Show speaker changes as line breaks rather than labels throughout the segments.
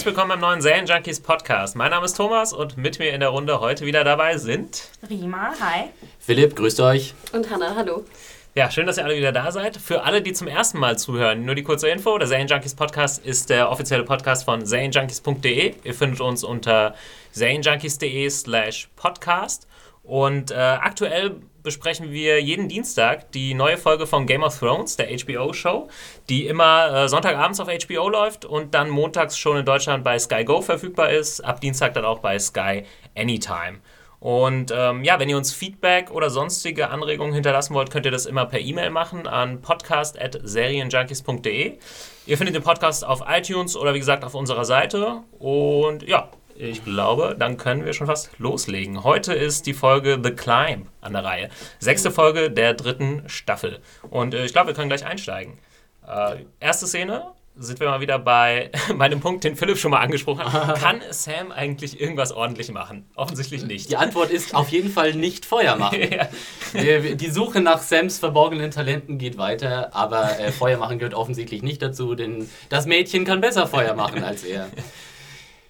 Herzlich willkommen beim neuen Serien Junkies Podcast. Mein Name ist Thomas und mit mir in der Runde heute wieder dabei sind
Rima, hi.
Philipp, grüßt euch.
Und Hanna, hallo.
Ja, schön, dass ihr alle wieder da seid. Für alle, die zum ersten Mal zuhören, nur die kurze Info. Der Serien Junkies Podcast ist der offizielle Podcast von serienjunkies.de. Ihr findet uns unter serienjunkies.de slash podcast. Und äh, aktuell besprechen wir jeden Dienstag die neue Folge von Game of Thrones, der HBO-Show, die immer äh, Sonntagabends auf HBO läuft und dann montags schon in Deutschland bei Sky Go verfügbar ist, ab Dienstag dann auch bei Sky Anytime. Und ähm, ja, wenn ihr uns Feedback oder sonstige Anregungen hinterlassen wollt, könnt ihr das immer per E-Mail machen an podcast.serienjunkies.de. Ihr findet den Podcast auf iTunes oder wie gesagt auf unserer Seite. Und ja, ich glaube, dann können wir schon fast loslegen. Heute ist die Folge The Climb an der Reihe. Sechste Folge der dritten Staffel. Und äh, ich glaube, wir können gleich einsteigen. Äh, erste Szene, sind wir mal wieder bei meinem Punkt, den Philipp schon mal angesprochen hat. Kann Sam eigentlich irgendwas ordentlich machen? Offensichtlich nicht.
Die Antwort ist auf jeden Fall nicht Feuer machen. ja. Die Suche nach Sams verborgenen Talenten geht weiter, aber äh, Feuer machen gehört offensichtlich nicht dazu, denn das Mädchen kann besser Feuer machen als er.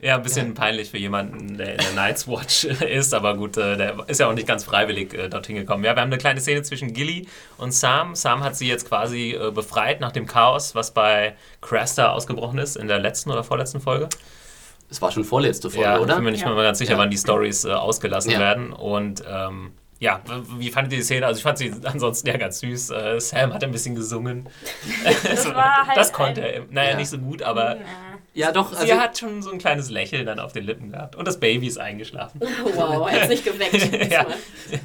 Ja, ein bisschen ja. peinlich für jemanden, der in der Night's Watch ist, aber gut, äh, der ist ja auch nicht ganz freiwillig äh, dorthin gekommen. Ja, wir haben eine kleine Szene zwischen Gilly und Sam. Sam hat sie jetzt quasi äh, befreit nach dem Chaos, was bei Cresta ausgebrochen ist in der letzten oder vorletzten Folge.
Es war schon vorletzte Folge,
ja,
oder?
Ich bin mir nicht ja. mal ganz sicher, wann die Stories ausgelassen werden. Und ähm, ja, wie fandet ihr die Szene? Also ich fand sie ansonsten ja ganz süß. Sam hat ein bisschen gesungen. Das, war halt das konnte er. Naja, nicht so gut, aber... Ja, doch. Also sie hat schon so ein kleines Lächeln dann auf den Lippen gehabt. Und das Baby ist eingeschlafen.
Wow, er hat nicht geweckt. ja.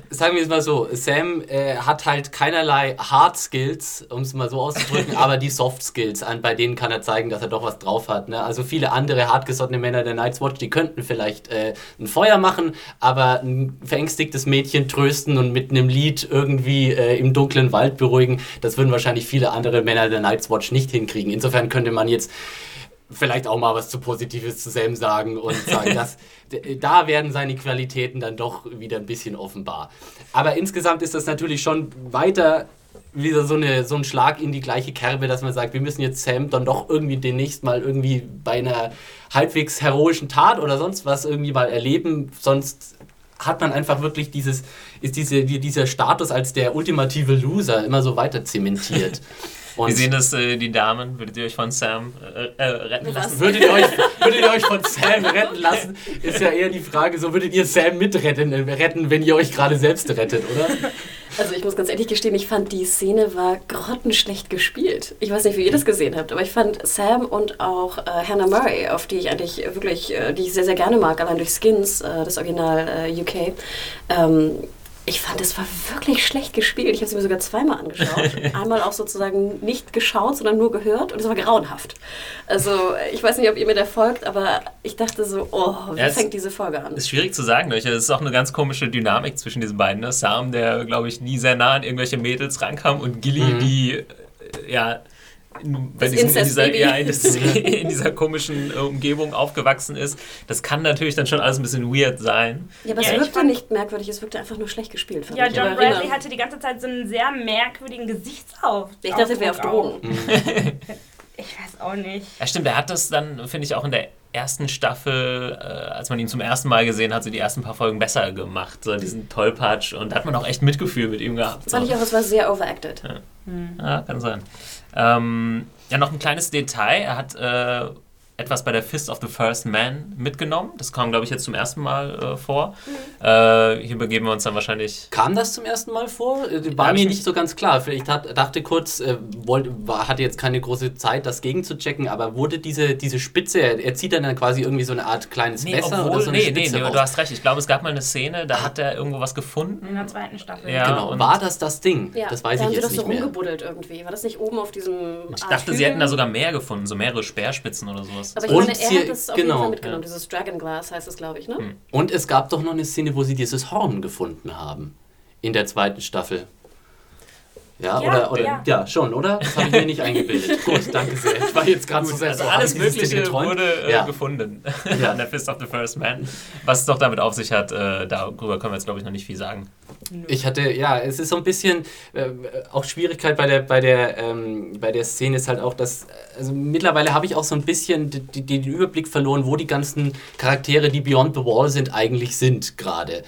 Sagen wir es mal so: Sam äh, hat halt keinerlei Hard Skills, um es mal so auszudrücken, aber die Soft Skills. An, bei denen kann er zeigen, dass er doch was drauf hat. Ne? Also viele andere hartgesottene Männer der Night's Watch, die könnten vielleicht äh, ein Feuer machen, aber ein verängstigtes Mädchen trösten und mit einem Lied irgendwie äh, im dunklen Wald beruhigen, das würden wahrscheinlich viele andere Männer der Night's Watch nicht hinkriegen. Insofern könnte man jetzt vielleicht auch mal was zu Positives zu Sam sagen und sagen, dass da werden seine Qualitäten dann doch wieder ein bisschen offenbar. Aber insgesamt ist das natürlich schon weiter wieder so, eine, so ein Schlag in die gleiche Kerbe, dass man sagt, wir müssen jetzt Sam dann doch irgendwie demnächst mal irgendwie bei einer halbwegs heroischen Tat oder sonst was irgendwie mal erleben, sonst hat man einfach wirklich dieses, ist diese, dieser Status als der ultimative Loser immer so weiter zementiert.
Und Wie sehen das äh, die Damen? Würdet ihr euch von Sam äh, äh, retten lassen?
Würdet ihr, euch, würdet ihr euch von Sam retten lassen? Ist ja eher die Frage, so würdet ihr Sam mitretten, äh, retten, wenn ihr euch gerade selbst rettet, oder?
Also ich muss ganz ehrlich gestehen, ich fand die Szene war grottenschlecht gespielt. Ich weiß nicht, wie ihr das gesehen habt, aber ich fand Sam und auch äh, Hannah Murray, auf die ich eigentlich wirklich, äh, die ich sehr, sehr gerne mag, allein durch Skins, äh, das Original äh, UK, ähm, ich fand, es war wirklich schlecht gespielt. Ich habe sie mir sogar zweimal angeschaut. Einmal auch sozusagen nicht geschaut, sondern nur gehört und es war grauenhaft. Also ich weiß nicht, ob ihr mir da folgt, aber ich dachte so, oh, wie ja, fängt diese Folge an?
Ist schwierig zu sagen. Es ist auch eine ganz komische Dynamik zwischen diesen beiden. Ne? Sam, der, glaube ich, nie sehr nah an irgendwelche Mädels rankam und Gilly, mhm. die äh, ja diesem, in, dieser, ja, in, in, dieser komischen äh, Umgebung aufgewachsen ist. Das kann natürlich dann schon alles ein bisschen weird sein.
Ja, aber
ja,
es wirkte nicht merkwürdig, es wirkte einfach nur schlecht gespielt.
Ja, John Bradley hatte die ganze Zeit so einen sehr merkwürdigen Gesichtsauf.
Ich dachte, er wäre auf Drogen. Mhm.
ich weiß auch nicht.
Ja, stimmt, er hat das dann, finde ich, auch in der ersten Staffel, äh, als man ihn zum ersten Mal gesehen hat, so die ersten paar Folgen besser gemacht. So diesen Tollpatsch und da hat man auch echt Mitgefühl mit ihm gehabt.
So. Fand ich auch, es war sehr overacted.
Ja, hm. ja kann sein. Ähm, ja, noch ein kleines Detail. Er hat äh, etwas bei der Fist of the First Man mitgenommen. Das kam, glaube ich, jetzt zum ersten Mal äh, vor. Mhm. Äh, hier begeben wir uns dann wahrscheinlich.
Kam das zum ersten Mal vor? Äh, war ja, mir nicht so ganz klar. Ich dachte kurz, äh, wollte, hatte jetzt keine große Zeit, das gegenzuchecken, aber wurde diese, diese Spitze, er, zieht dann quasi irgendwie so eine Art kleines nee, Messer obwohl, oder so eine
nee, Spitze nee, nee, du hast recht. Ich glaube, es gab mal eine Szene, da hat er irgendwo was gefunden.
In der zweiten Staffel.
Ja, genau. War das das Ding?
Ja,
das weiß
da
ich jetzt
nicht
mehr.
das so rumgebuddelt irgendwie. War das nicht oben auf diesem
Ich dachte, Art sie hätten da sogar mehr gefunden, so mehrere Speerspitzen oder sowas.
Aber ich meine, er hat das auf genau. jeden Fall mitgenommen. Ja. Dieses Dragon Glass heißt es, glaube ich, ne? Hm.
Und es gab doch noch eine Szene, wo sie dieses Horn gefunden haben. In der zweiten Staffel. Ja,
Ja,
oder, oder
ja.
ja. schon, oder? Das habe ich mir nicht eingebildet. Gut, danke sehr. Ich war jetzt gerade so sehr
Also
so,
alles Mögliche
geträumt?
wurde äh,
Ja.
gefunden
Ja.
an der Fist of the First Man. Was es doch damit auf sich hat, äh, darüber können wir jetzt, glaube ich, noch nicht viel sagen.
Ich hatte, ja, es ist so ein bisschen äh, auch Schwierigkeit bei der, bei der, ähm, bei der Szene ist halt auch, dass, also mittlerweile habe ich auch so ein bisschen den Überblick verloren, wo die ganzen Charaktere, die Beyond the Wall sind, eigentlich sind gerade.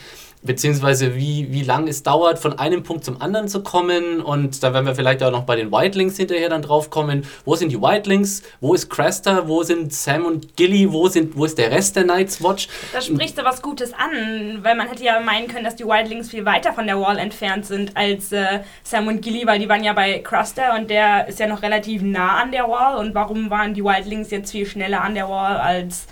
Beziehungsweise wie, wie lange es dauert, von einem Punkt zum anderen zu kommen. Und da werden wir vielleicht auch noch bei den Whitelings hinterher dann drauf kommen. Wo sind die Whitelings? Wo ist Cresta? Wo sind Sam und Gilly? Wo, sind, wo ist der Rest der Night's Watch?
Da sprichst du was Gutes an, weil man hätte ja meinen können, dass die Wildlings viel weiter von der Wall entfernt sind als äh, Sam und Gilly, weil die waren ja bei Cruster und der ist ja noch relativ nah an der Wall. Und warum waren die Wildlings jetzt viel schneller an der Wall als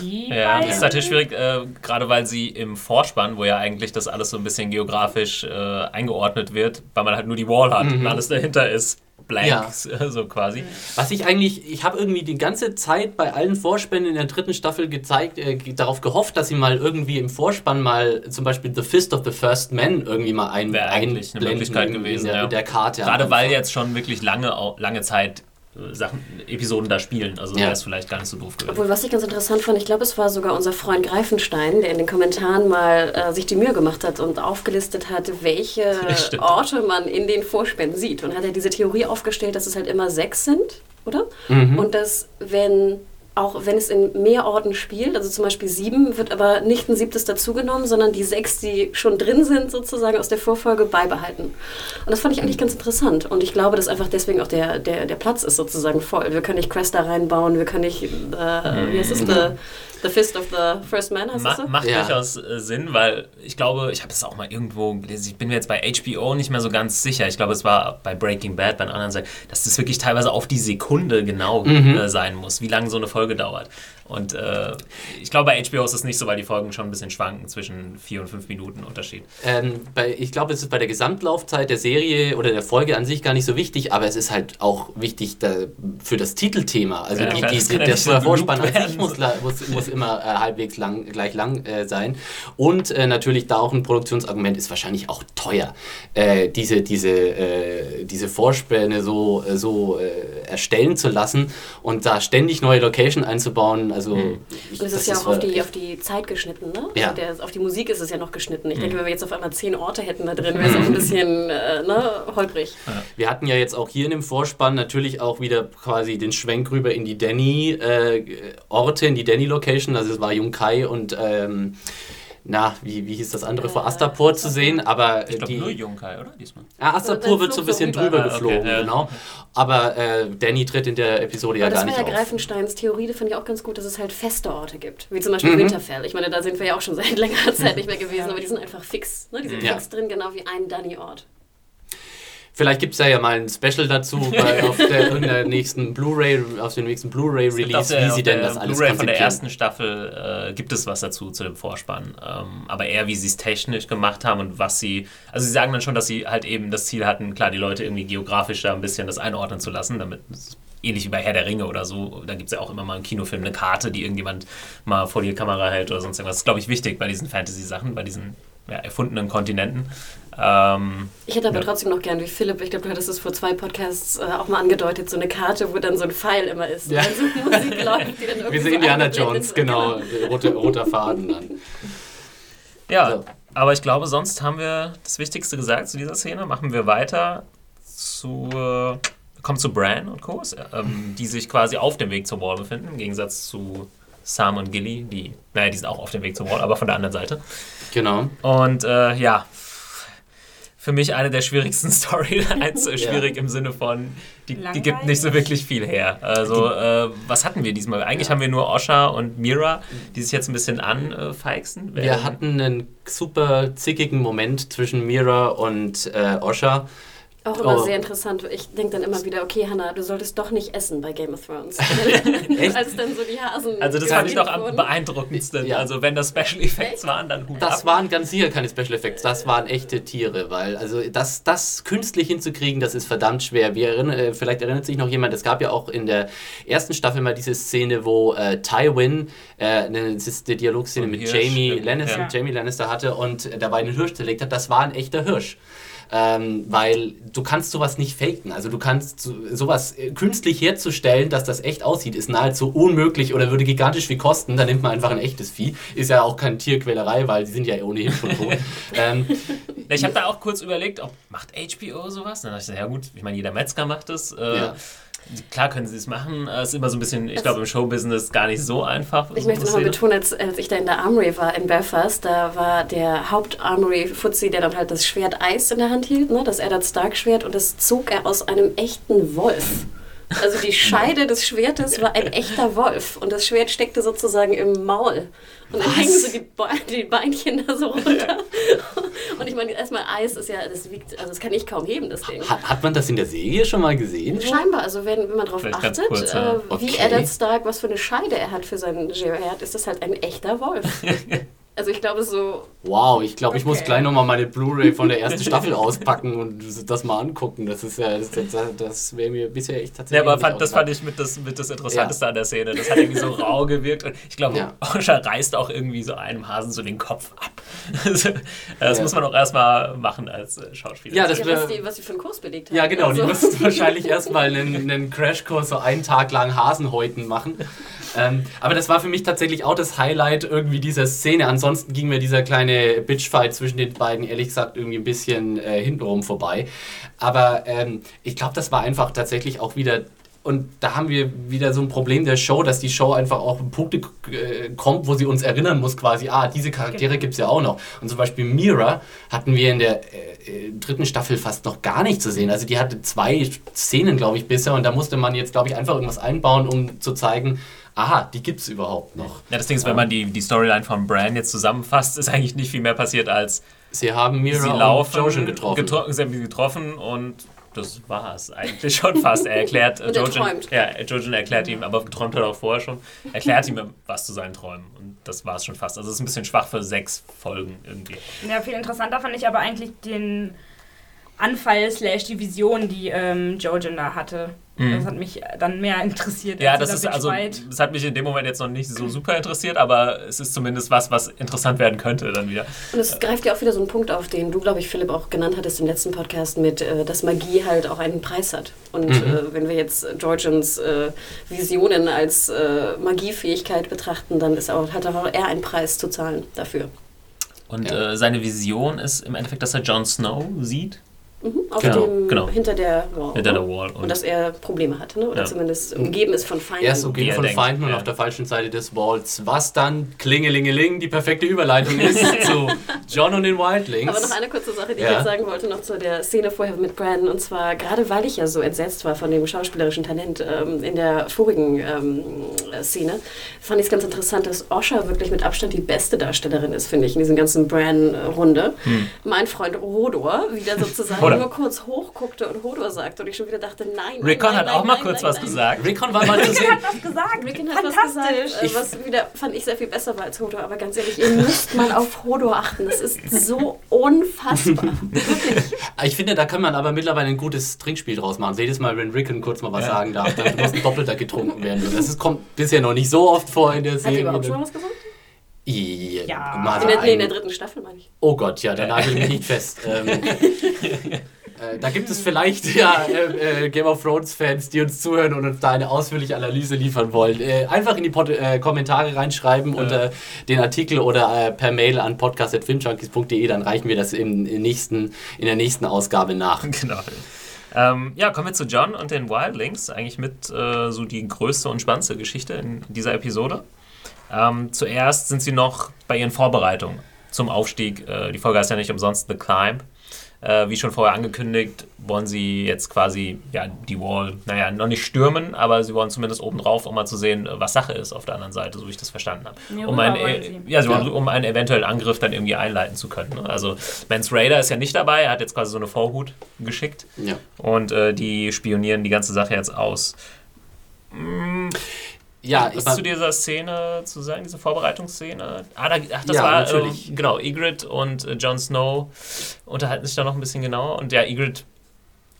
die
Ja,
beiden?
das ist natürlich schwierig, äh, gerade weil sie im Vorspann, wo ja eigentlich das alles so ein bisschen geografisch äh, eingeordnet wird, weil man halt nur die Wall hat und alles dahinter ist blank,
Ja.
so quasi.
Was ich eigentlich, ich habe irgendwie die ganze Zeit bei allen Vorspänen in der dritten Staffel gezeigt, äh, darauf gehofft, dass sie mal irgendwie im Vorspann mal zum Beispiel The Fist of the First Man irgendwie mal ein,
Wäre eigentlich eine
einblenden
Möglichkeit gewesen,
in der,
ja.
in der Karte.
Gerade weil jetzt schon wirklich lange, lange Zeit Sachen, Episoden da spielen. Also
Ja.
wäre es vielleicht gar nicht so doof gewesen.
Obwohl, was ich ganz interessant fand, ich glaube, es war sogar unser Freund Greifenstein, der in den Kommentaren mal äh, sich die Mühe gemacht hat und aufgelistet hat, welche. Orte man in den Vorspänen sieht. Und hat er diese Theorie aufgestellt, dass es halt immer sechs sind, oder?
Mhm.
Und dass, wenn auch wenn es in mehr Orten spielt, also zum Beispiel sieben, wird aber nicht ein siebtes dazugenommen, sondern die sechs, die schon drin sind, sozusagen aus der Vorfolge beibehalten. Und das fand ich eigentlich ganz interessant. Und ich glaube, dass einfach deswegen auch der, der, der Platz ist sozusagen voll. Wir können nicht Cresta reinbauen, wir können nicht, äh, wie heißt es, the, the Fist of the First Man, heißt
Ma
das so?
macht
Ja.
durchaus äh, Sinn, weil ich glaube, ich habe es auch mal irgendwo gelesen, ich bin mir jetzt bei HBO nicht mehr so ganz sicher. Ich glaube, es war bei Breaking Bad, bei einer anderen Seite, dass das wirklich teilweise auf die Sekunde genau äh, sein muss, wie lange so eine Folge dauert. Und äh, ich glaube, bei HBO ist es nicht so, weil die Folgen schon ein bisschen schwanken zwischen vier und fünf Minuten Unterschied.
Ähm, bei, ich glaube, es ist bei der Gesamtlaufzeit der Serie oder der Folge an sich gar nicht so wichtig, aber es ist halt auch wichtig da, für das Titelthema. Also
Ja,
die, die, die,
ja
der Vorspann an sich muss, la- muss, immer äh, halbwegs lang, gleich lang äh, sein. Und äh, natürlich da auch ein Produktionsargument ist wahrscheinlich auch teuer, äh, diese, diese, äh, diese Vorspäne so, äh, so äh, erstellen zu lassen und da ständig neue Location einzubauen. Also ich,
Und es
das
ist ja auch auf die, auf die Zeit geschnitten, ne?
Ja.
Also der, auf die Musik ist es ja noch geschnitten. Ich denke, wenn wir jetzt auf einmal zehn Orte hätten da drin, wäre es auch ein bisschen äh, ne, holprig.
Wir hatten ja jetzt auch hier in dem Vorspann natürlich auch wieder quasi den Schwenk rüber in die Danny-Orte, in die Danny-Location. Also es war Yunkai und ähm, na, wie, wie hieß das andere vor Astapur zu sehen, aber äh,
Ich glaube
die.
nur Junkai, oder? Diesmal.
Ah,
Dann
Astapur wird so ein bisschen
so
drüber
Ah, okay,
geflogen,
ja.
genau. Aber äh, Danny tritt in der Episode ja
Aber
gar
das war
nicht
ja
auf.
Greifensteins Theorie, die fand ich auch ganz gut, dass es halt feste Orte gibt. Wie zum Beispiel
Mhm.
Winterfell. Ich meine, da sind wir ja auch schon seit längerer Zeit nicht mehr gewesen, aber die sind einfach fix. Ne? Die sind
Ja.
fix drin, genau wie ein Danny-Ort.
Vielleicht gibt es ja, ja mal ein Special dazu bei, auf der, irgendeiner nächsten Blu-ray, auf dem nächsten Blu-ray-Release,
der-
wie sie denn
der
das alles
Blu-ray von der ersten Staffel äh, gibt es was dazu zu dem Vorspann. Ähm, aber eher, wie sie es technisch gemacht haben und was sie. Also, sie sagen dann schon, dass sie halt eben das Ziel hatten, klar, die Leute irgendwie geografisch da ein bisschen das einordnen zu lassen, damit. es Ähnlich wie bei Herr der Ringe oder so. Da gibt es ja auch immer mal im Kinofilm eine Karte, die irgendjemand mal vor die Kamera hält oder sonst irgendwas. Das ist, glaube ich, wichtig bei diesen Fantasy-Sachen, bei diesen ja, erfundenen Kontinenten. Ähm,
Ich hätte aber
Ja.
trotzdem noch gern, wie Philipp, ich glaube, du hattest es vor zwei Podcasts äh, auch mal angedeutet, so eine Karte, wo dann so ein Pfeil immer ist.
Ja.
Und so Musik läuft, die dann irgendwie
Wie so Indiana Jones,
wird.
genau. Roter, roter Faden dann.
Ja,
So.
aber ich glaube, sonst haben wir das Wichtigste gesagt zu dieser Szene. Machen wir weiter zu. Äh, kommt zu Bran und Co., ähm, die sich quasi auf dem Weg zur Wall befinden, im Gegensatz zu Sam und Gilly, die, naja, die sind auch auf dem Weg zur Wall, aber von der anderen Seite.
Genau.
Und äh, ja, für mich eine der schwierigsten Storylines, äh, schwierig im Sinne von, die, die gibt nicht so wirklich viel her. Also, äh, was hatten wir diesmal? Eigentlich haben wir nur Osha und Mira, die sich jetzt ein bisschen anfeixen.
Wir hatten einen super zickigen Moment zwischen Mira und äh, Osha.
Auch immer
Oh.
sehr interessant. Ich denke dann immer wieder, okay, Hannah, du solltest doch nicht essen bei Game of Thrones.
Echt?
Als dann so die Hasen.
Also das fand ich doch am beeindruckendsten.
Ja.
Also wenn das Special Effects waren, dann Hut
Das
ab.
waren ganz sicher keine Special Effects, das waren echte Tiere, weil also das, das künstlich hinzukriegen, das ist verdammt schwer. Wir erinnern, äh, vielleicht erinnert sich noch jemand, es gab ja auch in der ersten Staffel mal diese Szene, wo äh, Tywin äh, eine, das ist die Dialogszene mit Jamie Lannister,
ja.
Jamie Lannister hatte und dabei einen Hirsch zerlegt hat. Das war ein echter Hirsch. Ähm, weil du kannst sowas nicht faken. Also du kannst so, sowas äh, künstlich herzustellen, dass das echt aussieht, ist nahezu unmöglich oder würde gigantisch viel kosten. Da nimmt man einfach ein echtes Vieh. Ist ja auch keine Tierquälerei, weil die sind ja ohnehin schon tot. ähm,
ich habe da auch kurz überlegt, ob macht HBO sowas? Dann dachte ich, ja gut, ich meine, jeder Metzger macht es. Äh,
Ja.
Klar können sie es machen. Es ist immer so ein bisschen, ich glaube, im Showbusiness gar nicht so einfach.
Ich
so
möchte nochmal betonen, als, als ich da in der Armory war in Belfast, da war der Haupt-Armory-Fuzzi, der dann halt das Schwert Eis in der Hand hielt, ne, das Eddard Stark-Schwert, und das zog er aus einem echten Wolf. Also die Scheide des Schwertes war ein echter Wolf und das Schwert steckte sozusagen im Maul. Und dann hingen so die, Be die Beinchen da so runter. Und ich meine, erstmal Eis ist ja, das wiegt, also das kann ich kaum heben, das Ding.
hat, hat man das in der Serie schon mal gesehen?
Scheinbar, also wenn, wenn man darauf achtet,
kurz, ja.
äh, wie
Okay.
Eddard Stark, was für eine Scheide er hat für sein Schwert, ist das halt ein echter Wolf. also ich glaube so,
Wow, ich glaube, ich muss
Okay.
gleich nochmal meine Blu-ray von der ersten Staffel auspacken und das mal angucken. Das ist ja, das, das, das wäre mir bisher echt tatsächlich.
Ja, aber fand, das fand ich mit das, mit das Interessanteste an der Szene. Das hat irgendwie so rau gewirkt. Und ich glaube,
Ja.
Osha reißt auch irgendwie so einem Hasen so den Kopf ab. Das
Ja.
muss man auch erstmal machen als äh, Schauspieler.
Ja, das
ja, was, die, was die für einen Kurs belegt haben.
Ja, genau, die
Also,
müssten wahrscheinlich erstmal einen, einen Crashkurs so einen Tag lang Hasenhäuten machen. Ähm, aber das war für mich tatsächlich auch das Highlight irgendwie dieser Szene. Ansonsten ging mir dieser kleine Bitchfight zwischen den beiden ehrlich gesagt irgendwie ein bisschen äh, hintenrum vorbei. Aber ähm, ich glaube, das war einfach tatsächlich auch wieder. Und da haben wir wieder so ein Problem der Show, dass die Show einfach auch an Punkte äh, kommt, wo sie uns erinnern muss, quasi, ah, diese Charaktere gibt es ja auch noch. Und zum Beispiel Mira hatten wir in der äh, äh, dritten Staffel fast noch gar nicht zu sehen. Also die hatte zwei Szenen, glaube ich, bisher und da musste man jetzt, glaube ich, einfach irgendwas einbauen, um zu zeigen, aha, die gibt es überhaupt noch.
ja, das Ding ist, wenn man die, die Storyline von Bran jetzt zusammenfasst, ist eigentlich nicht viel mehr passiert, als
Sie haben Mira
sie
und
laufen,
Jojen getroffen.
getro sie haben sie getroffen und das war es eigentlich schon fast. Er erklärt,
Und er
Jojen,
träumt.
ja, Jojen erklärt ihm, aber geträumt hat er auch vorher schon, erklärt ihm was zu seinen Träumen und das war es schon fast. Also es ist ein bisschen schwach für sechs Folgen irgendwie.
Ja, viel interessanter fand ich aber eigentlich den Anfall slash die Vision, die ähm, Jojen da hatte. Das hat mich dann mehr interessiert.
Mhm. Ja,
als
das ist also, das hat mich in dem Moment jetzt noch nicht so super interessiert, aber es ist zumindest was, was interessant werden könnte dann wieder.
Und es greift ja auch wieder so einen Punkt auf, den du, glaube ich, Philipp, auch genannt hattest im letzten Podcast mit, äh, dass Magie halt auch einen Preis hat. Und äh, wenn wir jetzt Georgians äh, Visionen als äh, Magiefähigkeit betrachten, dann ist auch, hat auch er einen Preis zu zahlen dafür.
Und
Ja.
äh, seine Vision ist im Endeffekt, dass er Jon Snow sieht
Mhm, auf
Genau,
dem,
genau.
hinter der Wall.
hinter der Wall.
Und dass er Probleme hatte, ne? oder
Ja.
zumindest umgeben ist von Feinden.
Er ist umgeben von
denkt,
Feinden und
ja.
auf der falschen Seite des Walls, was dann klingelingeling die perfekte Überleitung ist zu John und den Wildlings.
Aber noch eine kurze Sache, die
Ja.
ich jetzt sagen wollte, noch zu der Szene vorher mit Brandon. Und zwar, gerade weil ich ja so entsetzt war von dem schauspielerischen Talent ähm, in der vorigen ähm, Szene, fand ich es ganz interessant, dass Osha wirklich mit Abstand die beste Darstellerin ist, finde ich, in diesen ganzen Bran-Runde. Mein Freund Rodor wieder sozusagen
Oder-
nur kurz hochguckte und Hodor sagte und ich schon wieder dachte, nein.
Rickon
nein,
hat
nein,
auch mal
nein,
kurz
nein,
was
nein.
gesagt.
Rickon war mal zu sehen.
hat was gesagt.
Rickon hat was
Fantastisch.
gesagt, äh, was wieder fand ich sehr viel besser war als Hodor. Aber ganz ehrlich, ihr müsst mal auf Hodor achten. Das ist so unfassbar.
Ich finde, da kann man aber mittlerweile ein gutes Trinkspiel draus machen. Jedes Mal, wenn Rickon kurz mal was
Ja.
sagen darf, dann muss ein Doppelter getrunken werden. Das ist, kommt bisher noch nicht so oft vor in der
Hat
Serie.
ihr überhaupt schon mal was gesagt?
Ja,
Ja.
In der, nee, in der dritten Staffel meine ich.
Oh Gott, ja, da nagel mich nicht fest. Ähm, äh, da gibt es vielleicht ja äh, äh, Game of Thrones Fans, die uns zuhören und uns da eine ausführliche Analyse liefern wollen. Äh, einfach in die Pod äh, Kommentare reinschreiben unter den Artikel oder äh, per Mail an podcast.filmjunkies.de, dann reichen wir das im, im nächsten, in der nächsten Ausgabe nach.
Genau. Ähm, ja, kommen wir zu John und den Wildlings. Eigentlich mit äh, so die größte und spannendste Geschichte in dieser Episode. Ähm, zuerst sind sie noch bei ihren Vorbereitungen zum Aufstieg. Äh, die Folge heißt ja nicht umsonst The Climb. Äh, wie schon vorher angekündigt, wollen sie jetzt quasi ja, die Wall, naja, noch nicht stürmen, aber sie wollen zumindest oben drauf, um mal zu sehen, was Sache ist auf der anderen Seite, so wie ich das verstanden habe. Um,
wollen
äh,
sie.
ja, sie wollen, um einen eventuellen Angriff dann irgendwie einleiten zu können. Ne? Also Mans Raider ist ja nicht dabei, er hat jetzt quasi so eine Vorhut geschickt
Ja.
und äh, die spionieren die ganze Sache jetzt aus. Mm,
Ja,
was zu dieser Szene zu sagen, diese Vorbereitungsszene? Ah, da, ach, das
Ja,
war
natürlich.
Äh, genau, Ygritte und äh, Jon Snow unterhalten sich da noch ein bisschen genauer und ja, Ygritte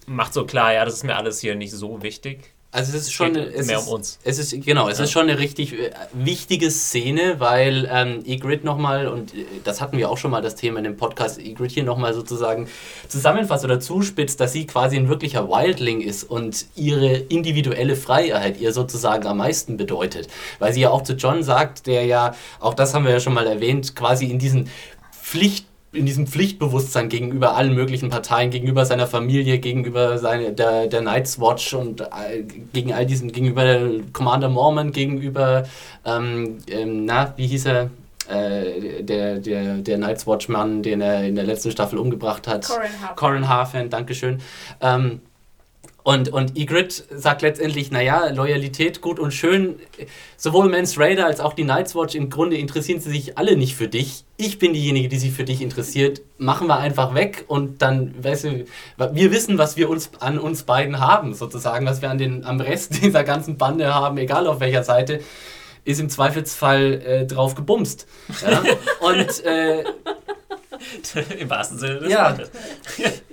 macht so klar, ja, das ist mir alles hier nicht so wichtig.
Also es ist schon es
mehr
ist,
um uns.
Es ist genau, es ist schon eine richtig äh, wichtige Szene, weil ähm, Egrid nochmal und äh, das hatten wir auch schon mal das Thema in dem Podcast Egrid hier nochmal sozusagen zusammenfasst oder zuspitzt, dass sie quasi ein wirklicher Wildling ist und ihre individuelle Freiheit ihr sozusagen am meisten bedeutet, weil sie ja auch zu John sagt, der ja auch das haben wir ja schon mal erwähnt, quasi in diesen Pflicht in diesem Pflichtbewusstsein gegenüber allen möglichen Parteien, gegenüber seiner Familie, gegenüber seine, der, der Night's Watch und äh, gegen all diesen, gegenüber Commander Mormon, gegenüber, ähm, ähm, na, wie hieß er? Äh, der, der, der Night's Watch-Mann, den er in der letzten Staffel umgebracht hat.
Corin Harford.
Corin Harford, Dankeschön. Ähm, und, und Ygritte sagt letztendlich, naja, Loyalität gut und schön. Sowohl Mans Raider als auch die Night's Watch, im Grunde interessieren sie sich alle nicht für dich. Ich bin diejenige, die sich für dich interessiert. Machen wir einfach weg und dann, weißt du, wir wissen, was wir uns an uns beiden haben, sozusagen, was wir an den, am Rest dieser ganzen Bande haben, egal auf welcher Seite ist im Zweifelsfall äh, drauf gebumst. Ja? Und äh,
Im wahrsten Sinne des
Ja.
Wortes.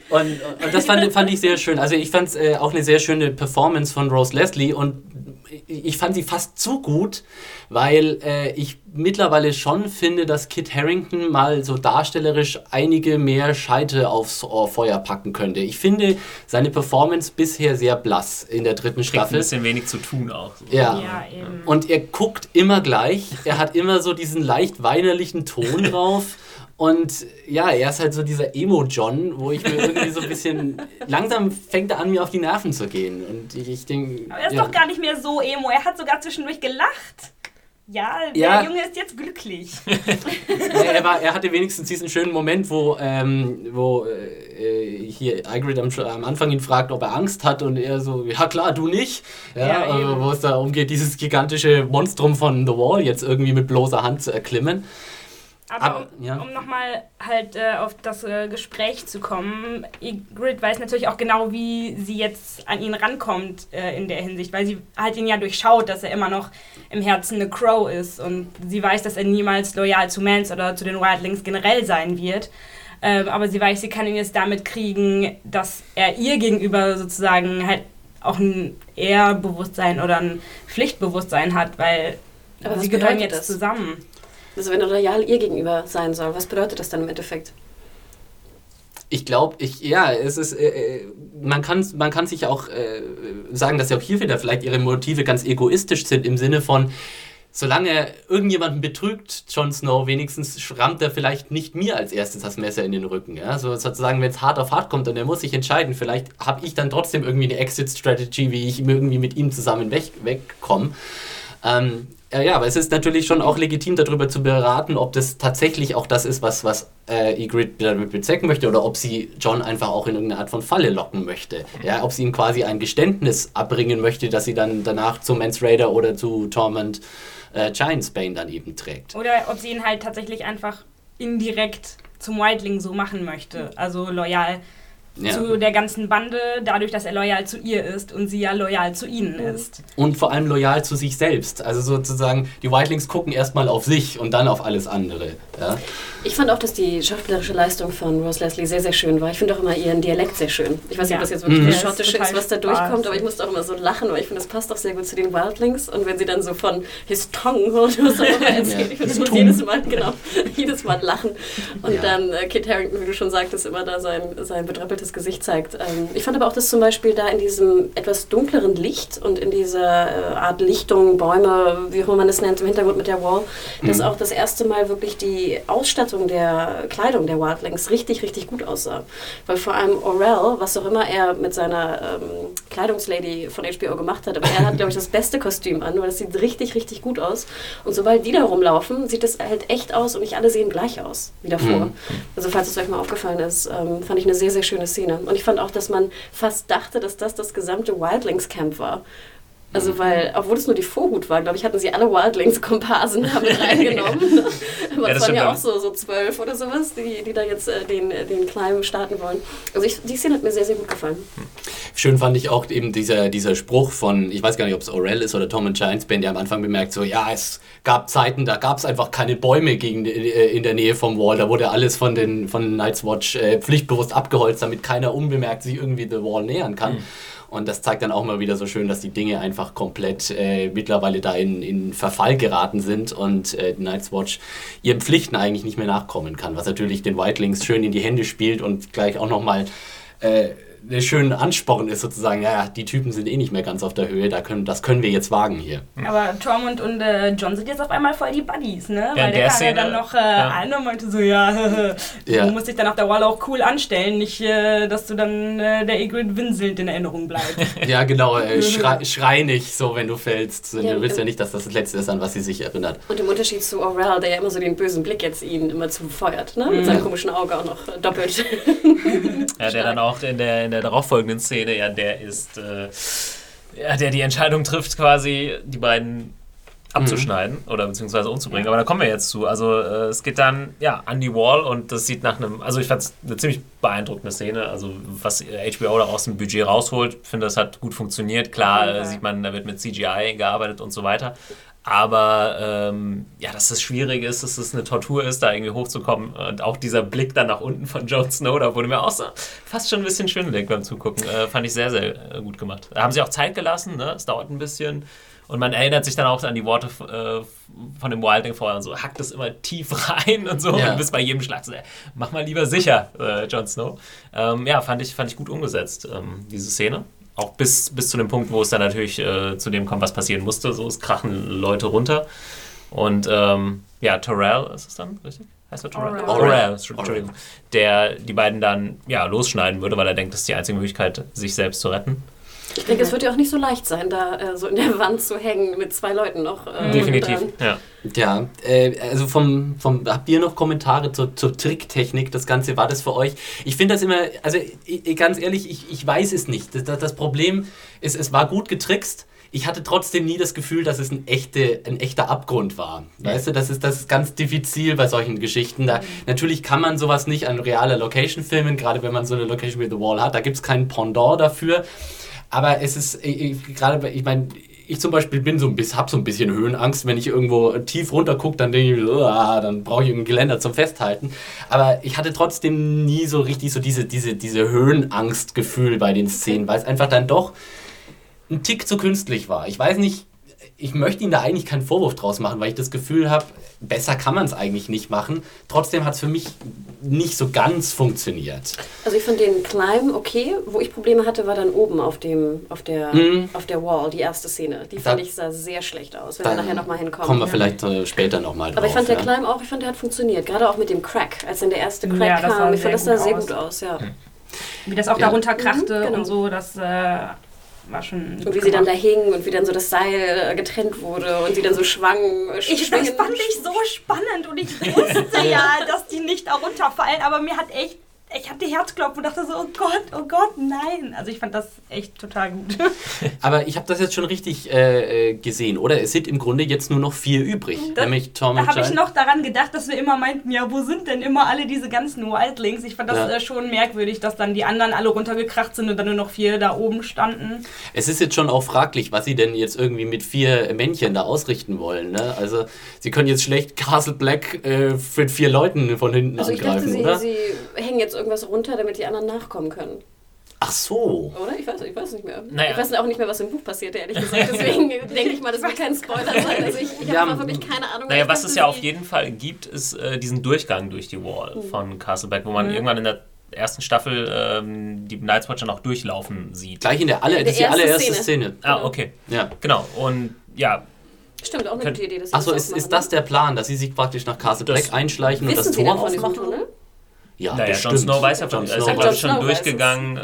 Und, und das fand, fand ich sehr schön. Also ich fand es äh, auch eine sehr schöne Performance von Rose Leslie und ich fand sie fast zu gut, weil äh, ich mittlerweile schon finde, dass Kit Harrington mal so darstellerisch einige mehr Scheite aufs Ohr- Feuer packen könnte. Ich finde seine Performance bisher sehr blass in der dritten
Kriegt ein
Staffel.
bisschen wenig zu tun auch.
Ja.
Ja, eben.
Und er guckt immer gleich. Er hat immer so diesen leicht weinerlichen Ton drauf. Und ja, er ist halt so dieser Emo-John, wo ich mir irgendwie so ein bisschen. Langsam fängt er an, mir auf die Nerven zu gehen. Und ich, ich denke.
Aber er ist
ja.
doch gar nicht mehr so emo. Er hat sogar zwischendurch gelacht. Ja, der
Ja.
Junge ist jetzt glücklich.
Er, war, er hatte wenigstens diesen schönen Moment, wo, ähm, wo äh, hier Ygritte am, am Anfang ihn fragt, ob er Angst hat und er so, ja klar, du nicht. Ja,
Ja, eben.
wo es da umgeht, dieses gigantische Monstrum von The Wall jetzt irgendwie mit bloßer Hand zu erklimmen.
Aber, um,
ja.
um nochmal halt äh, auf das äh, Gespräch zu kommen, Ygritte weiß natürlich auch genau, wie sie jetzt an ihn rankommt äh, in der Hinsicht, weil sie halt ihn ja durchschaut, dass er immer noch im Herzen eine Crow ist und sie weiß, dass er niemals loyal zu Mans oder zu den Wildlings generell sein wird. Ähm, aber sie weiß, sie kann ihn jetzt damit kriegen, dass er ihr gegenüber sozusagen halt auch ein Ehrbewusstsein oder ein Pflichtbewusstsein hat, weil
Aber
sie gehören jetzt
das?
zusammen.
Also wenn er loyal ihr gegenüber sein soll, was bedeutet das dann im Endeffekt?
Ich glaube, ich, ja, es ist, äh, äh, man kann, man kann sich auch äh, sagen, dass ja auch hier wieder vielleicht ihre Motive ganz egoistisch sind im Sinne von, solange irgendjemanden betrügt, Jon Snow, wenigstens schrammt er vielleicht nicht mir als erstes das Messer in den Rücken. Ja? So sozusagen, wenn es hart auf hart kommt und er muss sich entscheiden, vielleicht habe ich dann trotzdem irgendwie eine Exit-Strategy, wie ich irgendwie mit ihm zusammen weg, wegkomme. Ähm, ja, ja, aber es ist natürlich schon auch legitim, darüber zu beraten, ob das tatsächlich auch das ist, was, was äh, Ygritte damit bezwecken möchte oder ob sie John einfach auch in irgendeine Art von Falle locken möchte. Ja, ob sie ihm quasi ein Geständnis abbringen möchte, dass sie dann danach zu Mans Raider oder zu Torment äh, Giantsbane dann eben trägt.
Oder ob sie ihn halt tatsächlich einfach indirekt zum Wildling so machen möchte. Also loyal
Ja.
zu der ganzen Bande, dadurch, dass er loyal zu ihr ist und sie ja loyal zu ihnen ist.
Und vor allem loyal zu sich selbst. Also sozusagen, die Wildlings gucken erstmal auf sich und dann auf alles andere. Ja?
Ich fand auch, dass die schauspielerische Leistung von Rose Leslie sehr, sehr schön war. Ich finde auch immer ihren Dialekt sehr schön. Ich weiß nicht,
Ja.
ob das jetzt wirklich
Mhm.
das
Der ist
Schottische
total
ist, was da durchkommt, aber ich musste auch immer so lachen, weil ich finde, das passt auch sehr gut zu den Wildlings. Und wenn sie dann so von his was auch immer erzählt, ich finde, jedes Mal, genau, jedes Mal lachen. Und
Ja.
dann äh, Kit Harington, wie du schon sagtest, immer da sein, sein bedröppeltes Gesicht zeigt. Ähm, ich fand aber auch, dass zum Beispiel da in diesem etwas dunkleren Licht und in dieser äh, Art Lichtung, Bäume, wie auch immer man es nennt, im Hintergrund mit der Wall, dass auch das erste Mal wirklich die Ausstattung der Kleidung der Wildlings richtig, richtig gut aussah. Weil vor allem Orel, was auch immer er mit seiner ähm, Kleidungslady von HBO gemacht hat, aber er hat, glaube ich, das beste Kostüm an, weil das sieht richtig, richtig gut aus. Und sobald die da rumlaufen, sieht es halt echt aus und nicht alle sehen gleich aus wie davor.
Mhm.
Also falls es euch mal aufgefallen ist, ähm, fand ich eine sehr, sehr schöne Szene. Und ich fand auch, dass man fast dachte, dass das das gesamte Wildlings-Camp war. Also weil, obwohl es nur die Vorhut war, glaube ich, hatten sie alle Wildlings-Komparsen damit reingenommen. Aber
Ja,
es
das
waren ja auch so, so zwölf oder sowas, die, die da jetzt äh, den, den Climb starten wollen. Also ich, die Szene hat mir sehr, sehr gut gefallen.
Schön fand ich auch eben dieser, dieser Spruch von, ich weiß gar nicht, ob es Orel ist oder Tom und Giantsbane, der am Anfang bemerkt, so, ja, es gab Zeiten, da gab es einfach keine Bäume gegen, äh, in der Nähe vom Wall, da wurde alles von den von Night's Watch äh, pflichtbewusst abgeholzt, damit keiner unbemerkt sich irgendwie The Wall nähern kann. Und das zeigt dann auch mal wieder so schön, dass die Dinge einfach komplett äh, mittlerweile da in, in Verfall geraten sind und äh, Night's Watch ihren Pflichten eigentlich nicht mehr nachkommen kann, was natürlich den Whitelings schön in die Hände spielt und gleich auch nochmal äh, einen schönen Ansporn ist sozusagen, ja, die Typen sind eh nicht mehr ganz auf der Höhe, da können, das können wir jetzt wagen hier.
Aber Tormund und äh, John sind jetzt auf einmal voll die Buddies, ne?
Ja,
Weil der
der
kam
Szene,
ja dann noch äh,
ja.
an und meinte so, ja,
Ja.
du musst dich dann auf der Wall auch cool anstellen, nicht, äh, dass du dann äh, der Egrid winselnd in Erinnerung bleibst.
Ja, genau, äh, schrei, schrei nicht so, wenn du fällst.
Ja,
du willst ja nicht, dass das das Letzte ist, an was sie sich erinnert.
Und im Unterschied zu Aurel, der ja immer so den bösen Blick jetzt ihn immer zufeuert, ne? Mit seinem komischen Auge auch noch äh, doppelt.
Ja, der dann auch in der, in der darauffolgenden Szene, ja, der ist, äh, ja, der die Entscheidung trifft, quasi die beiden abzuschneiden oder beziehungsweise umzubringen. Aber da kommen wir jetzt zu. Also äh, es geht dann ja an die Wall und das sieht nach einem, also ich fand es eine ziemlich beeindruckende Szene. Also was HBO da aus dem Budget rausholt, finde das hat gut funktioniert. Klar äh, sieht man, da wird mit CGI gearbeitet und so weiter. Aber ähm, ja, dass es schwierig ist, dass es eine Tortur ist, da irgendwie hochzukommen. Und auch dieser Blick dann nach unten von Jon Snow, da wurde mir auch so fast schon ein bisschen schwindelig beim Zugucken. Äh, fand ich sehr, sehr äh, gut gemacht. Da haben sie auch Zeit gelassen, ne? es dauert ein bisschen. Und man erinnert sich dann auch an die Worte äh, von dem Wilding vorher und so, hackt es immer tief rein und so.
Ja.
Und bis bei jedem Schlag so, äh, mach mal lieber sicher, äh, Jon Snow. Ähm, ja, fand ich, fand ich gut umgesetzt, ähm, diese Szene. Auch bis, bis zu dem Punkt, wo es dann natürlich äh, zu dem kommt, was passieren musste. So, es krachen Leute runter. Und ähm, ja, Terrell ist es dann, richtig? Heißt er Terrell?
Orrell,
Entschuldigung. Der die beiden dann ja, losschneiden würde, weil er denkt, das ist die einzige Möglichkeit, sich selbst zu retten.
Ich denke, es wird ja auch nicht so leicht sein, da äh, so in der Wand zu hängen mit zwei Leuten noch. äh,
Definitiv, ja.
Ja, äh, also vom, vom, habt ihr noch Kommentare zur, zur Tricktechnik? Das Ganze war das für euch? Ich finde das immer, also ich, ganz ehrlich, ich, ich weiß es nicht. Das, das, das Problem ist, es war gut getrickst. Ich hatte trotzdem nie das Gefühl, dass es ein, echte, ein echter Abgrund war. Weißt du, das ist, das ist ganz diffizil bei solchen Geschichten. Da, natürlich kann man sowas nicht an realer Location filmen, gerade wenn man so eine Location wie The Wall hat. Da gibt es keinen Pendant dafür. Aber es ist, ich, ich, gerade, ich meine, ich zum Beispiel bin so ein bisschen, hab so ein bisschen Höhenangst, wenn ich irgendwo tief runter gucke, dann denke ich, "Uah", dann brauche ich irgendein Geländer zum Festhalten. Aber ich hatte trotzdem nie so richtig so diese, diese, diese Höhenangstgefühl bei den Szenen, weil es einfach dann doch ein Tick zu künstlich war. Ich weiß nicht, ich möchte ihm da eigentlich keinen Vorwurf draus machen, weil ich das Gefühl habe, besser kann man es eigentlich nicht machen. Trotzdem hat es für mich nicht so ganz funktioniert.
Also ich fand den Climb okay. Wo ich Probleme hatte, war dann oben auf, dem, auf, der,
Mhm.
auf der Wall, die erste Szene. Die fand
Da-
ich sah sehr schlecht aus, wenn
Da
wir nachher nochmal hinkommen.
Kommen wir vielleicht äh, später nochmal drauf.
Aber ich fand der
ja.
Climb auch, ich fand der hat funktioniert. Gerade auch mit dem Crack, als dann der erste Crack
Ja,
kam. Ich fand das sah
gut
sehr gut aus, ja.
Wie das auch
Ja.
darunter krachte
Mhm, genau.
und so, das äh, war schon.
Und wie sie dann da hingen und wie dann so das Seil äh, getrennt wurde und sie dann so schwang. äh,
Ich, das fand ich so spannend und ich wusste ja, dass die nicht da runterfallen, aber mir hat echt, ich hatte Herzklopfen und dachte so, oh Gott, oh Gott, nein. Also ich fand das echt total gut.
Aber ich habe das jetzt schon richtig äh, äh, gesehen, oder? Es sind im Grunde jetzt nur noch vier übrig.
Das-
nämlich Tom
Da
und
habe ich noch daran gedacht, dass wir immer meinten, ja, wo sind denn immer alle diese ganzen Wildlings? Ich fand das
Ja.
äh, schon merkwürdig, dass dann die anderen alle runtergekracht sind und dann nur noch vier da oben standen.
Es ist jetzt schon auch fraglich, was sie denn jetzt irgendwie mit vier Männchen da ausrichten wollen. Ne? Also sie können jetzt schlecht Castle Black äh, für vier Leuten von hinten
Also ich dachte,
angreifen,
sie,
oder?
sie hängen jetzt irgendwas runter, damit die anderen nachkommen können.
Ach so.
Oder? Ich weiß, ich weiß nicht mehr.
Naja.
Ich weiß auch nicht mehr, was im Buch passierte, ehrlich gesagt. Deswegen denke ich mal, das wird kein Spoiler sein. Also ich, ich
Ja,
habe wirklich keine Ahnung.
Naja,
Ich
was es ja auf jeden Fall gibt, ist äh, diesen Durchgang durch die Wall
Mhm.
von Castleback, wo man irgendwann in der ersten Staffel ähm, die Night's Watcher noch durchlaufen sieht.
Gleich in der, aller,
In
das ist
der
die
ersten
allererste Szene.
Szene.
Ah, okay.
Ja.
Genau. Und ja,
Stimmt, auch eine gute Idee.
Achso, ist, ist das
ne?
der Plan, dass sie sich praktisch nach Castle Black einschleichen und das Tor
denn von diesem
aufmachen?
Tunnel?
Ja,
naja, Jon. Snow weiß ja von,
Jon
er ist ja, glaube ich, schon
Snow
durchgegangen, äh,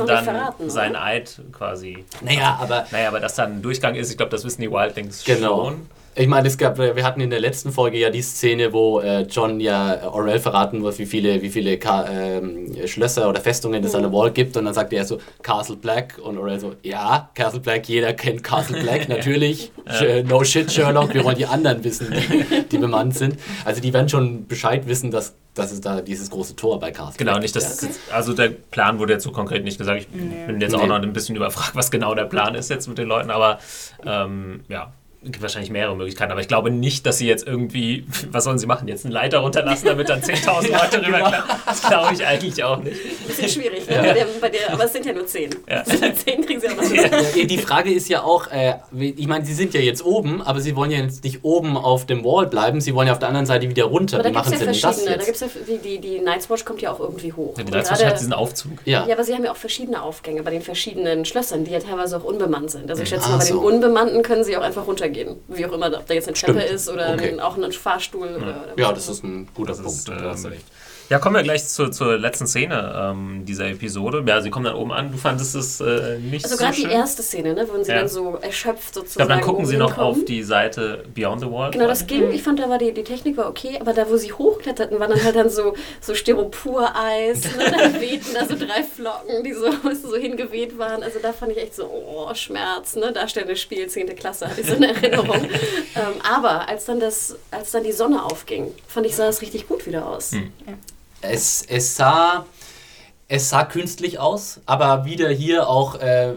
um dann
verraten,
seinen
oder?
Eid quasi.
Naja, aber
Naja, aber dass da ein Durchgang ist, ich glaube, das wissen die Wildlings
Genau.
schon.
Ich meine, es gab, wir hatten in der letzten Folge ja die Szene, wo äh, John ja äh, Orell verraten muss, wie viele, wie viele Ka ähm, Schlösser oder Festungen es an der Wall gibt. Und dann sagt er so, Castle Black. Und Orell so, ja, Castle Black, jeder kennt Castle Black, natürlich. Sh- No shit, Sherlock, wir wollen die anderen wissen, die, die bemannt sind. Also die werden schon Bescheid wissen, dass, dass es da dieses große Tor bei Castle
Genau,
Black
nicht
gibt.
das. Also der Plan wurde jetzt so konkret nicht gesagt. Ich bin jetzt auch
Nee.
noch ein bisschen überfragt, was genau der Plan ist jetzt mit den Leuten, aber ähm, ja. Gibt wahrscheinlich mehrere Möglichkeiten, aber ich glaube nicht, dass sie jetzt irgendwie, was sollen sie machen, jetzt einen Leiter runterlassen, damit dann 10.000 Leute rüber Das glaube ich eigentlich auch nicht.
Bisschen schwierig, ne? bei der, bei der, aber es sind ja nur 10.
Ja.
10 kriegen sie auch noch.
Ja, die Frage ist ja auch, äh, ich meine, sie sind ja jetzt oben, aber sie wollen ja jetzt nicht oben auf dem Wall bleiben, sie wollen ja auf der anderen Seite wieder runter.
Aber
Wie
da gibt es
machen
ja
sie denn das
verschiedene. Da gibt's ja, die, die, die Night's Watch kommt ja auch irgendwie hoch.
Ja, die Leipzig
gerade-
hat diesen Aufzug.
Ja.
Ja, aber sie haben ja auch verschiedene Aufgänge bei den verschiedenen Schlössern, die ja teilweise auch unbemannt sind. Also ich schätze mal, bei den unbemannten können sie auch einfach runtergehen. Wie auch immer, ob da jetzt eine Treppe
Stimmt.
ist oder
Okay.
ein, auch ein Fahrstuhl. Oder, oder
Ja, das ist ein guter
Das
Punkt.
ist,
recht.
Ja, kommen wir gleich zur, zur letzten Szene ähm, dieser Episode. Ja, sie kommen dann oben an. Du fandest es äh, nicht
Also
so
gerade
schön?
die erste Szene, ne, wo sie
Ja.
dann so erschöpft
ich
sozusagen.
glaube, dann gucken sie noch auf
hinkommen.
die Seite Beyond the Wall.
Genau, das ging. Ich fand, da war die, die Technik war okay, aber da, wo sie hochkletterten, waren dann halt dann so, so Styropor-Eis. Ne? Dann wehten da so drei Flocken, die so, so hingeweht waren. Also da fand ich echt so, oh, Schmerz. Ne? Darstellendes Spiel, 10. Klasse, hatte ich so eine Erinnerung. ähm, aber als dann, das, als dann die Sonne aufging, fand ich, sah es richtig gut wieder aus.
Hm.
Es, es sah. Es sah künstlich aus, aber wieder hier auch, äh, äh,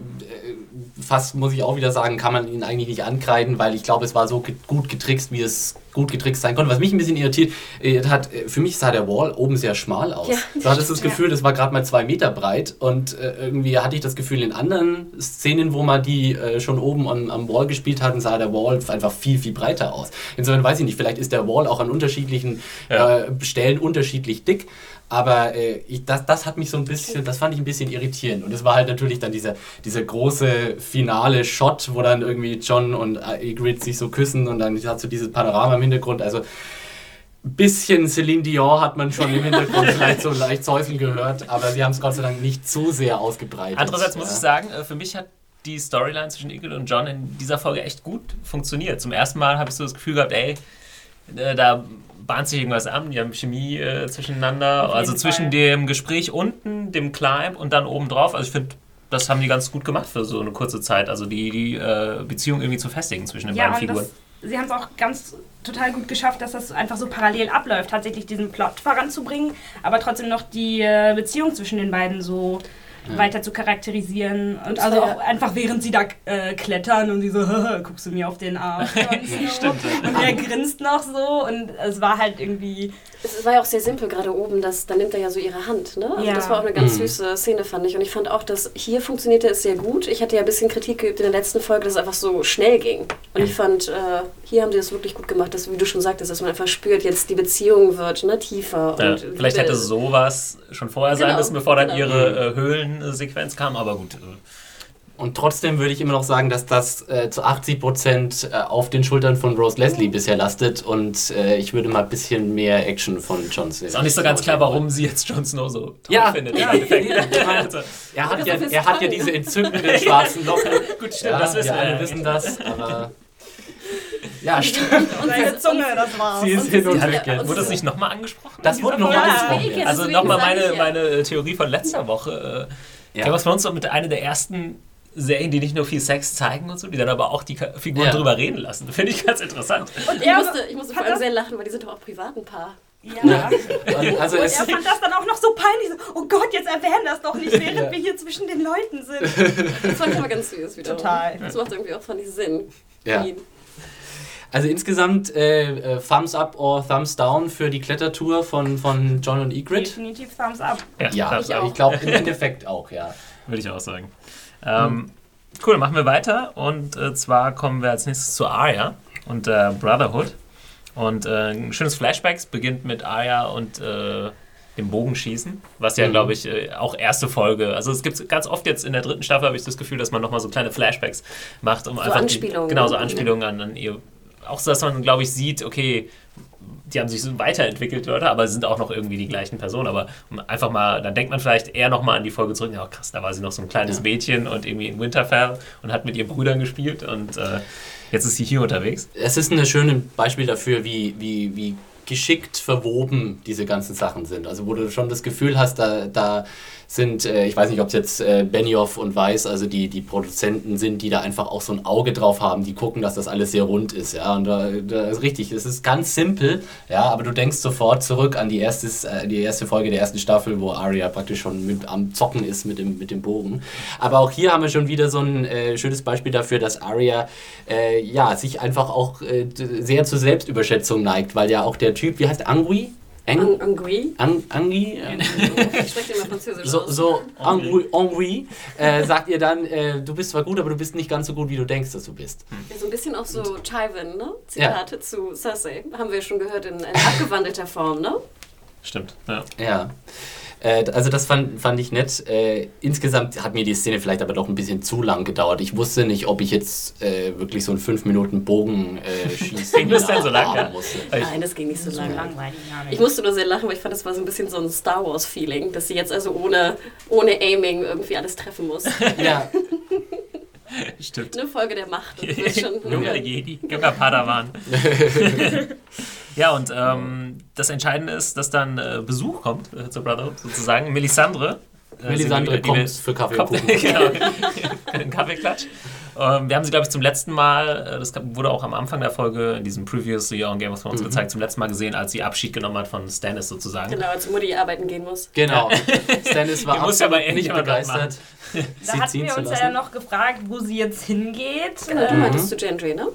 fast muss ich auch wieder sagen, kann man ihn eigentlich nicht ankreiden, weil ich glaube, es war so ge gut getrickst, wie es gut getrickst sein konnte. Was mich ein bisschen irritiert äh, hat, äh, für mich sah der Wall oben sehr schmal aus.
Ja,
du hattest das Gefühl, das war gerade mal zwei Meter breit und äh, irgendwie hatte ich das Gefühl, in anderen Szenen, wo man die schon oben am, am Wall gespielt hatten, sah der Wall einfach viel, viel breiter aus. Insofern weiß ich nicht, vielleicht ist der Wall auch an unterschiedlichen
Ja.
äh, Stellen unterschiedlich dick. Aber äh, ich, das, das hat mich so ein bisschen, das fand ich ein bisschen irritierend. Und es war halt natürlich dann dieser, dieser große finale Shot, wo dann irgendwie John und Ygritte sich so küssen und dann hast du dieses Panorama im Hintergrund. Also ein bisschen Celine Dion hat man schon im Hintergrund vielleicht so leicht säuseln gehört, aber sie haben es Gott sei Dank nicht zu sehr ausgebreitet.
Andererseits muss
Ja.
ich sagen, äh, für mich hat die Storyline zwischen Ygritte und John in dieser Folge echt gut funktioniert. Zum ersten Mal habe ich so das Gefühl gehabt, ey, äh, da bahnt sich irgendwas an, die haben Chemie äh, zwischeneinander, also zwischen
Fall.
dem Gespräch unten, dem Climb und dann oben drauf. Also ich finde, das haben die ganz gut gemacht für so eine kurze Zeit, also die, die äh, Beziehung irgendwie zu festigen zwischen den
Ja,
beiden Figuren.
das, sie haben es auch ganz total gut geschafft, dass das einfach so parallel abläuft, tatsächlich diesen Plot voranzubringen, aber trotzdem noch die äh, Beziehung zwischen den beiden so weiter zu charakterisieren. Und also
ja-
auch einfach während sie da äh, klettern und sie so, guckst du mir auf den Arsch. Und, so. und er grinst noch so und es war halt irgendwie.
Es war ja auch sehr simpel gerade oben, dass, da nimmt er ja so ihre Hand. Ne? Also
Ja.
Das war auch eine ganz
Mhm.
süße Szene, fand ich. Und ich fand auch, dass hier funktionierte es sehr gut. Ich hatte ja ein bisschen Kritik geübt in der letzten Folge, dass es einfach so schnell ging. Und ich fand, äh, hier haben sie das wirklich gut gemacht, dass, wie du schon sagtest, dass man einfach spürt, jetzt die Beziehung wird ne, tiefer.
Ja,
und
vielleicht hätte sowas schon vorher sein
Genau,
müssen, bevor dann
genau.
ihre äh, Höhlensequenz kam, aber gut.
Und trotzdem würde ich immer noch sagen, dass das äh, zu 80 Prozent äh, auf den Schultern von Rose Leslie bisher lastet und äh, ich würde mal ein bisschen mehr Action von John Snow.
Ist auch nicht so ganz klar, warum sie jetzt Jon Snow so toll
Ja,
findet.
ja, meine,
Also,
Er hat, ja, er hat ja diese entzückenden schwarzen Locken.
gut, stimmt,
Ja,
das wissen
wir alle
ja.
wissen das, aber ja, stimmt.
Und seine Zunge, das war's.
Sie ist
und
hin und weg jetzt.
Wurde das nicht nochmal angesprochen?
Das wurde nochmal angesprochen.
Also nochmal meine, meine Theorie von letzter Woche. Äh,
Ja.
Game of Thrones so mit einer der ersten Serien, die nicht nur viel Sex zeigen und so, die dann aber auch die Figuren
Ja.
drüber reden lassen. Finde ich ganz interessant.
Und
Ich
er
musste, ich musste vor allem sehr lachen, weil die sind doch auch privat ein Paar.
Ja.
Und also
Und er fand das dann auch noch so peinlich. So, oh Gott, jetzt erwähnen das doch nicht, während
Ja.
wir hier zwischen den Leuten sind.
Das fand ich aber ganz süß wieder.
Total.
Das macht irgendwie auch, fand ich, Sinn.
Ja.
Ihn.
Also insgesamt äh, äh, Thumbs up or Thumbs down für die Klettertour von, von John und Ygritte.
Definitiv Thumbs up.
Ja,
das
ich
ich glaube im Endeffekt auch, ja.
Würde ich auch sagen. Ähm, cool, dann machen wir weiter. Und äh, zwar kommen wir als nächstes zu Arya und äh, Brotherhood. Und äh, ein schönes Flashback beginnt mit Arya und äh, dem Bogenschießen, was ja,
Mhm.
glaube ich, äh, auch erste Folge. Also es gibt ganz oft jetzt in der dritten Staffel, habe ich das Gefühl, dass man nochmal so kleine Flashbacks macht, um einfach
Anspielungen,
Die, genau, so
ne?
Anspielungen an, an ihr. Auch so, dass man, glaube ich, sieht, okay, die haben sich so weiterentwickelt, Leute, aber sind auch noch irgendwie die gleichen Personen. Aber um einfach mal, dann denkt man vielleicht eher nochmal an die Folge zurück. Ja, krass, da war sie noch so ein kleines
Ja.
Mädchen und irgendwie in Winterfell und hat mit ihren Brüdern gespielt und äh, jetzt ist sie hier unterwegs.
Es ist ein schönes Beispiel dafür, wie, wie, wie geschickt verwoben diese ganzen Sachen sind. Also wo du schon das Gefühl hast, da, da sind, äh, ich weiß nicht, ob es jetzt äh, Benioff und Weiss, also die, die Produzenten sind, die da einfach auch so ein Auge drauf haben, die gucken, dass das alles sehr rund ist. Ja, und da, da ist richtig, es ist ganz simpel, ja, aber du denkst sofort zurück an die erste, äh, die erste Folge der ersten Staffel, wo Arya praktisch schon mit, am Zocken ist mit dem, mit dem Bogen. Aber auch hier haben wir schon wieder so ein äh, schönes Beispiel dafür, dass Arya äh, ja, sich einfach auch äh, sehr zur Selbstüberschätzung neigt, weil ja auch der Typ, wie heißt der, Angui?
Ang Angui?
Ang Angui?
Ich spreche immer Französisch
So, so Angui, Angui äh, sagt ihr dann, äh, du bist zwar gut, aber du bist nicht ganz so gut, wie du denkst, dass du bist.
Ja, so ein bisschen auch so Tywin, ne? Zitate zu Cersei. Haben wir schon gehört in, in abgewandelter Form, ne?
Stimmt, ja.
Ja. Äh, also das fand, fand ich nett. Äh, insgesamt hat mir die Szene vielleicht aber doch ein bisschen zu lang gedauert. Ich wusste nicht, ob ich jetzt äh, wirklich so einen 5 Minuten Bogen äh, schießen
Ging das denn so lang, ja?
musste.
Nein, das ging nicht so
So
lange.
langweilig. Ja,
Ich musste nur sehr lachen, weil ich fand, das war so ein bisschen so ein Star Wars-Feeling, dass sie jetzt also ohne, ohne Aiming irgendwie alles treffen muss.
Ja,
Stimmt.
Eine Folge der Macht. Das ist schon,
Junger Jedi, junger Padawan. Ja, und ähm, das Entscheidende ist, dass dann äh, Besuch kommt äh, zur Brotherhood, sozusagen. Melisandre. äh,
Melisandre
sie- die-
kommt für Kaffee
kommt, genau, den Kaffeeklatsch. Ähm, wir haben sie, glaube ich, zum letzten Mal, äh, das wurde auch am Anfang der Folge in diesem Previously on Game of Thrones gezeigt, zum letzten Mal gesehen, als sie Abschied genommen hat von Stannis sozusagen.
Genau, als Mutti arbeiten gehen muss.
Genau. Stannis war
muss aber eh
nicht begeistert.
Da
sie
hatten wir uns ja noch gefragt, wo sie jetzt hingeht.
Genau, du
Äh,
meintest zu Gendry, ne?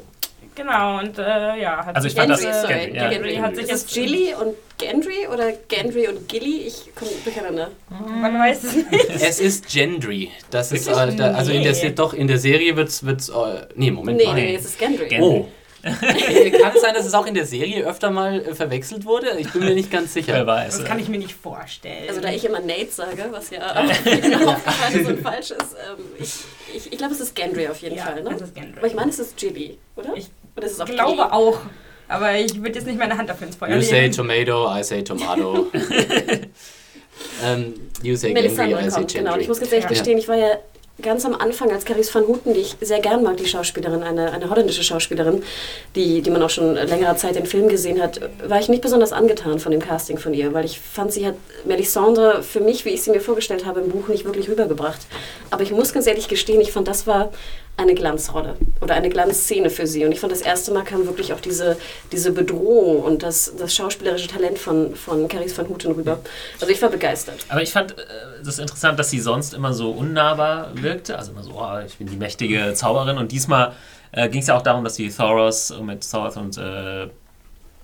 Genau, und äh, ja, hat
Also ich
sich
fand das-
jetzt, äh,
sorry.
ja.
Gendry hat sich
Ist
jetzt
es Gilly und Gendry oder Gendry und Gilly? Ich komme durcheinander.
Man weiß es nicht.
Es ist Gendry. Das ist, äh, da, also in der, doch, in der Serie wird's, wird's, äh, nee, Moment
Nee,
mal.
nee, es ist Gendry.
Gendry.
Oh. Äh, Kann es sein, dass es auch in der Serie öfter mal äh, verwechselt wurde? Ich bin mir nicht ganz
Wer
sicher.
weiß.
Das kann ich mir nicht vorstellen.
Also da ich immer Nate sage, was ja auch aufgefallen und falsch ist, ähm, ich, ich, ich glaube, es ist Gendry auf jeden
ja,
Fall, ne?
es ist Gendry.
Aber ich meine, es ist Gilly, oder?
Ich
oder ist es auch
Ich glaube auch. Aber ich würde jetzt nicht meine Hand dafür ins Feuer
You say
legen.
tomato, I say tomato. ähm, you say Gendry,
Melisandre
I say
kommt, genau. Und ich
Gendry.
muss ganz ehrlich
Ja.
gestehen, ich war ja ganz am Anfang als Carice van Houten, die ich sehr gern mag, die Schauspielerin, eine, eine holländische Schauspielerin, die, die man auch schon längere Zeit in Filmen gesehen hat, war ich nicht besonders angetan von dem Casting von ihr, weil ich fand, sie hat Melisandre für mich, wie ich sie mir vorgestellt habe, im Buch nicht wirklich rübergebracht. Aber ich muss ganz ehrlich gestehen, ich fand, das war eine Glanzrolle oder eine Glanzszene für sie. Und ich fand, das erste Mal kam wirklich auch diese, diese Bedrohung und das, das schauspielerische Talent von, von Carice van Houten rüber. Also ich war begeistert.
Aber ich fand äh, das interessant, dass sie sonst immer so unnahbar wirkte. Also immer so, oh, ich bin die mächtige Zauberin. Und diesmal äh, ging es ja auch darum, dass sie Thoros mit Thoros und äh,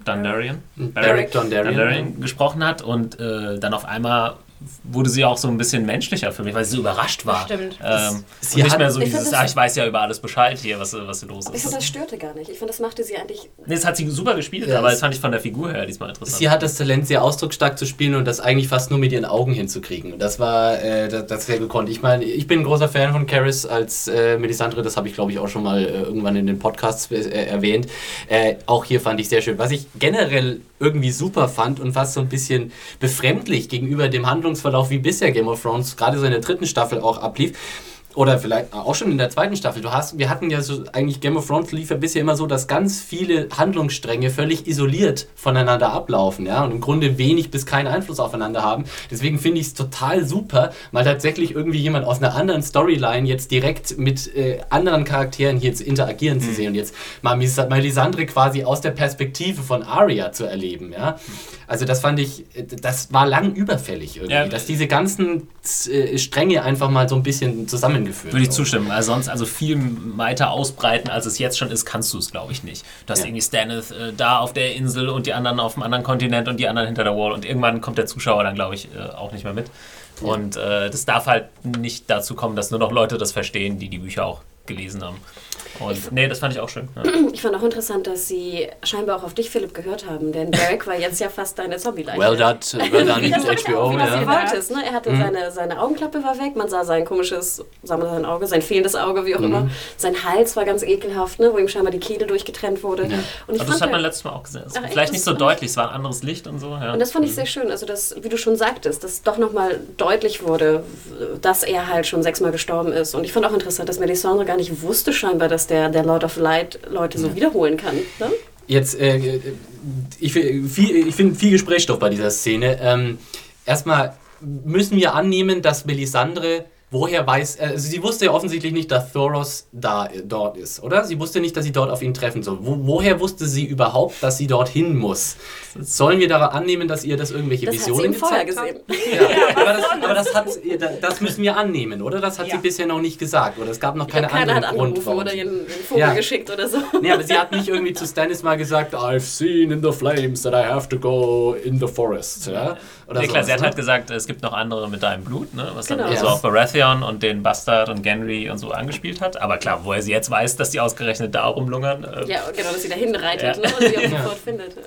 Dundarian,
Beric Dondarrion.
Dundarian gesprochen hat. Und äh, dann auf einmal wurde sie auch so ein bisschen menschlicher für mich, weil sie so überrascht war.
Stimmt.
Ähm,
Sie
und nicht
hat-
mehr so
Ich
dieses,
das-
ah, ich weiß ja über alles Bescheid hier, was, was hier los
Aber ich fand,
ist.
das störte gar nicht. Ich fand, das machte sie eigentlich.
Nee, das hat sie super gespielt,
Ja,
aber
es-
das fand ich von der Figur her diesmal interessant.
Sie hat das Talent, sehr ausdrucksstark zu spielen und das eigentlich fast nur mit ihren Augen hinzukriegen. Und das war äh, das, das sehr gekonnt. Ich meine, ich bin ein großer Fan von Caris als äh, Melisandre, das habe ich glaube ich auch schon mal äh, irgendwann in den Podcasts äh, erwähnt. Äh, auch hier fand ich sehr schön. Was ich generell irgendwie super fand und fast so ein bisschen befremdlich gegenüber dem Handlungsverlauf, wie bisher Game of Thrones gerade so in der dritten Staffel auch ablief, oder vielleicht auch schon in der zweiten Staffel. Du hast, wir hatten ja so, eigentlich Game of Thrones lief ja bisher immer so, dass ganz viele Handlungsstränge völlig isoliert voneinander ablaufen, ja, und im Grunde wenig bis keinen Einfluss aufeinander haben. Deswegen finde ich es total super, mal tatsächlich irgendwie jemand aus einer anderen Storyline jetzt direkt mit äh, anderen Charakteren hier zu interagieren zu sehen und jetzt mal Melisandre quasi aus der Perspektive von Arya zu erleben, ja. Also das fand ich, äh, das war lang überfällig irgendwie,
Ja.
dass diese ganzen äh, Stränge einfach mal so ein bisschen zusammengeführt
Würde ich zustimmen. Also sonst, also viel weiter ausbreiten, als es jetzt schon ist, kannst du es, glaube ich, nicht. Du hast
Ja.
irgendwie Stannis äh, da auf der Insel und die anderen auf dem anderen Kontinent und die anderen hinter der Wall und irgendwann kommt der Zuschauer dann, glaube ich, äh, auch nicht mehr mit. Und äh, das darf halt nicht dazu kommen, dass nur noch Leute das verstehen, die die Bücher auch gelesen haben. Und nee, das fand ich auch schön. Ja.
Ich fand auch interessant, dass sie scheinbar auch auf dich, Philipp, gehört haben, denn Derek war jetzt ja fast deine Zombie-Leiche.
Well done, well done
Das
HBO,
auch, du
ja.
wolltest. Ne? Er hatte seine, seine Augenklappe war weg, man sah sein komisches, sagen wir sein Auge, sein fehlendes Auge, wie auch immer. Sein Hals war ganz ekelhaft, ne? wo ihm scheinbar die Kehle durchgetrennt wurde. Und ich
Aber das
fand
hat man
halt-
letztes Mal auch gesehen. Es
Ach?
Vielleicht
Das
nicht so deutlich, es war ein anderes Licht und so. Ja.
Und das fand ich sehr schön, also dass, wie du schon sagtest, dass doch nochmal deutlich wurde, dass er halt schon sechsmal gestorben ist. Und ich fand auch interessant, dass Melisandre gar nicht wusste scheinbar, dass der, der Lord of Light Leute so wiederholen kann. Ne?
Jetzt, äh, ich, viel, ich finde viel Gesprächsstoff bei dieser Szene. Ähm, erstmal müssen wir annehmen, dass Melisandre woher weiß, also sie wusste ja offensichtlich nicht, dass Thoros da, dort ist, oder? Sie wusste nicht, dass sie dort auf ihn treffen soll. Wo, woher wusste sie überhaupt, dass sie dorthin muss? Sollen wir daran annehmen, dass ihr das irgendwelche
Das hat sie
Visionen
ihm vorher
gezeigt
gesehen.
hat? Ja, aber, das, aber das, hat, das müssen wir annehmen, oder? Das hat
Ja.
sie bisher noch nicht gesagt. Oder es gab noch keine
keiner hat
anderen Grund.
oder
sie-
ihren, ihren Vogel
Ja.
geschickt oder so.
Nee, aber sie hat nicht irgendwie zu Stannis mal gesagt, I've seen in the flames that I have to go in the forest. Ja? Oder
Nee, klar,
sowas,
sie hat
ne?
halt gesagt, es gibt noch andere mit deinem Blut, ne? was dann
Genau.
so
Ja.
auf Baratheon und den Bastard und Gendry und so angespielt hat. Aber klar, woher sie jetzt weiß, dass die ausgerechnet da rumlungern. Äh,
Ja, genau, dass sie dahin reitet
Ja.
ne, und sie auch
Ja.
sofort findet. Ja.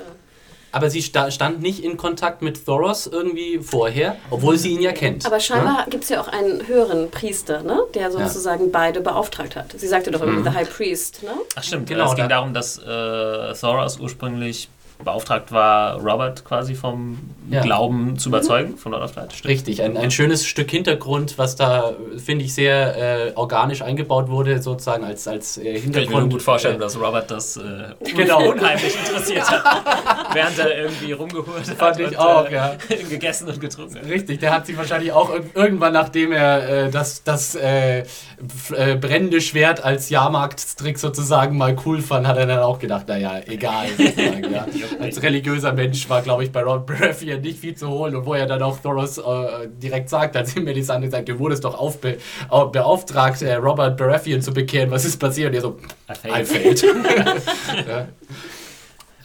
Aber sie sta stand nicht in Kontakt mit Thoros irgendwie vorher, obwohl sie ihn ja kennt.
Aber
ne?
scheinbar gibt es ja auch einen höheren Priester, ne, der sozusagen beide beauftragt hat. Sie sagte doch
Mhm.
irgendwie The High Priest. Ne?
Ach stimmt,
Genau.
Es ging
da-
darum, dass äh, Thoros ursprünglich beauftragt war, Robert quasi vom
Ja.
Glauben zu überzeugen, von Lord of Light. Stimmt.
Richtig, ein, ein schönes Stück Hintergrund, was da, finde ich, sehr äh, organisch eingebaut wurde, sozusagen als, als äh,
Ich kann mir
Hintergrund.
nur gut vorstellen,
Äh,
dass Robert das äh,
Genau.
unheimlich interessiert hat, während er irgendwie rumgehurt hat
Fand ich auch,
äh,
ja.
gegessen und getrunken.
Richtig, der hat sich wahrscheinlich auch irg- irgendwann, nachdem er äh, das, das brennende Schwert als Jahrmarktstrick sozusagen mal cool fand, hat er dann auch gedacht, naja, egal. Sozusagen, ja. Als religiöser Mensch war, glaube ich, bei Robert Baratheon nicht viel zu holen und wo er dann auch Thoros äh, direkt sagt, als ihm Melisandre sagt, du wurdest doch aufbe au- beauftragt, äh, Robert Baratheon zu bekehren, was ist passiert? Und er so, I failed. ja.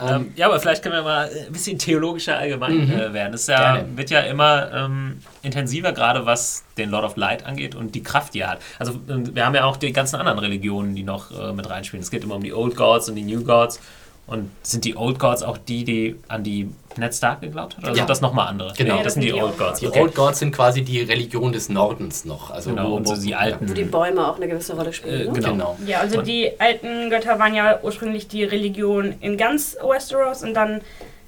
Ähm, ja, aber vielleicht können wir mal ein bisschen theologischer allgemein
Mhm.
äh, werden. Es ja, wird ja immer ähm, intensiver, gerade was den Lord of Light angeht und die Kraft, die er hat. Also ähm, wir haben ja auch die ganzen anderen Religionen, die noch äh, mit reinspielen. Es geht immer um die Old Gods und die New Gods. Und sind die Old Gods auch die, die an die Ned Stark geglaubt hat? Oder
Ja.
sind das nochmal andere?
Genau.
Nee, das sind die Old Gods.
Die
okay.
Old Gods sind quasi die Religion des Nordens noch. Also
Genau, und so die alten.
Wo die Bäume auch eine gewisse Rolle spielen.
Äh,
ne?
genau.
Genau.
Ja, also
Und-
die alten Götter waren ja ursprünglich die Religion in ganz Westeros und dann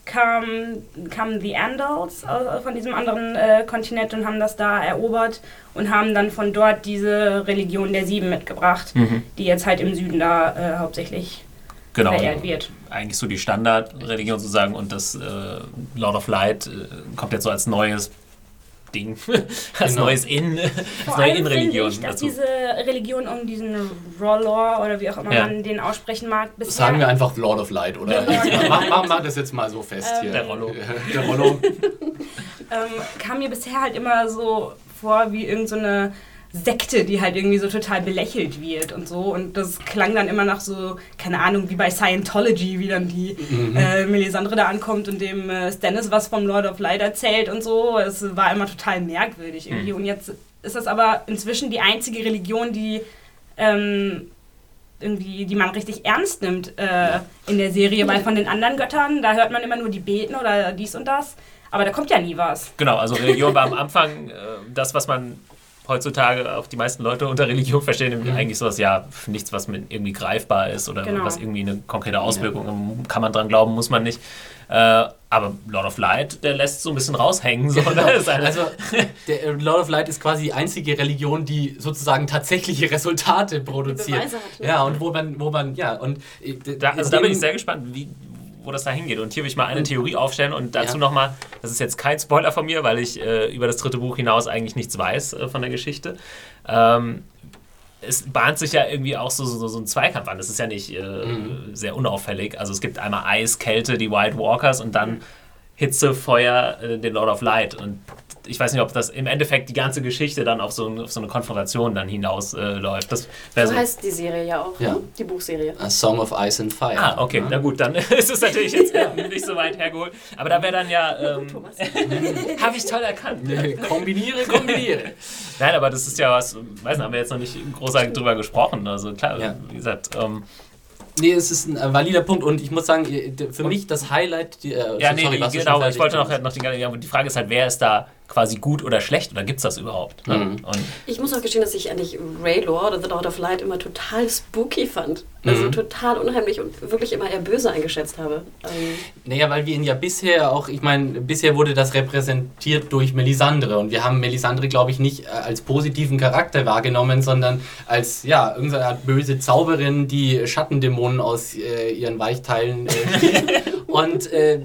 kamen kamen die Andals äh, von diesem anderen äh, Kontinent und haben das da erobert und haben dann von dort diese Religion der Sieben mitgebracht,
Mhm.
die jetzt halt im Süden da äh, hauptsächlich
Genau.
verehrt wird.
Eigentlich so die Standardreligion sozusagen und das äh, Lord of Light äh, kommt jetzt so als neues Ding, als
Genau.
neues In, als
Vor
neue In-Religion
ich, dass
dazu.
diese Religion um diesen Rollor oder wie auch immer
Ja.
man den aussprechen mag, bisher
Sagen wir einfach Lord of Light, oder? Mach, mach, mach das jetzt mal so fest
Ähm,
hier.
Der Rollo.
Der Rollo.
ähm, kam mir bisher halt immer so vor wie irgendeine so eine Sekte, die halt irgendwie so total belächelt wird und so. Und das klang dann immer nach so, keine Ahnung, wie bei Scientology, wie dann die
Mhm.
äh, Melisandre da ankommt und dem äh, Stannis was vom Lord of Light erzählt und so. Es war immer total merkwürdig irgendwie. Und jetzt ist das aber inzwischen die einzige Religion, die ähm, irgendwie, die man richtig ernst nimmt äh, in der Serie, weil von den anderen Göttern, da hört man immer nur die beten oder dies und das. Aber da kommt ja nie was.
Genau, also Religion war am Anfang äh, das, was man heutzutage auch die meisten Leute unter Religion verstehen, nämlich eigentlich sowas, ja, nichts, was mit irgendwie greifbar ist oder
Genau.
was irgendwie eine konkrete Auswirkung kann man dran glauben, muss man nicht. Äh, aber Lord of Light, der lässt so ein bisschen raushängen. So, ne? Ist eine-
Also, der äh, Lord of Light ist quasi die einzige Religion, die sozusagen tatsächliche Resultate produziert.
Ne?
Ja, und wo man, wo man, ja, und äh,
Da, also da bin ich sehr gespannt, wie, wo das da hingeht. Und hier will ich mal eine Theorie aufstellen und dazu
Ja.
nochmal, das ist jetzt kein Spoiler von mir, weil ich äh, über das dritte Buch hinaus eigentlich nichts weiß äh, von der Geschichte. Ähm, es bahnt sich ja irgendwie auch so, so, so ein Zweikampf an. Das ist ja nicht äh, sehr unauffällig. Also es gibt einmal Eis, Kälte, die White Walkers und dann Hitze, Feuer, äh, den Lord of Light. Und ich weiß nicht, ob das im Endeffekt die ganze Geschichte dann auf so, ein- auf so eine Konfrontation dann hinausläuft. Äh, läuft. das wäre
So
so.
heißt die Serie ja auch,
Ja.
Ne? die Buchserie.
A Song of Ice and Fire.
Ah, okay, na gut, dann ist es natürlich jetzt nicht so weit hergeholt. Aber da wäre dann ja. Ähm,
Thomas.
Habe ich toll erkannt.
Nee, kombiniere, kombiniere.
Nein, aber das ist ja was, weiß nicht, haben wir jetzt noch nicht großartig drüber gesprochen. Also klar,
Ja.
wie gesagt, ähm,
Nee, es ist ein äh, valider Punkt und ich muss sagen, äh, für mich das Highlight. Die, äh,
ja,
so-
nee,
sorry, schon
genau, ich wollte noch, noch die, ja, die Frage ist halt, wer ist da quasi gut oder schlecht oder gibt es das überhaupt? Ne?
Mhm.
Und
Ich muss auch gestehen, dass ich eigentlich Raylor oder The Lord of Light immer total spooky fand. Also
Mhm.
total unheimlich und wirklich immer eher böse eingeschätzt habe. Ähm,
Naja, weil wir ihn ja bisher auch, ich meine, bisher wurde das repräsentiert durch Melisandre und wir haben Melisandre, glaube ich, nicht äh, als positiven Charakter wahrgenommen, sondern als, ja, irgendeine Art böse Zauberin, die Schattendämonen aus äh, ihren Weichteilen äh, Und äh,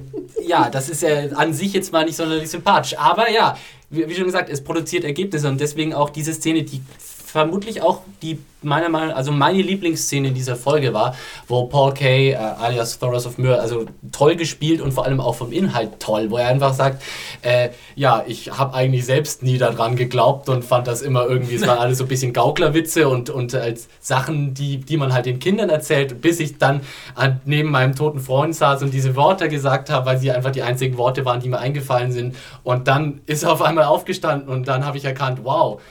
ja, das ist ja an sich jetzt mal nicht sonderlich sympathisch. Aber ja, wie, wie schon gesagt, es produziert Ergebnisse und deswegen auch diese Szene, die vermutlich auch die meiner Meinung also meine Lieblingsszene in dieser Folge war, wo Paul Kay, äh, alias Thoros of Myr, also toll gespielt und vor allem auch vom Inhalt toll, wo er einfach sagt, äh, ja, ich habe eigentlich selbst nie daran geglaubt und fand das immer irgendwie, es waren alles so ein bisschen Gauklerwitze und, und als Sachen, die, die man halt den Kindern erzählt, bis ich dann an, neben meinem toten Freund saß und diese Worte gesagt habe, weil sie einfach die einzigen Worte waren, die mir eingefallen sind. Und dann ist er auf einmal aufgestanden und dann habe ich erkannt, wow,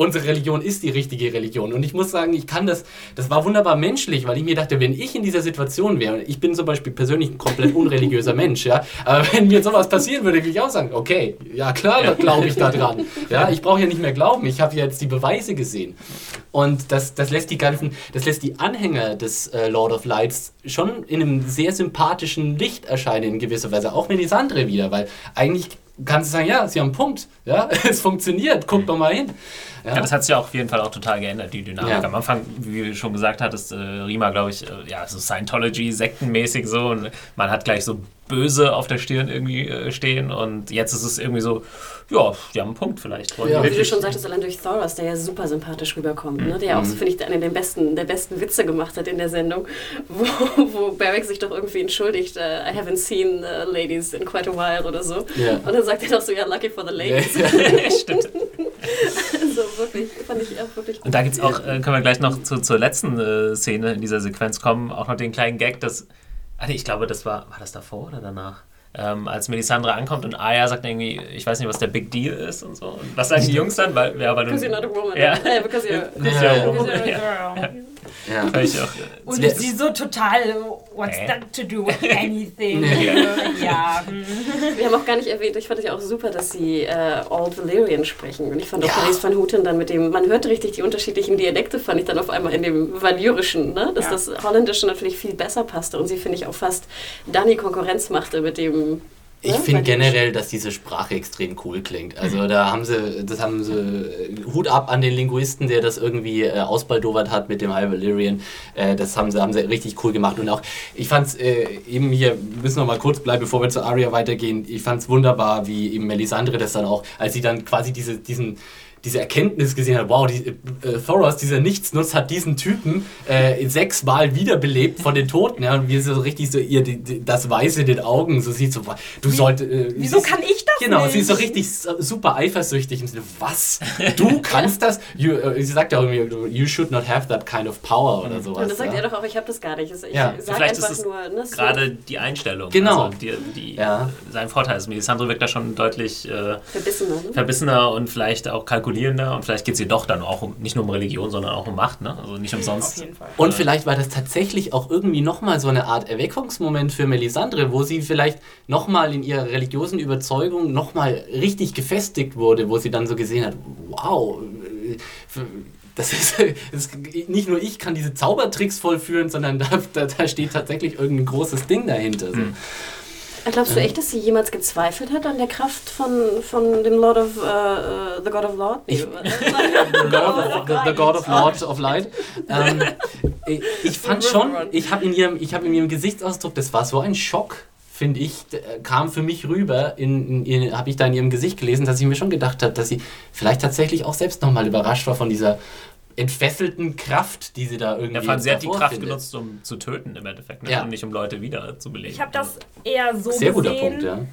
unsere Religion ist die richtige Religion. Und ich muss sagen, ich kann das, das war wunderbar menschlich, weil ich mir dachte, wenn ich in dieser Situation wäre, ich bin zum Beispiel persönlich ein komplett unreligiöser Mensch, ja, aber wenn mir sowas passieren würde, würde ich auch sagen, okay, ja klar, da glaube ich da dran. Ja, ich brauche ja nicht mehr glauben, ich habe ja jetzt die Beweise gesehen. Und das, das lässt die ganzen, das lässt die Anhänger des äh, Lord of Lights schon in einem sehr sympathischen Licht erscheinen in gewisser Weise, auch Melisandre wieder, weil eigentlich kannst du sagen, ja, sie haben einen Punkt, ja, es funktioniert, guck doch mal hin.
Ja. ja, das hat sich ja auch auf jeden Fall auch total geändert, die Dynamik. Ja. Am Anfang, wie du schon gesagt hattest, äh, Rima, glaube ich, äh, ja, so Scientology, sektenmäßig so und man hat gleich so böse auf der Stirn irgendwie äh, stehen und jetzt ist es irgendwie so, ja, die haben einen Punkt vielleicht.
Ja. Wie du schon sagtest, allein durch Thoros, der ja super sympathisch rüberkommt, ne? der ja auch, so, mhm. finde ich, einen der besten, der besten Witze gemacht hat in der Sendung, wo, wo Barrick sich doch irgendwie entschuldigt, uh, I haven't seen uh, ladies in quite a while oder so. Yeah. Und dann sagt er doch so, ja, lucky for the ladies.
Ja, stimmt.
also wirklich, fand ich auch wirklich.
Und da gibt es auch, äh, können wir gleich noch zu, zur letzten äh, Szene in dieser Sequenz kommen, auch noch den kleinen Gag, dass nee, ich glaube, das war, war das davor oder danach? Ähm, als Melisandre ankommt und Aya sagt irgendwie, ich weiß nicht, was der Big Deal ist und so. Und was sagen die Jungs dann? Weil, ja, weil du, because you're not a woman. Ja. Yeah, because you're, because you're a woman. Yeah. Yeah.
Ja. Ich auch, und ja. sie so total, what's äh? that to do with anything?
ja. Wir haben auch gar nicht erwähnt, ich fand es ja auch super, dass sie äh, Old Valyrian sprechen. Und ich fand auch ja. Paris van Houten dann mit dem, man hört richtig die unterschiedlichen Dialekte, fand ich dann auf einmal in dem Valyrischen, ne? dass ja. das Holländische natürlich viel besser passte und sie, finde ich, auch fast Dani Konkurrenz machte mit dem
ich ja, finde generell, dass diese Sprache extrem cool klingt. Also mhm. da haben sie, das haben sie äh, Hut ab an den Linguisten, der das irgendwie äh, ausbaldowert hat mit dem High Valyrian. Äh, das haben sie, haben sie richtig cool gemacht. Und auch, ich fand es äh, eben hier, wir müssen noch mal kurz bleiben, bevor wir zu Aria weitergehen. Ich fand es wunderbar, wie eben Melisandre das dann auch, als sie dann quasi diese, diesen diese Erkenntnis gesehen hat, wow, die, äh, Thoros, dieser Nichtsnutz, hat diesen Typen äh, sechsmal wiederbelebt von den Toten. Ja, und wie so richtig so ihr die, die, das Weiß in den Augen so sieht, so, du solltest. Äh,
Wieso kann ich das
Genau, nicht? sie ist so richtig super eifersüchtig. Und was? Du kannst das? You, äh, sie sagt ja irgendwie, you should not have that kind of power oder sowas.
Und das sagt
ja.
er doch auch, ich habe das gar nicht. Ich
ja. Vielleicht ist es nur, ne, so. gerade die Einstellung.
Genau.
Also die, die, ja. Sein Vorteil ist, Melisandre wirkt da schon deutlich
äh, verbissener, ne?
verbissener und vielleicht auch kalkulierender und vielleicht geht es ihr doch dann auch um, nicht nur um Religion, sondern auch um Macht. Ne? Also nicht umsonst. Auf jeden
Fall. Und vielleicht war das tatsächlich auch irgendwie nochmal so eine Art Erweckungsmoment für Melisandre, wo sie vielleicht nochmal in ihrer religiösen Überzeugung nochmal richtig gefestigt wurde, wo sie dann so gesehen hat, wow, das ist, das ist, nicht nur ich kann diese Zaubertricks vollführen, sondern da, da, da steht tatsächlich irgendein großes Ding dahinter. So. Mhm.
Glaubst du echt, dass sie jemals gezweifelt hat an der Kraft von, von dem Lord of uh, The God of Lord?
Ich, Lord, the, the, God of Lord of Light. Ähm, ich fand schon, ich habe in, ihrem, hab in ihrem Gesichtsausdruck, das war so ein Schock finde ich, kam für mich rüber, in, in habe ich da in ihrem Gesicht gelesen, dass ich mir schon gedacht habe, dass sie vielleicht tatsächlich auch selbst nochmal überrascht war von dieser entfesselten Kraft, die sie da irgendwie. Ja,
vor allem, sie hat die Kraft findet. genutzt, um zu töten im Endeffekt, ne? ja. und nicht um Leute wieder zu belegen.
Ich habe das eher so
Sehr
gesehen,
guter Punkt, ja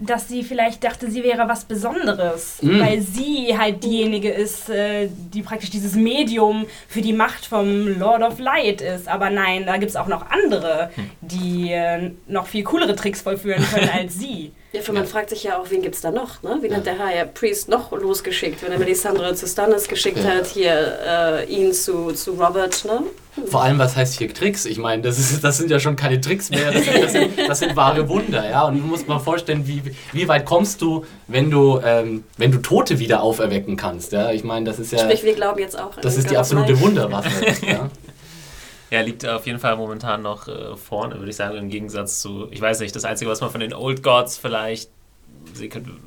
dass sie vielleicht dachte, sie wäre was Besonderes, mm. weil sie halt diejenige ist, äh, die praktisch dieses Medium für die Macht vom Lord of Light ist. Aber nein, da gibt es auch noch andere, hm. die äh, noch viel coolere Tricks vollführen können als sie.
Ja, für man fragt sich ja auch, wen gibt es da noch? Ne? Wen ja. hat der Higher Priest noch losgeschickt, wenn er Melisandre zu Stannis geschickt ja. hat, hier äh, ihn zu, zu Robert, ne?
Vor allem, was heißt hier Tricks? Ich meine, das, das sind ja schon keine Tricks mehr, das sind, das sind, das sind wahre Wunder, ja. Und du musst mal vorstellen, wie, wie weit kommst du, wenn du, ähm, wenn du Tote wieder auferwecken kannst, ja. Ich meine, das ist ja...
Sprich, wir glauben jetzt auch...
Das ist die absolute Wunderwaffe, ja.
Er liegt auf jeden Fall momentan noch äh, vorne, würde ich sagen, im Gegensatz zu, ich weiß nicht, das Einzige, was man von den Old Gods vielleicht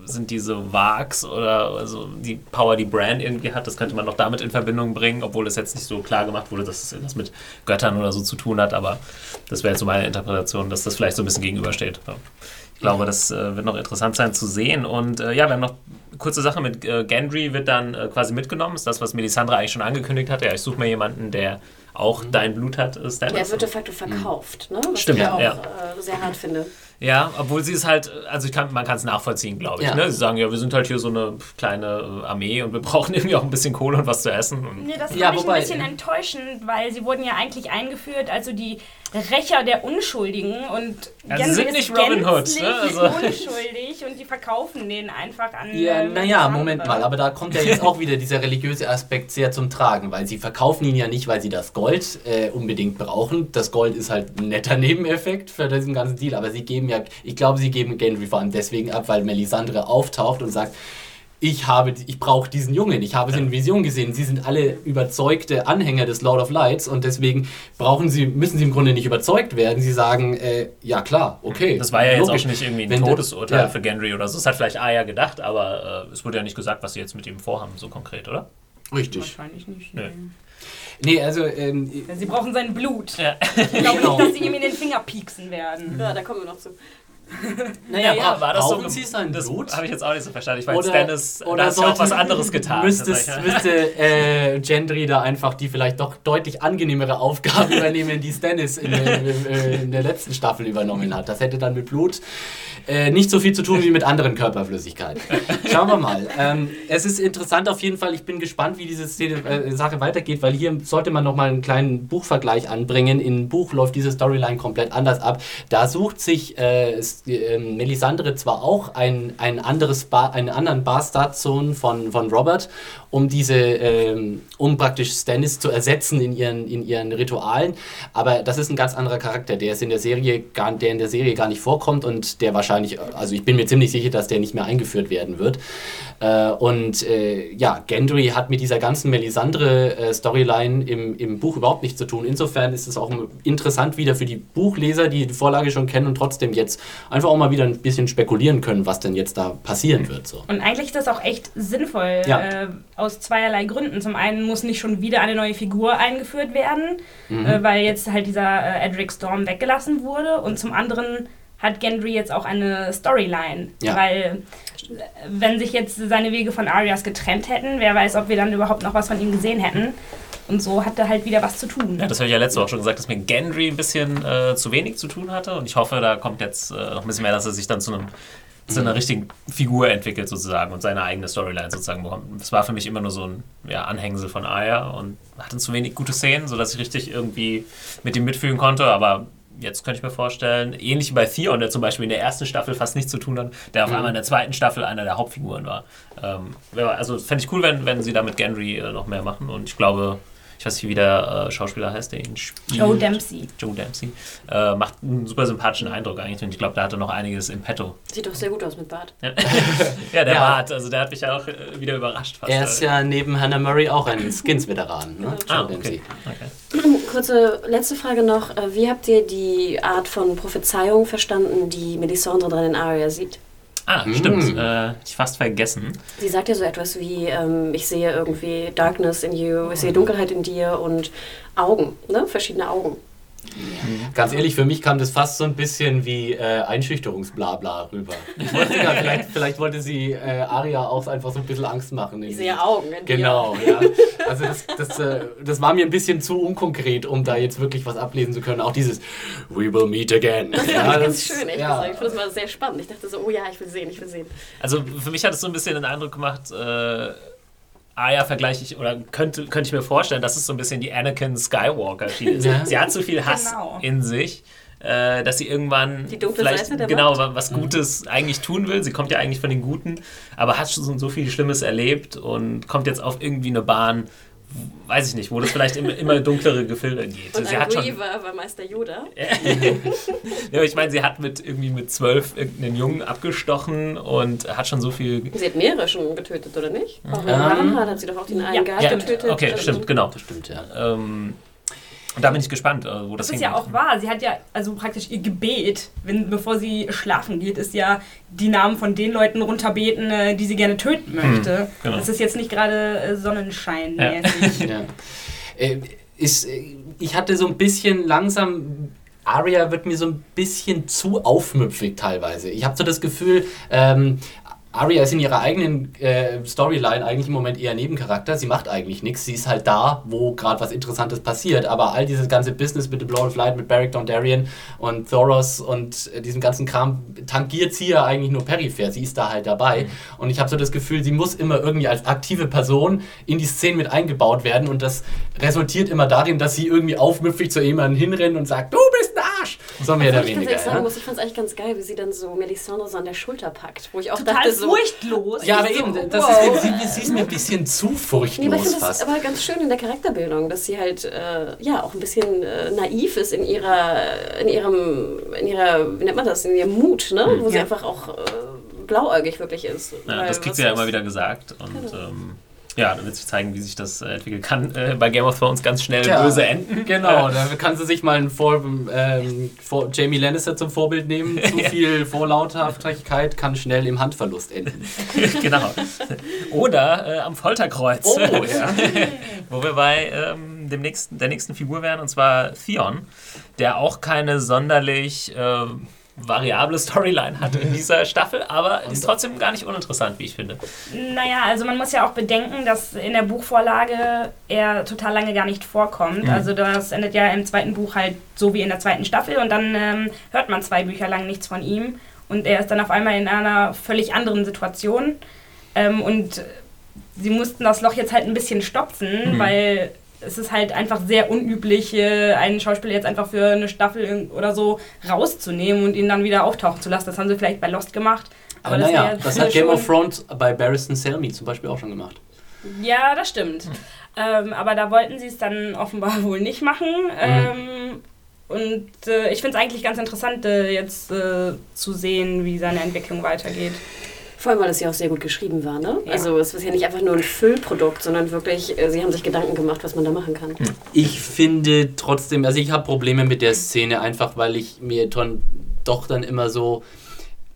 sind diese Vags oder also die Power, die Bran irgendwie hat, das könnte man noch damit in Verbindung bringen, obwohl es jetzt nicht so klar gemacht wurde, dass es irgendwas mit Göttern oder so zu tun hat, aber das wäre jetzt so meine Interpretation, dass das vielleicht so ein bisschen gegenübersteht. Ja. Ich glaube, das äh, wird noch interessant sein zu sehen. Und äh, ja, haben noch kurze Sache mit äh, Gendry wird dann äh, quasi mitgenommen. ist das, was Melisandre eigentlich schon angekündigt hatte. Ja, ich suche mir jemanden, der auch dein Blut hat, äh, Stannis.
Ja, er wird de facto verkauft, ne? Was
Stimmt,
ich
ja,
auch
ja.
Äh, sehr hart finde.
Ja, obwohl sie es halt, also ich kann, man kann es nachvollziehen, glaube ich.
Ja.
Ne? Sie sagen ja, wir sind halt hier so eine kleine äh, Armee und wir brauchen irgendwie auch ein bisschen Kohle und was zu essen. Und
Nee, das
Ja,
fand ich
wobei-
ein bisschen enttäuschend, weil sie wurden ja eigentlich eingeführt, also die Rächer der Unschuldigen und
Ja, sie sind
ist
nicht Robin Hood, ne? Also-
unschuldig und die verkaufen den einfach an.
Ja,
äh,
naja,
andere.
Moment mal, aber da kommt ja jetzt auch wieder dieser religiöse Aspekt sehr zum Tragen, weil sie verkaufen ihn ja nicht, weil sie das Gold äh, unbedingt brauchen. Das Gold ist halt ein netter Nebeneffekt für diesen ganzen Deal, aber sie geben ja, ich glaube, sie geben Gendry vor allem deswegen ab, weil Melisandre auftaucht und sagt, ich habe, ich brauche diesen Jungen, ich habe sie in Vision gesehen. Sie sind alle überzeugte Anhänger des Lord of Lights und deswegen brauchen sie, müssen sie im Grunde nicht überzeugt werden. Sie sagen, äh, ja klar, okay.
das war ja jetzt
logisch.
auch nicht irgendwie ein
Wenn der-
Todesurteil
ja.
für Gendry oder so. Das hat vielleicht Aya gedacht, aber äh, es wurde ja nicht gesagt, was sie jetzt mit ihm vorhaben, so konkret, oder?
Richtig.
Wahrscheinlich nicht.
Nö.
Nee, also ähm,
Ja, Sie brauchen sein Blut.
Ja.
Ich glaube
Genau.
nicht, dass sie ihm in den Finger pieksen werden.
Ja, da kommen wir noch zu.
Naja,
Ja, war das so?
Sie sein
das
Blut?
habe ich jetzt auch nicht so verstanden. Ich meine, Stannis,
oder
da hat ja auch was anderes getan.
Müsste,
Das sag ich ja.
müsste äh, Gendry da einfach die vielleicht doch deutlich angenehmere Aufgabe übernehmen, die Stannis in, der- in, äh, in der letzten Staffel übernommen hat. Das hätte dann mit Blut äh, nicht so viel zu tun wie mit anderen Körperflüssigkeiten. Schauen wir mal. Ähm, es ist interessant auf jeden Fall. Ich bin gespannt, wie diese Szene, äh, Sache weitergeht, weil hier sollte man noch mal einen kleinen Buchvergleich anbringen. Im Buch läuft diese Storyline komplett anders ab. Da sucht sich äh, es- äh, Melisandre zwar auch ein, ein anderes ba einen anderen Bastardsohn von, von Robert, um diese, ähm, um praktisch Stannis zu ersetzen in ihren, in ihren Ritualen, aber das ist ein ganz anderer Charakter, der ist in der Serie gar, der in der Serie gar nicht vorkommt und der wahrscheinlich, also ich bin mir ziemlich sicher, dass der nicht mehr eingeführt werden wird. Äh, und äh, ja, Gendry hat mit dieser ganzen Melisandre-Storyline im, im Buch überhaupt nichts zu tun. Insofern ist es auch interessant wieder für die Buchleser, die die Vorlage schon kennen und trotzdem jetzt einfach auch mal wieder ein bisschen spekulieren können, was denn jetzt da passieren wird. So.
Und eigentlich ist das auch echt sinnvoll,
Ja.
Aus zweierlei Gründen. Zum einen muss nicht schon wieder eine neue Figur eingeführt werden,
Mhm.
äh, weil jetzt halt dieser äh, Edric Storm weggelassen wurde. Und zum anderen hat Gendry jetzt auch eine Storyline,
Ja.
weil wenn sich jetzt seine Wege von Arias getrennt hätten, wer weiß, ob wir dann überhaupt noch was von ihm gesehen hätten. Und so hat er halt wieder was zu tun.
Ja, das habe ich ja letzte Woche schon gesagt, dass mir Gendry ein bisschen äh, zu wenig zu tun hatte. Und ich hoffe, da kommt jetzt äh, noch ein bisschen mehr, dass er sich dann zu einem zu einer richtigen Figur entwickelt sozusagen und seine eigene Storyline sozusagen bekommt. Es war für mich immer nur so ein ja, Anhängsel von Aya und hatte zu wenig gute Szenen, sodass ich richtig irgendwie mit ihm mitfühlen konnte, aber jetzt könnte ich mir vorstellen, ähnlich wie bei Theon, der zum Beispiel in der ersten Staffel fast nichts zu tun hat, der auf einmal in der zweiten Staffel einer der Hauptfiguren war. Ähm, also fände ich cool, wenn, wenn sie da mit Gendry äh, noch mehr machen und ich glaube, ich weiß nicht, wie der äh, Schauspieler heißt, der ihn spielt.
Joe Dempsey.
Joe Dempsey. Äh, macht einen super sympathischen Eindruck eigentlich und ich glaube, da hat er noch einiges im Petto.
Sieht doch sehr gut aus mit Bart.
Ja, der
Ja.
Bart, also der hat mich ja auch äh, wieder überrascht fast.
Er ist ja neben Hannah Murray auch ein Skins-Veteran. Ne?
Ah,
Joe Dempsey.
okay. okay.
Kurze letzte Frage noch. Äh, Wie habt ihr die Art von Prophezeiung verstanden, die Melisandre dran in Arya sieht?
Ah, stimmt. Äh, ich fast vergessen.
Sie sagt ja so etwas wie, ähm, ich sehe irgendwie Darkness in you, ich sehe Dunkelheit in dir und Augen, ne? verschiedene Augen.
Ganz ehrlich, für mich kam das fast so ein bisschen wie äh, Einschüchterungsblabla rüber. Ich wollte ja, vielleicht, vielleicht wollte sie äh, Aria auch einfach so ein bisschen Angst machen.
Ich sehe Augen in
Genau, ja. Also das, das, äh, das war mir ein bisschen zu unkonkret, um da jetzt wirklich was ablesen zu können. Auch dieses We will meet again.
Das
ja,
fand ich ganz schön, ehrlich
ja.
gesagt. Ich finde das mal sehr spannend. Ich dachte so, oh ja, ich will sehen, ich will sehen.
Also für mich hat es so ein bisschen den Eindruck gemacht, äh, Aya vergleiche ich, oder könnte, könnte ich mir vorstellen, dass es so ein bisschen die Anakin Skywalker-Schiene ist.
Ja.
Sie hat so viel Hass
Genau.
in sich. Äh, dass sie irgendwann
Die dunkle
vielleicht
Seite der
genau was Gutes eigentlich tun will. Sie kommt ja eigentlich von den Guten, aber hat schon so viel Schlimmes erlebt und kommt jetzt auf irgendwie eine Bahn, weiß ich nicht, wo das vielleicht immer, immer dunklere Gefilde geht.
Und
sie hat schon,
war Meister Yoda.
ja, ich meine, sie hat mit irgendwie mit zwölf irgendeinen Jungen abgestochen und hat schon so viel
Sie hat mehrere schon getötet, oder nicht? Auch in
Ähm,
Ravenhard hat sie doch auch den einen
Ja.
Guard
Ja,
getötet.
okay,
Also-
stimmt, genau.
Das stimmt, ja.
Ähm, Und da bin ich gespannt, äh, wo das
Das ist ja auch wahr. Sie hat ja, also praktisch ihr Gebet, wenn, bevor sie schlafen geht, ist ja die Namen von den Leuten runterbeten, äh, die sie gerne töten möchte.
genau.
Das ist jetzt nicht gerade äh, Sonnenschein-mäßig.
Ja. Äh, ist, äh, ich hatte so ein bisschen langsam. Arya wird mir so ein bisschen zu aufmüpfig teilweise. Ich habe so das Gefühl, ähm, Arya ist in ihrer eigenen äh, Storyline eigentlich im Moment eher Nebencharakter. Sie macht eigentlich nichts. Sie ist halt da, wo gerade was Interessantes passiert. Aber all dieses ganze Business mit The Blood of Light, mit Beric Dondarrion und Thoros und äh, diesem ganzen Kram tangiert sie ja eigentlich nur peripher. Sie ist da halt dabei. Und ich habe so das Gefühl, sie muss immer irgendwie als aktive Person in die Szene mit eingebaut werden. Und das resultiert immer darin, dass sie irgendwie aufmüpfig zu jemandem hinrennt und sagt, du bist ein Arsch. So mehr oder
ich ganz
weniger.
ehrlich sagen
Ja?
muss, ich fand es eigentlich ganz geil, wie sie dann so Melisandre so an der Schulter packt. Wo ich auch
Total
dachte so...
furchtlos.
Ja, aber
So,
eben, das
wow.
ist, sie, sie ist mir ein bisschen zu
Nee, aber ich
furchtlos
finde das aber ganz schön in der Charakterbildung, dass sie halt äh, ja auch ein bisschen äh, naiv ist in ihrer, in ihrem, in ihrer, wie nennt man das, in ihrem Mut, ne? Wo sie
Ja.
einfach auch äh, blauäugig wirklich ist.
Ja,
Weil
das kriegt sie ja immer wieder gesagt. Und
Genau.
ähm, ja, da wird sich zeigen, wie sich das äh, entwickeln kann. Äh, bei Game of Thrones ganz schnell
Tja,
böse enden.
Genau, da kann sie sich mal einen Vor, ähm, vor Jamie Lannister zum Vorbild nehmen. Zu viel Vorlauthaftigkeit kann schnell im Handverlust enden.
genau. Oder äh, am Folterkreuz.
Oh, ja.
Wo wir bei ähm, dem nächsten, der nächsten Figur wären, und zwar Theon, der auch keine sonderlich äh, variable Storyline hat in dieser Staffel, aber ist trotzdem gar nicht uninteressant, wie ich finde.
Naja, also man muss ja auch bedenken, dass in der Buchvorlage er total lange gar nicht vorkommt.
Mhm.
Also das endet ja im zweiten Buch halt so wie in der zweiten Staffel und dann ähm, hört man zwei Bücher lang nichts von ihm und er ist dann auf einmal in einer völlig anderen Situation ähm, und sie mussten das Loch jetzt halt ein bisschen stopfen,
Mhm.
weil es ist halt einfach sehr unüblich, äh, einen Schauspieler jetzt einfach für eine Staffel oder so rauszunehmen und ihn dann wieder auftauchen zu lassen. Das haben sie vielleicht bei Lost gemacht.
Aber
das
naja, das hat Game of Thrones bei Barristan Selmy zum Beispiel auch schon gemacht.
Ja, das stimmt. Ähm, aber da wollten sie es dann offenbar wohl nicht machen. Ähm, und äh, ich finde es eigentlich ganz interessant, äh, jetzt äh, zu sehen, wie seine Entwicklung weitergeht.
Vor allem, weil es ja auch sehr gut geschrieben war, ne?
Ja.
Also es ist ja nicht einfach nur ein Füllprodukt, sondern wirklich, äh, sie haben sich Gedanken gemacht, was man da machen kann.
Ich finde trotzdem, also ich habe Probleme mit der Szene, einfach weil ich mir dann doch dann immer so,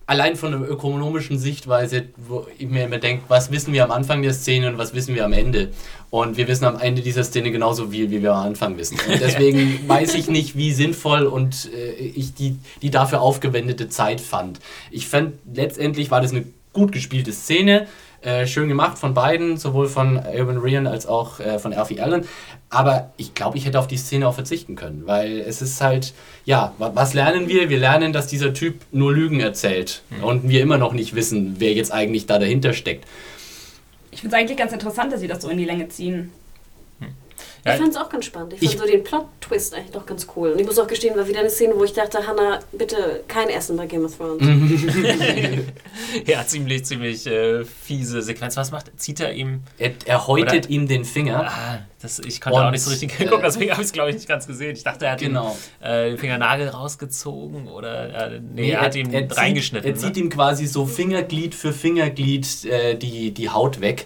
allein von der ökonomischen Sichtweise, wo ich mir immer denke, was wissen wir am Anfang der Szene und was wissen wir am Ende? Und wir wissen am Ende dieser Szene genauso viel, wie wir am Anfang wissen. Und deswegen weiß ich nicht, wie sinnvoll und äh, ich die, die dafür aufgewendete Zeit fand. Ich fand, letztendlich war das eine gut gespielte Szene. Äh, schön gemacht von beiden, sowohl von Ewan Ryan als auch äh, von Alfie Allen. Aber ich glaube, ich hätte auf die Szene auch verzichten können, weil es ist halt, ja, wa- was lernen wir? Wir lernen, dass dieser Typ nur Lügen erzählt und wir immer noch nicht wissen, wer jetzt eigentlich da dahinter steckt.
Ich finde es eigentlich ganz interessant, dass sie das so in die Länge ziehen.
Ja,
Ich fand es auch ganz spannend. Ich,
Ich-
fand so den Plot-Twist eigentlich doch ganz cool. Und ich muss auch gestehen, war wieder eine Szene, wo ich dachte, Hannah, bitte kein Essen bei Game of Thrones.
ja, ziemlich, ziemlich äh, fiese Sequenz. Was macht? Zieht er ihm.
Er, er häutet
Oder-
ihm den Finger.
Ah, das, ich konnte
Und,
auch nicht so richtig
äh,
hingucken, deswegen habe ich es, glaube ich, nicht ganz gesehen. Ich dachte, er hat
Genau.
ihm, äh, den Fingernagel rausgezogen oder. Äh, nee, er hat ihn
er zieht,
reingeschnitten.
Er zieht
ne?
ihm quasi so Fingerglied für Fingerglied äh, die, die Haut weg.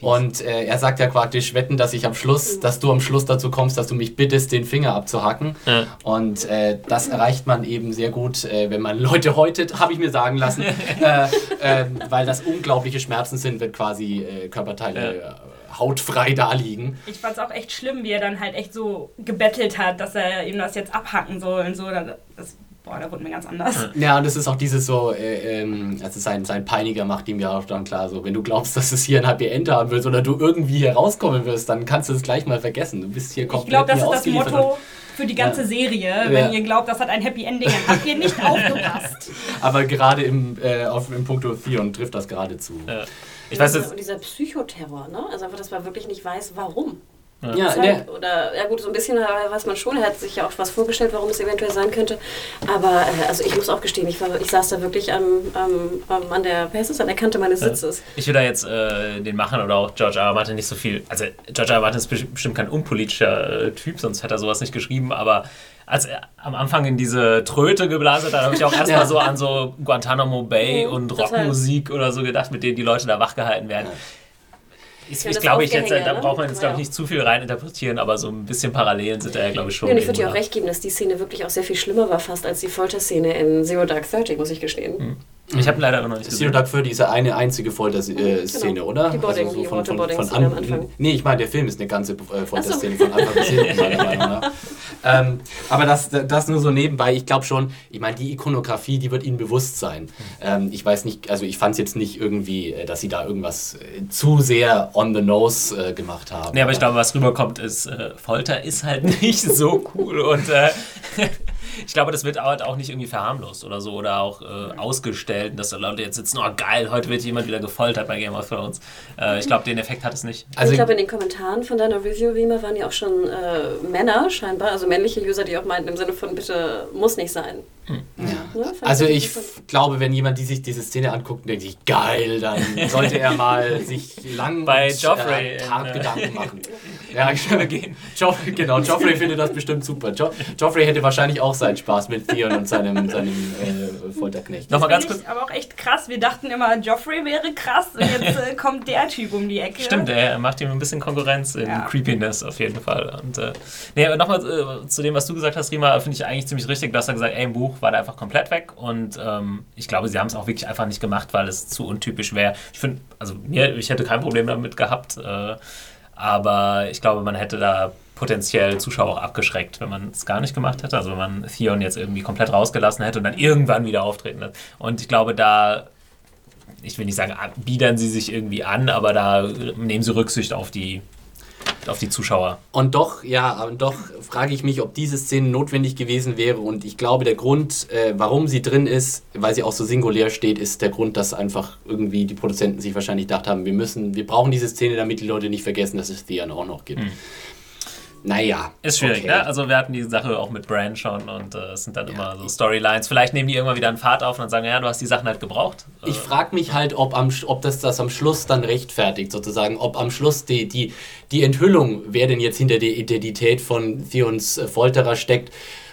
Und äh, er sagt ja praktisch, wetten, dass ich am Schluss, dass du am Schluss dazu kommst, dass du mich bittest, den Finger abzuhacken.
Ja.
Und äh, das erreicht man eben sehr gut, äh, wenn man Leute häutet, habe ich mir sagen lassen. äh, äh, weil das unglaubliche Schmerzen sind, wenn quasi äh, Körperteile äh, hautfrei da liegen.
Ich fand es auch echt schlimm, wie er dann halt echt so gebettelt hat, dass er ihm das jetzt abhacken soll und so. Das, boah, da wurde mir ganz anders.
Ja, und das ist auch dieses so, äh, ähm, also sein, sein Peiniger macht ihm ja auch dann klar, so, wenn du glaubst, dass es hier ein Happy End haben willst oder du irgendwie hier rauskommen wirst, dann kannst du es gleich mal vergessen. Du bist hier
Ich
komplett
glaube, das ist das
ausgeliefert
Motto für die ganze
Ja.
Serie. Wenn
Ja.
ihr glaubt, das hat ein Happy Ending, dann habt ihr nicht aufgepasst.
Aber gerade im, äh, auf, im Punkto Theon trifft das geradezu.
Ja. Ich weiß jetzt.
Und dieser Psychoterror, ne? Also einfach, dass man wirklich nicht weiß, warum.
Ja,
Zeit.
der,
Oder, ja gut, so ein bisschen äh, weiß man schon, er hat sich ja auch was vorgestellt, warum es eventuell sein könnte. Aber äh, also ich muss auch gestehen, ich, war, ich saß da wirklich am, am, am, an der, es, an der Kante meines Sitzes.
Ich will da jetzt äh, den Machern oder auch George R. R. Martin nicht so viel. Also, George R. R. Martin ist besti- bestimmt kein unpolitischer äh, Typ, sonst hätte er sowas nicht geschrieben. Aber als er am Anfang in diese Tröte geblasen hat, habe ich auch erstmal
Ja.
so an so Guantanamo Bay
Mhm,
und
total.
Rockmusik oder so gedacht, mit denen die Leute da wachgehalten werden. Ich,
Ja,
ich glaube, ich jetzt, da
ne?
braucht man jetzt, glaube ich, nicht zu viel reininterpretieren, aber so ein bisschen Parallelen sind da ja, glaube ich, schon.
Ja, und ich würde dir auch recht geben, dass die Szene wirklich auch sehr viel schlimmer war fast als die Folterszene in Zero Dark Thirty, muss ich gestehen.
da. Ich habe leider immer noch nicht
Zero
gesehen.
Dark Thirty ist ja eine einzige Folterszene,
Genau.
oder? Also
Die Boarding- die Waterboarding-Szene am Anfang.
Nee, ich meine, der Film ist eine ganze äh, Folterszene von Anfang bis hinten, meiner Meinung nach. Ähm, aber das, das nur so nebenbei. Ich glaube schon, ich meine, die Ikonografie, die wird ihnen bewusst sein. Ähm, ich weiß nicht, also ich fand es jetzt nicht irgendwie, äh, dass sie da irgendwas äh, zu sehr on the nose äh, gemacht haben.
Nee, aber ich glaube, was rüberkommt, ist, äh, Folter ist halt nicht so cool und äh, ich glaube, das wird halt auch nicht irgendwie verharmlost oder so oder auch äh, ausgestellt, dass da Leute jetzt sitzen, oh geil, heute wird jemand wieder gefoltert bei Game of Thrones. Äh, ich glaube, den Effekt hat es nicht.
Also
ich glaube, in den Kommentaren von deiner Review, Rima, waren ja auch schon äh, Männer scheinbar, also männliche User, die auch meinten im Sinne von, bitte, muss nicht sein. Fand
Also ich glaube, wenn jemand die sich diese Szene anguckt, denkt sich, geil, dann sollte er mal sich lang
Bei
und,
Joffrey
äh,
äh,
Gedanken machen. Ja, gehen. Joffrey, genau, Joffrey findet das bestimmt super. Jo Joffrey hätte wahrscheinlich auch seinen Spaß mit Theon und seinem, seinem äh, Folterknecht.
Nochmal ganz kurz.
aber auch echt krass. Wir dachten immer, Joffrey wäre krass und jetzt äh, kommt der Typ um die Ecke.
Stimmt, er macht ihm ein bisschen Konkurrenz in
Ja.
Creepiness auf jeden Fall. Und, äh, nee, aber nochmal äh, zu dem, was du gesagt hast, Rima, finde ich eigentlich ziemlich richtig. Du hast ja gesagt, ey, im Buch war der einfach komplett weg. Und ähm, ich glaube, sie haben es auch wirklich einfach nicht gemacht, weil es zu untypisch wäre. Ich finde, also mir, ich hätte kein Problem damit gehabt. Äh, aber ich glaube, man hätte da potenziell Zuschauer auch abgeschreckt, wenn man es gar nicht gemacht hätte. Also wenn man Theon jetzt irgendwie komplett rausgelassen hätte und dann irgendwann wieder auftreten lässt. Und ich glaube, da ich will nicht sagen, biedern sie sich irgendwie an, aber da nehmen sie Rücksicht auf die, auf die Zuschauer.
Und doch, ja, und doch frage ich mich, ob diese Szene notwendig gewesen wäre. Und ich glaube, der Grund, äh, warum sie drin ist, weil sie auch so singulär steht, ist der Grund, dass einfach irgendwie die Produzenten sich wahrscheinlich gedacht haben, wir müssen, wir brauchen diese Szene, damit die Leute nicht vergessen, dass es Theon auch noch gibt. Naja.
Ist schwierig,
okay.
ne? Also wir hatten die Sache auch mit Bran schon und äh, es sind dann immer so Storylines. Vielleicht nehmen die irgendwann wieder einen Pfad auf und dann sagen, ja, du hast die Sachen halt gebraucht. Äh,
Ich frage mich halt, ob, am, ob das das am Schluss dann rechtfertigt, sozusagen. Ob am Schluss die, die, die Enthüllung, wer denn jetzt hinter der Identität von Theons äh, Folterer steckt,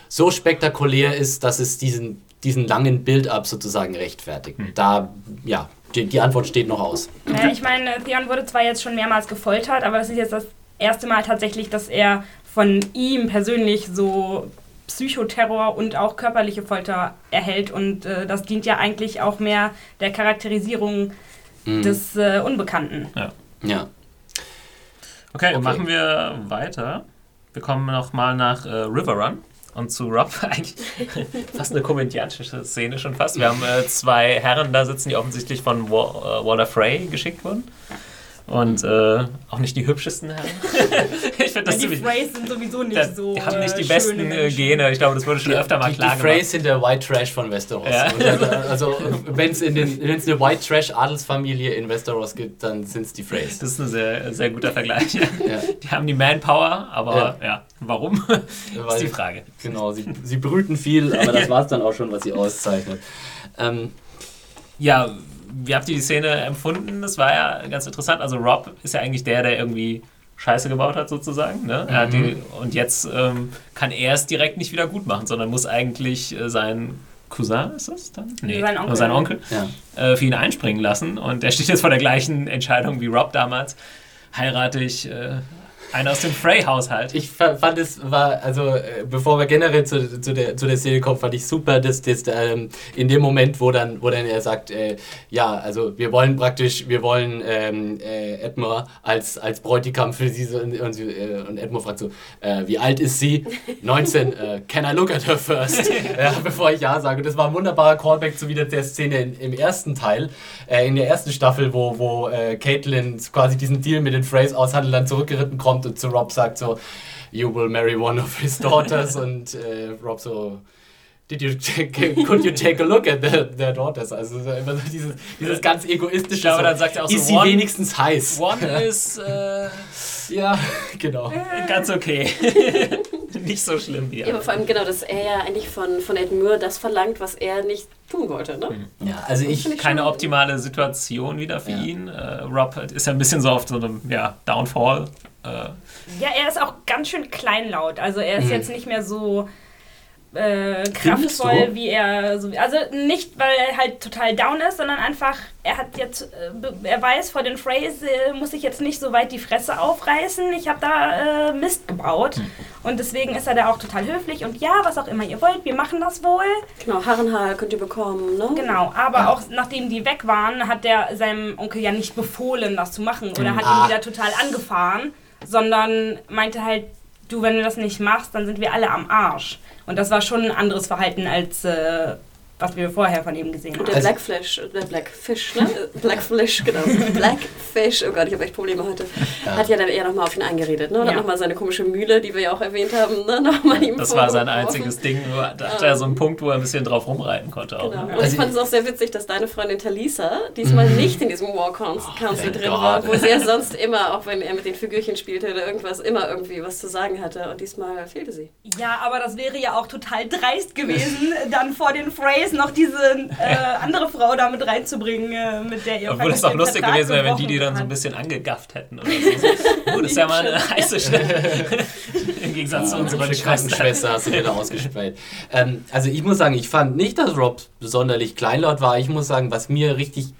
so spektakulär ist, dass es diesen, diesen langen Build-up sozusagen rechtfertigt. Da, ja, die, die Antwort steht noch aus.
Naja, ich meine, Theon wurde zwar jetzt schon mehrmals gefoltert, aber das ist jetzt das erste Mal tatsächlich, dass er von ihm persönlich so Psychoterror und auch körperliche Folter erhält. Und äh, das dient ja eigentlich auch mehr der Charakterisierung des äh, Unbekannten.
Ja.
Okay,
Okay.
machen wir weiter. Wir kommen nochmal nach äh, River Run und zu Rob. Eigentlich fast eine komödiantische Szene schon fast. Wir haben äh, zwei Herren da sitzen, die offensichtlich von Wa äh, Walter Frey geschickt wurden. Und äh, auch nicht die hübschesten Herren. ich finde das
die
ziemlich.
Freys sind sowieso nicht
Das,
so.
die haben nicht die
äh,
besten
schöne
äh,
Menschen.
Gene. Ich glaube, das wurde schon öfter mal
die,
klar
die
gemacht.
Freys sind der White Trash von Westeros.
Ja.
Äh, also, wenn es eine White Trash Adelsfamilie in Westeros gibt, dann sind es die Freys.
Das ist ein sehr, sehr guter Vergleich.
Ja.
Die haben die Manpower, aber ja, warum?
Weil-
ist die Frage.
Genau, sie, sie brüten viel, aber das war es dann auch schon, was sie auszeichnet. Ähm,
Ja, wie habt ihr die Szene empfunden? Das war ja ganz interessant. Also Rob ist ja eigentlich der, der irgendwie Scheiße gebaut hat sozusagen. Ne? Er hat die, und jetzt ähm, kann er es direkt nicht wieder gut machen, sondern muss eigentlich äh, sein Cousin, ist das dann? Nee,
Sein Onkel.
oder sein Onkel
ja.
äh, für ihn einspringen lassen. Und er steht jetzt vor der gleichen Entscheidung wie Rob damals. Heirate ich äh, einen aus dem Frey-Haushalt.
Ich fa- fand es war, also äh, bevor wir generell zu, zu, der, zu der Szene kommen, fand ich super, dass das ähm, in dem Moment, wo dann, wo dann er sagt, äh, ja, also wir wollen praktisch, wir wollen ähm, äh, Edmure als, als Bräutigam für sie und, und, äh, und Edmure fragt so, äh, wie alt ist sie? 19, äh, can I look at her first? ja, bevor ich ja sage. Das war ein wunderbarer Callback zu wieder der Szene in, im ersten Teil, äh, in der ersten Staffel, wo, wo äh, Caitlin quasi diesen Deal mit den Freys aushandelt, dann zurückgeritten kommt und zu Rob sagt so, you will marry one of his daughters und äh, Rob so, Did you take, could you take a look at their, their daughters? Also so immer so dieses, dieses ganz egoistische.
Ich glaube,
so,
dann sagt er auch so,
ist sie
one-
wenigstens heiß?
One ist äh,
Ja, genau.
ganz okay. Nicht so schlimm wie
Ja, aber vor allem genau, dass er ja eigentlich von, von Ed Moore das verlangt, was er nicht tun wollte, ne?
Ja, also ich,
ich
keine optimale Situation wieder für
Ja.
ihn. Äh, Rob ist ja ein bisschen so auf so einem ja, Downfall. Äh,
Ja, er ist auch ganz schön kleinlaut. Also er ist
Mhm.
jetzt nicht mehr so äh, kraftvoll, wie er so. Also nicht, weil er halt total down ist, sondern einfach, er hat jetzt, äh, er weiß, vor den Phrase äh, muss ich jetzt nicht so weit die Fresse aufreißen. Ich habe da äh, Mist gebaut. Und deswegen ist er da auch total höflich und ja, was auch immer ihr wollt, wir machen das wohl.
Genau, Harrenhaar könnt ihr bekommen, ne?
Genau, aber auch nachdem die weg waren, hat der seinem Onkel ja nicht befohlen, das zu machen oder hat
Ah.
ihn wieder total angefahren, sondern meinte halt, du, wenn du das nicht machst, dann sind wir alle am Arsch. Und das war schon ein anderes Verhalten als äh, was wir vorher von ihm gesehen
Und
haben.
der
Also-
Blackfish, der Blackfish, ne? Blackfish, genau. Blackfish, oh Gott, ich habe echt Probleme heute. Hat ja dann eher nochmal auf ihn eingeredet, ne? Und
Ja.
nochmal seine komische Mühle, die wir ja auch erwähnt haben, ne? Nochmal ihm
Das war sein einziges Ding. Nur Da hatte er so einen Punkt, wo er ein bisschen drauf rumreiten konnte. Auch,
Genau.
ne?
Und
Also
ich fand es auch sehr witzig, dass deine Freundin Talisa diesmal nicht in diesem War Council Council
thank
drin
God.
war, wo sie ja sonst immer, auch wenn er mit den Figürchen spielte oder irgendwas, immer irgendwie was zu sagen hatte. Und diesmal fehlte sie.
Ja, aber das wäre ja auch total dreist gewesen, dann vor den Phrase noch diese äh, andere Frau da mit reinzubringen, äh, mit der ihr
Obwohl es auch
den
lustig
Vertrag
gewesen wäre, wenn die die dann so ein bisschen angegafft hätten. Oder so. Oh, das ist ja mal eine heiße Stelle. Im Gegensatz zu unserer
Unsere Krankenschwester hast du dir da ausgespäht. Ähm, also ich muss sagen, ich fand nicht, dass Rob sonderlich kleinlaut war. Ich muss sagen, was mir richtig,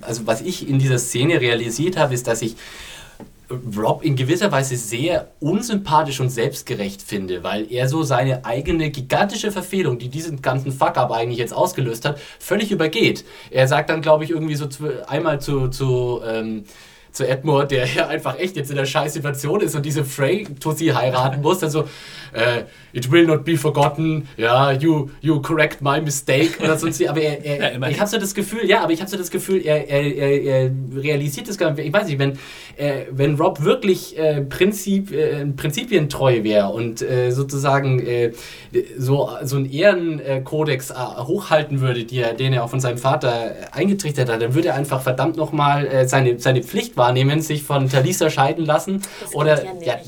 also was ich in dieser Szene realisiert habe, ist, dass ich Rob in gewisser Weise sehr unsympathisch und selbstgerecht finde, weil er so seine eigene gigantische Verfehlung, die diesen ganzen Fuck-up eigentlich jetzt ausgelöst hat, völlig übergeht. Er sagt dann, glaube ich, irgendwie so zu, einmal zu, zu ähm, zu Edmure, der ja einfach echt jetzt in der scheiß Situation ist und diese Frey Tussi heiraten muss. Also, äh, it will not be forgotten, ja, you, you correct my mistake oder sonst wie. Aber er, er,
Ja,
ich habe so das Gefühl, ja, aber ich habe so das Gefühl, er, er, er, er realisiert das gar nicht. Ich weiß nicht, wenn, äh, wenn Rob wirklich äh, Prinzip, äh, prinzipientreu wäre und äh, sozusagen äh, so, so einen Ehrenkodex äh, hochhalten würde, er, den er auch von seinem Vater eingetrichtert hat, dann würde er einfach verdammt nochmal seine, seine Pflicht wahrnehmen, sich von Talisa scheiden lassen.
Das
oder
ja
ja,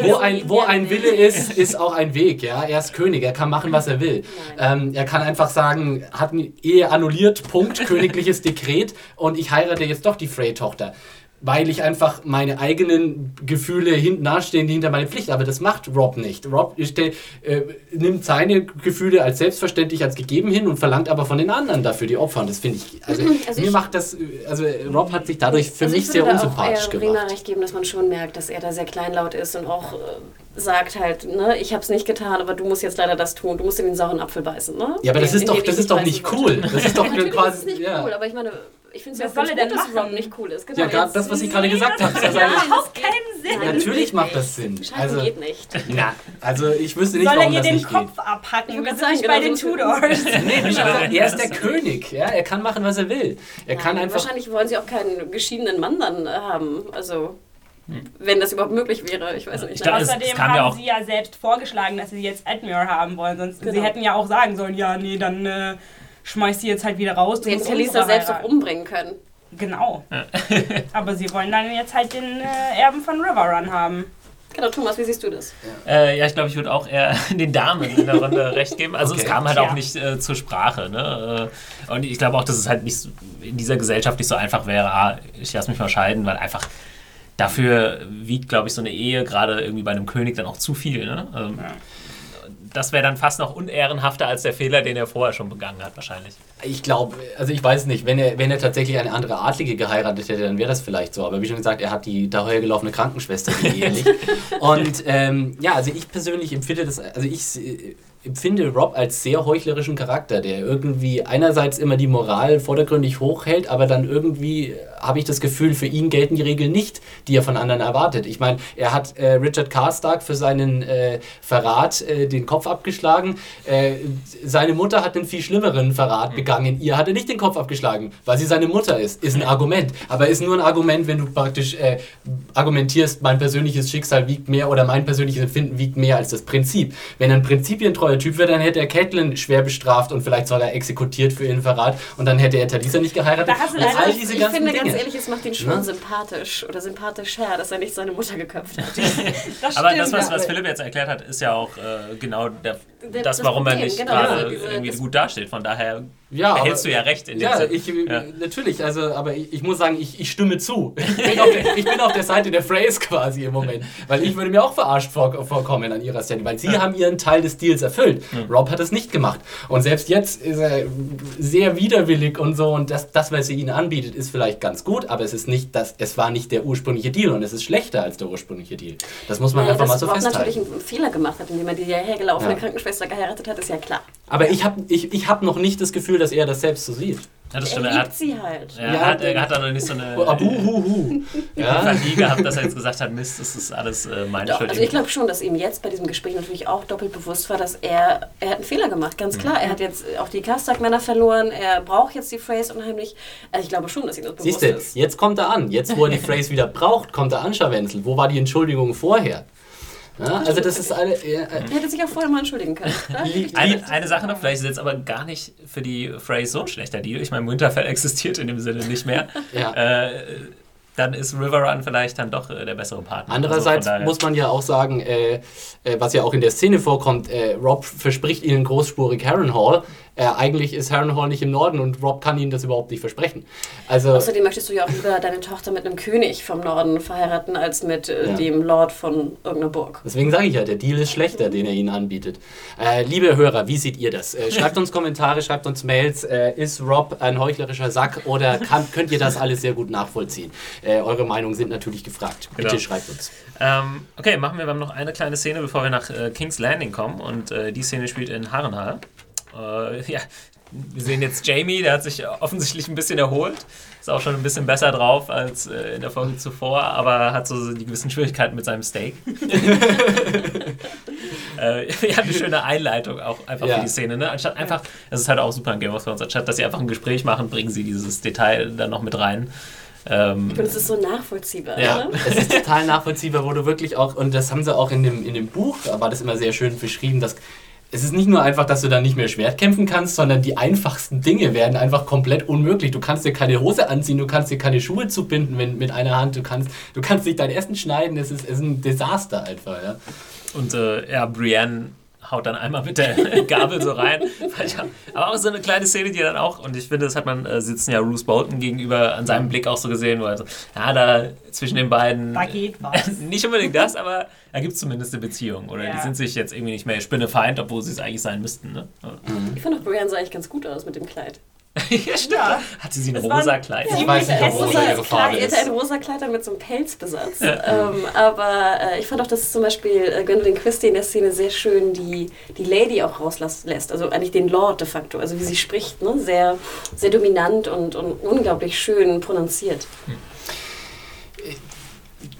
wo ein, wo ein. Wille ist, ist auch ein Weg. Ja? Er ist König, er kann machen, was er will. Ähm, er kann einfach sagen, hat eine Ehe annulliert, Punkt, königliches Dekret und ich heirate jetzt doch die Frey-Tochter. Weil ich einfach meine eigenen Gefühle hinten nachstehen, die hinter meine Pflicht. Aber das macht Rob nicht. Rob äh, nimmt seine Gefühle als selbstverständlich, als gegeben hin und verlangt aber von den anderen dafür die Opfer. Und das finde ich, also,
Also
mir
ich-
macht das, äh, also Rob hat sich dadurch für
Also
mich
ich würde
sehr unsympathisch
auch eher Rena
gemacht.
recht geben, dass man schon merkt, dass er da sehr kleinlaut ist und auch äh, sagt halt, ne, ich habe es nicht getan, aber du musst jetzt leider das tun. Du musst in den sauren Apfel beißen, ne?
Ja, aber das
Den-
ist
in
doch, das
ich
ist doch nicht cool. Das ist doch quasi,
ist nicht
ja.
cool, aber ich meine, ich finde es ja
soll er denn
dass es
machen?
Nicht cool ist. Genau,
Ja, gerade das, was ich gerade gesagt habe.
Das
Das
macht
ist
überhaupt keinen Sinn.
Natürlich macht das Sinn.
Scheiden
Also,
geht nicht.
na, also ich wüsste nicht,
Soll er
warum
ihr
das
den
nicht
Kopf
geht.
abhacken?
Ich
Wir
würd
sind nicht
sagen,
bei den
so-
Tudors.
Nee, er ist der König, ja, er kann machen, was er will. Er kann einfach.
Wahrscheinlich wollen sie auch keinen geschiedenen Mann dann äh, haben. Also, wenn das überhaupt möglich wäre. Ich weiß nicht.
Ich glaub,
Außerdem
ja
haben
auch-
sie ja selbst vorgeschlagen, dass sie jetzt Admir haben wollen. Sonst sie
Genau.
hätten ja auch sagen sollen, ja, nee, dann äh, schmeiß sie jetzt halt wieder raus.
sie hätten
unsere
selbst auch umbringen können.
Genau. Aber sie wollen dann jetzt halt den äh, Erben von Riverrun haben.
Genau, Thomas, wie siehst du das?
Äh, ja, ich glaube, ich würde auch eher den Damen in der Runde recht geben. Also
Okay.
es kam halt
Ja.
auch nicht äh, zur Sprache. Ne? Äh, und ich glaube auch, dass es halt nicht in dieser Gesellschaft nicht so einfach wäre, ah, ich lasse mich mal scheiden, weil einfach dafür wiegt, glaube ich, so eine Ehe gerade irgendwie bei einem König dann auch zu viel. Ne? Ähm, Das wäre dann fast noch unehrenhafter als der Fehler, den er vorher schon begangen hat, wahrscheinlich.
Ich glaube, also ich weiß nicht, wenn er, wenn er tatsächlich eine andere Adlige geheiratet hätte, dann wäre das vielleicht so. Aber wie schon gesagt, er hat die dahergelaufene Krankenschwester die ehelich. Und ähm, ja, also ich persönlich empfinde das, also ich empfinde Rob als sehr heuchlerischen Charakter, der irgendwie einerseits immer die Moral vordergründig hochhält, aber dann irgendwie äh, habe ich das Gefühl, für ihn gelten die Regeln nicht, die er von anderen erwartet. Ich meine, er hat äh, Richard Karstark für seinen äh, Verrat äh, den Kopf abgeschlagen. Äh, seine Mutter hat einen viel schlimmeren Verrat begangen. Ihr hat er nicht den Kopf abgeschlagen, weil sie seine Mutter ist. Ist ein Argument. Aber ist nur ein Argument, wenn du praktisch äh, argumentierst, mein persönliches Schicksal wiegt mehr oder mein persönliches Empfinden wiegt mehr als das Prinzip. Wenn ein prinzipientreuer Typ wäre, dann hätte er Catelyn schwer bestraft und vielleicht sogar exekutiert für ihren Verrat und dann hätte er Talisa nicht geheiratet.
Da hast du leider-
all diese
ich
ganzen
finde
Dinge.
ganz ehrlich, es macht ihn schon
Ne?
sympathisch oder sympathischer, dass er nicht seine Mutter geköpft hat.
Das
Aber das, was, was Philipp jetzt erklärt hat, ist ja auch äh, genau der,
Der-
das,
das
warum er
Problem,
nicht
genau,
gerade
diese-
irgendwie gut dasteht. Von daher
Ja,
Behältst du ja recht in dem
Ja,
Sinn.
ich,
Ja.
natürlich, also, aber ich, ich muss sagen, ich, ich stimme zu. Ich bin, auf der, ich bin auf der Seite der Phrase quasi im Moment. Weil ich würde mir auch verarscht vor, vorkommen an ihrer Stelle, weil sie haben ihren Teil des Deals erfüllt. Rob hat es nicht gemacht. Und selbst jetzt ist er sehr widerwillig und so. Und das, das, was sie ihnen anbietet, ist vielleicht ganz gut, aber es ist nicht das, es war nicht der ursprüngliche Deal und es ist schlechter als der ursprüngliche Deal. Das muss man
Naja,
einfach mal so
Rob
festhalten.
natürlich einen Fehler gemacht hat, indem er die hergelaufene
Ja.
Krankenschwester geheiratet hat, ist ja klar.
Aber ich habe ich, ich hab noch nicht das Gefühl, dass er das selbst so sieht.
Ja, das
Er
stimmt. Er
liebt
hat,
sie halt.
er
Ja,
hat, er hat da noch nicht so eine
Oh, Abuhuhu. Ja.
Empathie gehabt, dass er jetzt gesagt hat, Mist, das ist alles äh, meine
Doch,
Schuld.
also ich glaube schon, dass ihm jetzt bei diesem Gespräch natürlich auch doppelt bewusst war, dass er, er hat einen Fehler gemacht, ganz klar. Er hat jetzt auch die Kastak-Männer verloren, er braucht jetzt die Phrase unheimlich. Also ich glaube schon, dass ihm das bewusst
Siehst du,
ist.
jetzt kommt er an. Jetzt, wo er die Phrase wieder braucht, kommt er an, Scharwenzel. Wo war die Entschuldigung vorher? Ja, also das ist alle... Ja, äh,
Er hätte sich auch vorher mal entschuldigen können.
Eine, eine Sache noch, vielleicht ist jetzt aber gar nicht für die Phrase so ein schlechter Deal. Ich meine, Winterfell existiert in dem Sinne nicht mehr.
ja.
Äh, dann ist River Run vielleicht dann doch äh, der bessere Partner.
Andererseits
Also von daher-
muss man ja auch sagen, äh, äh, was ja auch in der Szene vorkommt, äh, Rob verspricht ihnen großspurig Harrenhal. Äh, eigentlich ist Harrenhal nicht im Norden und Rob kann ihnen das überhaupt nicht versprechen. Also,
Außerdem möchtest du ja auch lieber deine Tochter mit einem König vom Norden verheiraten, als mit äh,
Ja.
dem Lord von irgendeiner Burg.
deswegen sage ich ja, der Deal ist schlechter, den er ihnen anbietet. Äh, liebe Hörer, wie seht ihr das? Äh, schreibt uns Kommentare, schreibt uns Mails. Äh, ist Rob ein heuchlerischer Sack oder kann, könnt ihr das alles sehr gut nachvollziehen? Äh, eure Meinungen sind natürlich gefragt. Bitte
Genau.
schreibt uns.
Ähm, okay, machen wir, wir haben noch eine kleine Szene, bevor wir nach äh, King's Landing kommen. Und äh, die Szene spielt in Harrenhal. Äh, ja, wir sehen jetzt Jamie, der hat sich offensichtlich ein bisschen erholt. Ist auch schon ein bisschen besser drauf als äh, in der Folge zuvor, aber hat so die gewissen Schwierigkeiten mit seinem Steak. äh, ja, eine schöne Einleitung auch einfach
Ja.
für die Szene. Ne? Anstatt einfach, das ist halt auch super in Game of Thrones, anstatt dass sie einfach ein Gespräch machen, bringen sie dieses Detail dann noch mit rein. Ähm,
Und es ist so nachvollziehbar.
Ja.
Ne?
Es ist total nachvollziehbar, wo du wirklich auch, und das haben sie auch in dem, in dem Buch, da war das immer sehr schön beschrieben, dass es ist nicht nur einfach, dass du dann nicht mehr Schwert kämpfen kannst, sondern die einfachsten Dinge werden einfach komplett unmöglich. Du kannst dir keine Hose anziehen, du kannst dir keine Schuhe zubinden wenn, mit einer Hand, du kannst, du kannst nicht dein Essen schneiden, es ist, ist ein Desaster einfach. Ja.
Und äh, ja, Brienne haut dann einmal mit der Gabel so rein. Aber auch so eine kleine Szene, die dann auch, und ich finde, das hat man, äh, sitzen ja Bruce Bolton gegenüber an seinem Blick auch so gesehen, wo er so, ja, da zwischen den beiden.
Da geht was.
nicht unbedingt das, aber da gibt es zumindest eine Beziehung. Oder die
Ja.
sind sich jetzt irgendwie nicht mehr Spinnefeind, obwohl sie es eigentlich sein müssten. Ne?
Ich fand auch Brienne sah eigentlich ganz gut aus mit dem Kleid.
ja, stimmt.
Ja.
Hatte sie ein
Es
rosa Kleid?
Ja,
Ich weiß nicht, ob
Rosa
ihre
Kleid,
Farbe
sie hatte
ist.
ein rosa Kleid mit so einem Pelzbesatz. Ähm, aber äh, ich fand auch, dass zum Beispiel äh, Gwendolyn Christie in der Szene sehr schön die, die Lady auch rauslässt. Also eigentlich den Lord de facto. Also wie sie spricht. Ne? Sehr, sehr dominant und, und unglaublich schön prononziert.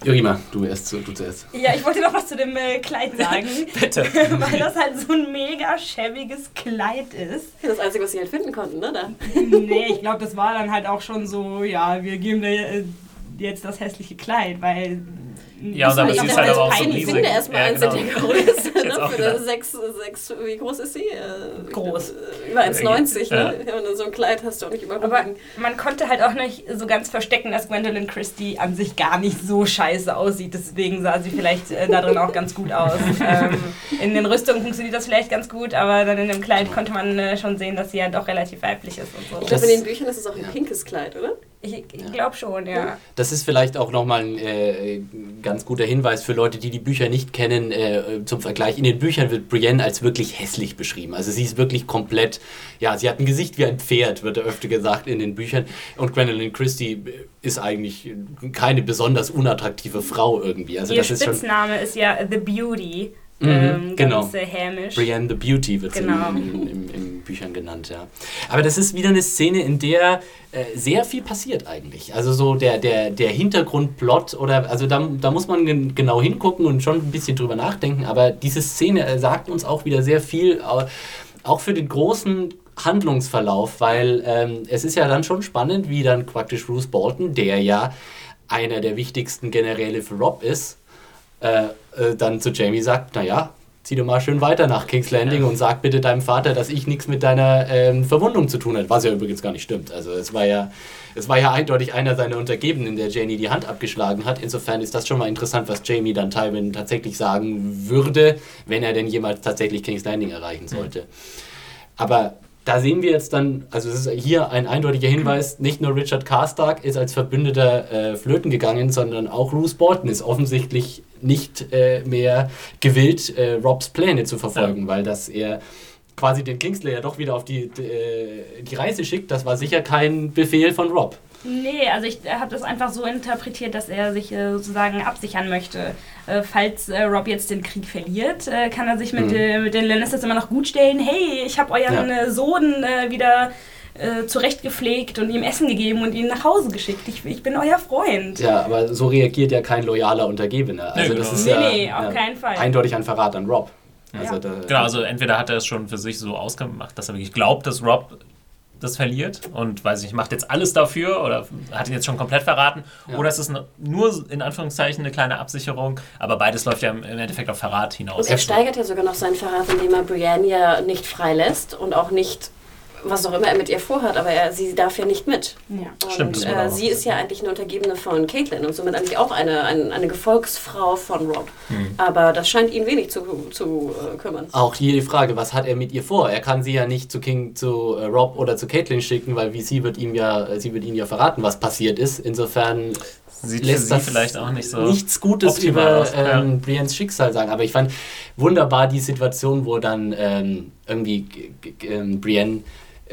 Jurima, du erst, zu- du zuerst.
Ja, ich wollte noch was zu dem äh, Kleid sagen.
Bitte.
weil das halt so ein mega schäbiges Kleid ist.
Das Einzige, was sie halt finden konnten, ne? Da.
Nee, ich glaube, das war dann halt auch schon so, ja, wir geben dir äh, jetzt das hässliche Kleid, weil.
Ja,
das
ist
ist
sie
halt
aber auch so
peinlich.
Ich
riesig.
finde erstmal
Ja,
eins
genau.
der größten.
jetzt
Ne? Für sechs, sechs, wie groß ist sie? Äh,
Groß.
Über 1,90.
Ja.
Ne? Ja, und so ein Kleid hast du auch nicht überall
Aber man konnte halt auch nicht so ganz verstecken, dass Gwendolyn Christie an sich gar nicht so scheiße aussieht. Deswegen sah sie vielleicht äh, da drin auch ganz gut aus. Ähm, in den Rüstungen funktioniert das vielleicht ganz gut, aber dann in dem Kleid konnte man äh, schon sehen, dass sie ja doch relativ weiblich ist und
Ich
so.
glaube,
Das-
in den Büchern ist es auch ein
ja.
pinkes Kleid, oder?
Ich, ich glaube schon, ja.
Das ist vielleicht auch nochmal ein äh, ganz guter Hinweis für Leute, die die Bücher nicht kennen. Äh, zum Vergleich, in den Büchern wird Brienne als wirklich hässlich beschrieben. Also sie ist wirklich komplett, ja, sie hat ein Gesicht wie ein Pferd, wird öfter gesagt in den Büchern. Und Gwendolyn Christie ist eigentlich keine besonders unattraktive Frau irgendwie. Also
Ihr
das ist schon
Spitzname ist ja The Beauty.
Mhm,
ähm,
genau.
Äh, hämisch.
Brienne the Beauty wird
Genau.
in, in, in, Büchern genannt, ja. Aber das ist wieder eine Szene, in der äh, sehr viel passiert eigentlich. Also so der, der, der Hintergrundplot oder also da, da muss man gen genau hingucken und schon ein bisschen drüber nachdenken, aber diese Szene äh, sagt uns auch wieder sehr viel, auch für den großen Handlungsverlauf, weil ähm, es ist ja dann schon spannend, wie dann praktisch Bruce Bolton, der ja einer der wichtigsten Generäle für Rob ist, äh, äh, dann zu Jamie sagt, naja, zieh du mal schön weiter nach King's Landing
Ja.
und sag bitte deinem Vater, dass ich nichts mit deiner ähm, Verwundung zu tun hat, was ja übrigens gar nicht stimmt. Also es war ja, es war ja eindeutig einer seiner Untergebenen, der Janie die Hand abgeschlagen hat. Insofern ist das schon mal interessant, was Jamie dann Tywin tatsächlich sagen würde, wenn er denn jemals tatsächlich King's Landing erreichen sollte. Aber da sehen wir jetzt dann, also es ist hier ein eindeutiger Hinweis, nicht nur Richard Karstark ist als Verbündeter äh, flöten gegangen, sondern auch Bruce Bolton ist offensichtlich nicht äh, mehr gewillt, äh, Robs Pläne zu verfolgen, ja. weil dass er quasi den Kingslayer doch wieder auf die, die, äh, die Reise schickt, das war sicher kein Befehl von Rob.
Nee, also ich habe das einfach so interpretiert, dass er sich äh, sozusagen absichern möchte. Äh, falls äh, Rob jetzt den Krieg verliert, äh, kann er sich mit, mhm. mit den Lannisters immer noch gut stellen. Hey, ich habe euren ja. Äh, Sohn äh, wieder zurechtgepflegt und ihm Essen gegeben und ihn nach Hause geschickt. Ich, ich bin euer Freund.
Ja, aber so reagiert ja kein loyaler Untergebener. Also nee, das genau. ist
nee,
ja,
nee, auf keinen Fall.
eindeutig ein Verrat an Rob.
Also ja. genau, also entweder hat er es schon für sich so ausgemacht, dass er wirklich glaubt, dass Rob das verliert und weiß ich, macht jetzt alles dafür oder hat ihn jetzt schon komplett verraten ja. oder es ist nur in Anführungszeichen eine kleine Absicherung, aber beides läuft ja im Endeffekt auf Verrat hinaus.
Und er steigert ja sogar noch seinen Verrat, indem er Brienne ja nicht freilässt und auch nicht was auch immer er mit ihr vorhat, aber er, sie darf ja nicht mit.
Ja.
Und,
Stimmt,
äh, sie ist ja eigentlich eine Untergebene von Caitlin und somit eigentlich auch eine, eine, eine Gefolgsfrau von Rob. Mhm. Aber das scheint ihn wenig zu, zu äh, kümmern.
Auch hier die Frage, was hat er mit ihr vor? Er kann sie ja nicht zu King, zu äh, Rob oder zu Caitlin schicken, weil wie sie wird ihm ja, sie wird ihm ja verraten, was passiert ist. Insofern
Sieht lässt das vielleicht auch nicht so
nichts Gutes über ähm, ja. Briens Schicksal sagen. Aber ich fand wunderbar die Situation, wo dann ähm, irgendwie ähm, Brienne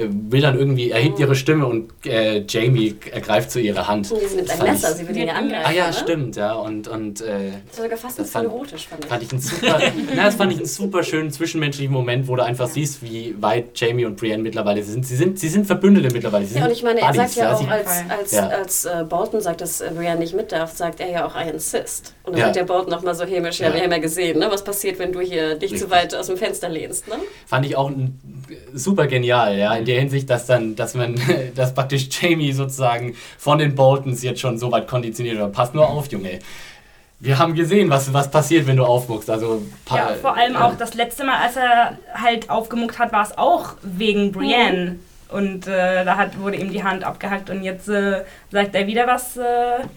will dann irgendwie, erhebt ihre Stimme und äh, Jamie ergreift so ihre Hand.
Sie mit einem Messer, sie will ihn ja angreifen.
Ah ja, ne? stimmt, ja. Und, und, äh,
das war sogar fast ein bisschen erotisch, fand ich.
Fand ich einen super, na, das fand ich einen super schönen zwischenmenschlichen Moment, wo du einfach ja. siehst, wie weit Jamie und Brienne mittlerweile sind. Sie sind, sie sind Verbündete mittlerweile. Sie
ja, und ich meine, er sagt ja, auch, als, als, ja. als äh, Bolton sagt, dass äh, Brienne nicht mit darf, sagt er ja auch, I insist. Und dann ja. sagt der Bolton nochmal so hämisch, ja, wir haben ja gesehen, ne, was passiert, wenn du hier dich Richtig. zu weit aus dem Fenster lehnst. Ne?
Fand ich auch super genial, ja, in der Hinsicht, dass dann dass man, dass praktisch Jamie sozusagen von den Boltons jetzt schon so weit konditioniert wird. Pass nur auf, Junge. Wir haben gesehen, was, was passiert, wenn du aufmuckst. Also,
ja, vor allem auch das letzte Mal, als er halt aufgemuckt hat, war es auch wegen Brienne. Und äh, da hat, wurde ihm die Hand abgehackt und jetzt äh, sagt er wieder was äh,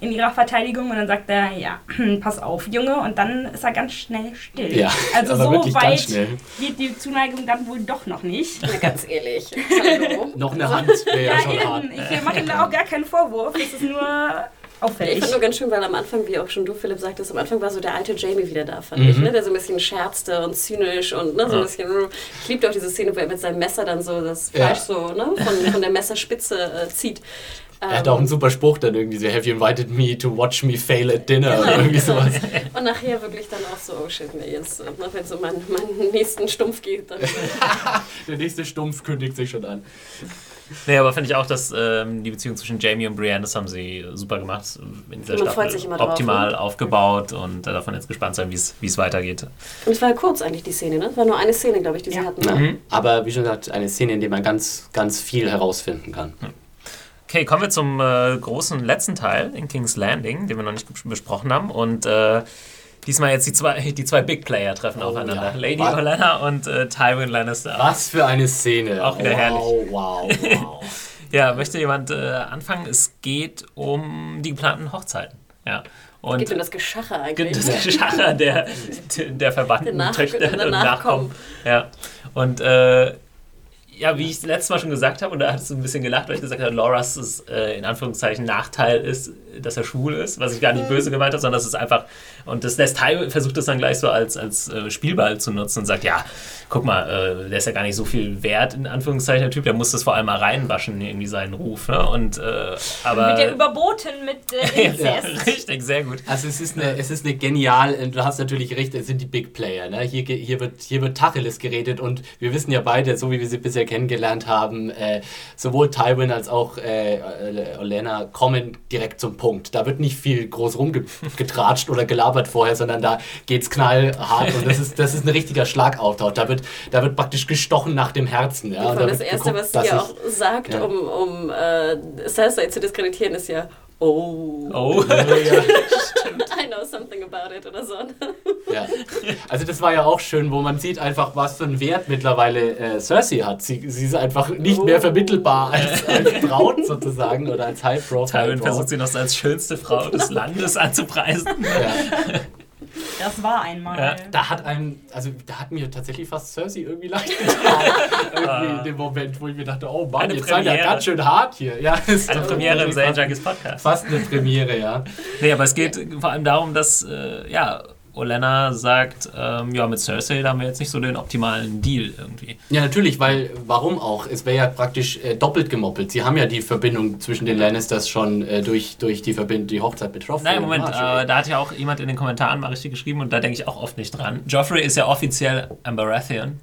in ihrer Verteidigung und dann sagt er, ja, pass auf, Junge, und dann ist er ganz schnell still.
Ja,
also so weit geht die Zuneigung dann wohl doch noch nicht.
Ja, ganz ehrlich.
Hallo. noch eine Hand wäre ja, ja schon
eben.
hart.
Ich mache ihm da auch gar keinen Vorwurf. Es ist nur auffällig.
Ich fand nur ganz schön, weil am Anfang, wie auch schon du, Philipp, sagtest, am Anfang war so der alte Jamie wieder da, fand mhm. ich, ne? der so ein bisschen scherzte und zynisch und ne, so ein bisschen. Ich liebte auch diese Szene, wo er mit seinem Messer dann so das Fleisch ja. so ne, von, von der Messerspitze äh, zieht.
Er hat auch einen super Spruch dann irgendwie so, have you invited me to watch me fail at dinner genau. oder irgendwie sowas.
Und nachher wirklich dann auch so, oh shit, nee, jetzt, äh, wenn es um meinen, meinen nächsten Stumpf geht, dann...
Der nächste Stumpf kündigt sich schon an.
Nee, aber finde ich auch, dass ähm, die Beziehung zwischen Jamie und Brienne, das haben sie super gemacht. In dieser Staffel optimal drauf, ne? aufgebaut und äh, davon jetzt gespannt sein, wie es weitergeht.
Und es war ja kurz eigentlich die Szene, ne? Es war nur eine Szene, glaube ich, die ja. sie hatten.
Ne? Mhm. Aber wie schon gesagt, eine Szene, in der man ganz, ganz viel herausfinden kann.
Okay, kommen wir zum äh, großen letzten Teil in King's Landing, den wir noch nicht besprochen haben. Und äh, Diesmal jetzt die zwei, die zwei Big Player treffen oh, aufeinander. Ja. Lady Was? Olenna und äh, Tywin Lannister.
Was für eine Szene.
Auch wieder
wow,
herrlich.
Wow, wow.
ja, möchte jemand äh, anfangen? Es geht um die geplanten Hochzeiten. Ja.
Und geht um das Geschacher eigentlich.
Das Geschacher der, der verbannten Töchter und Nachkommen. Ja. Und äh, ja, wie ich letztes Mal schon gesagt habe, und da hat es ein bisschen gelacht, weil ich gesagt habe, Loras äh, in Anführungszeichen Nachteil ist, dass er schwul ist, was ich gar nicht mhm. böse gemeint habe, sondern das ist einfach, und das lässt Ty versucht das dann gleich so als, als äh, Spielball zu nutzen und sagt, ja, guck mal, äh, der ist ja gar nicht so viel wert, in Anführungszeichen, der Typ, der muss das vor allem mal reinwaschen, irgendwie seinen Ruf. Ne? Und, äh, aber,
Wird ja überboten mit äh, Inzest. ja,
richtig, sehr gut.
Also es ist eine, es ist eine genial, du hast natürlich recht, es sind die Big Player. Ne? Hier, hier, wird, hier wird Tacheles geredet und wir wissen ja beide, so wie wir sie bisher kennengelernt haben, äh, sowohl Tywin als auch äh, Olena kommen direkt zum Punkt. Da wird nicht viel groß rumgetratscht oder gelabert vorher, sondern da geht es knallhart und das ist, das ist ein richtiger Schlagauftausch. Da wird, da wird praktisch gestochen nach dem Herzen. Ja?
das Erste, geguckt, was sie auch sagt, ja. um, um äh, Cersei zu diskreditieren, ist ja, oh.
Oh,
ja,
I know something about it oder so.
ja. Also das war ja auch schön, wo man sieht einfach, was für einen Wert mittlerweile äh, Cersei hat. Sie, sie ist einfach nicht oh. mehr vermittelbar als, als Braut sozusagen oder als High Profile.
Tywin versucht sie noch als schönste Frau des Landes anzupreisen. Ja.
Das war einmal. Ja.
Da hat einem, also da hat mir tatsächlich fast Cersei irgendwie leicht getan. irgendwie in dem Moment, wo ich mir dachte, oh Mann,
Eine
jetzt seid ihr ganz schön hart hier. Ja, ist
Eine Premiere im
fast-
Junkies Podcast.
Fast eine Premiere, ja.
Nee, aber es geht vor allem darum, dass, äh, ja, Olenna sagt, ähm, ja, mit Cersei da haben wir jetzt nicht so den optimalen Deal irgendwie.
Ja, natürlich, weil, warum auch? Es wäre ja praktisch äh, doppelt gemoppelt. Sie haben ja die Verbindung zwischen den Lannisters schon äh, durch, durch die, Verbind die Hochzeit mit Joffrey.
Nein, Moment,
Marjorie.
äh, da hat ja auch jemand in den Kommentaren mal richtig geschrieben und da denke ich auch oft nicht dran. Joffrey ist ja offiziell ein Baratheon.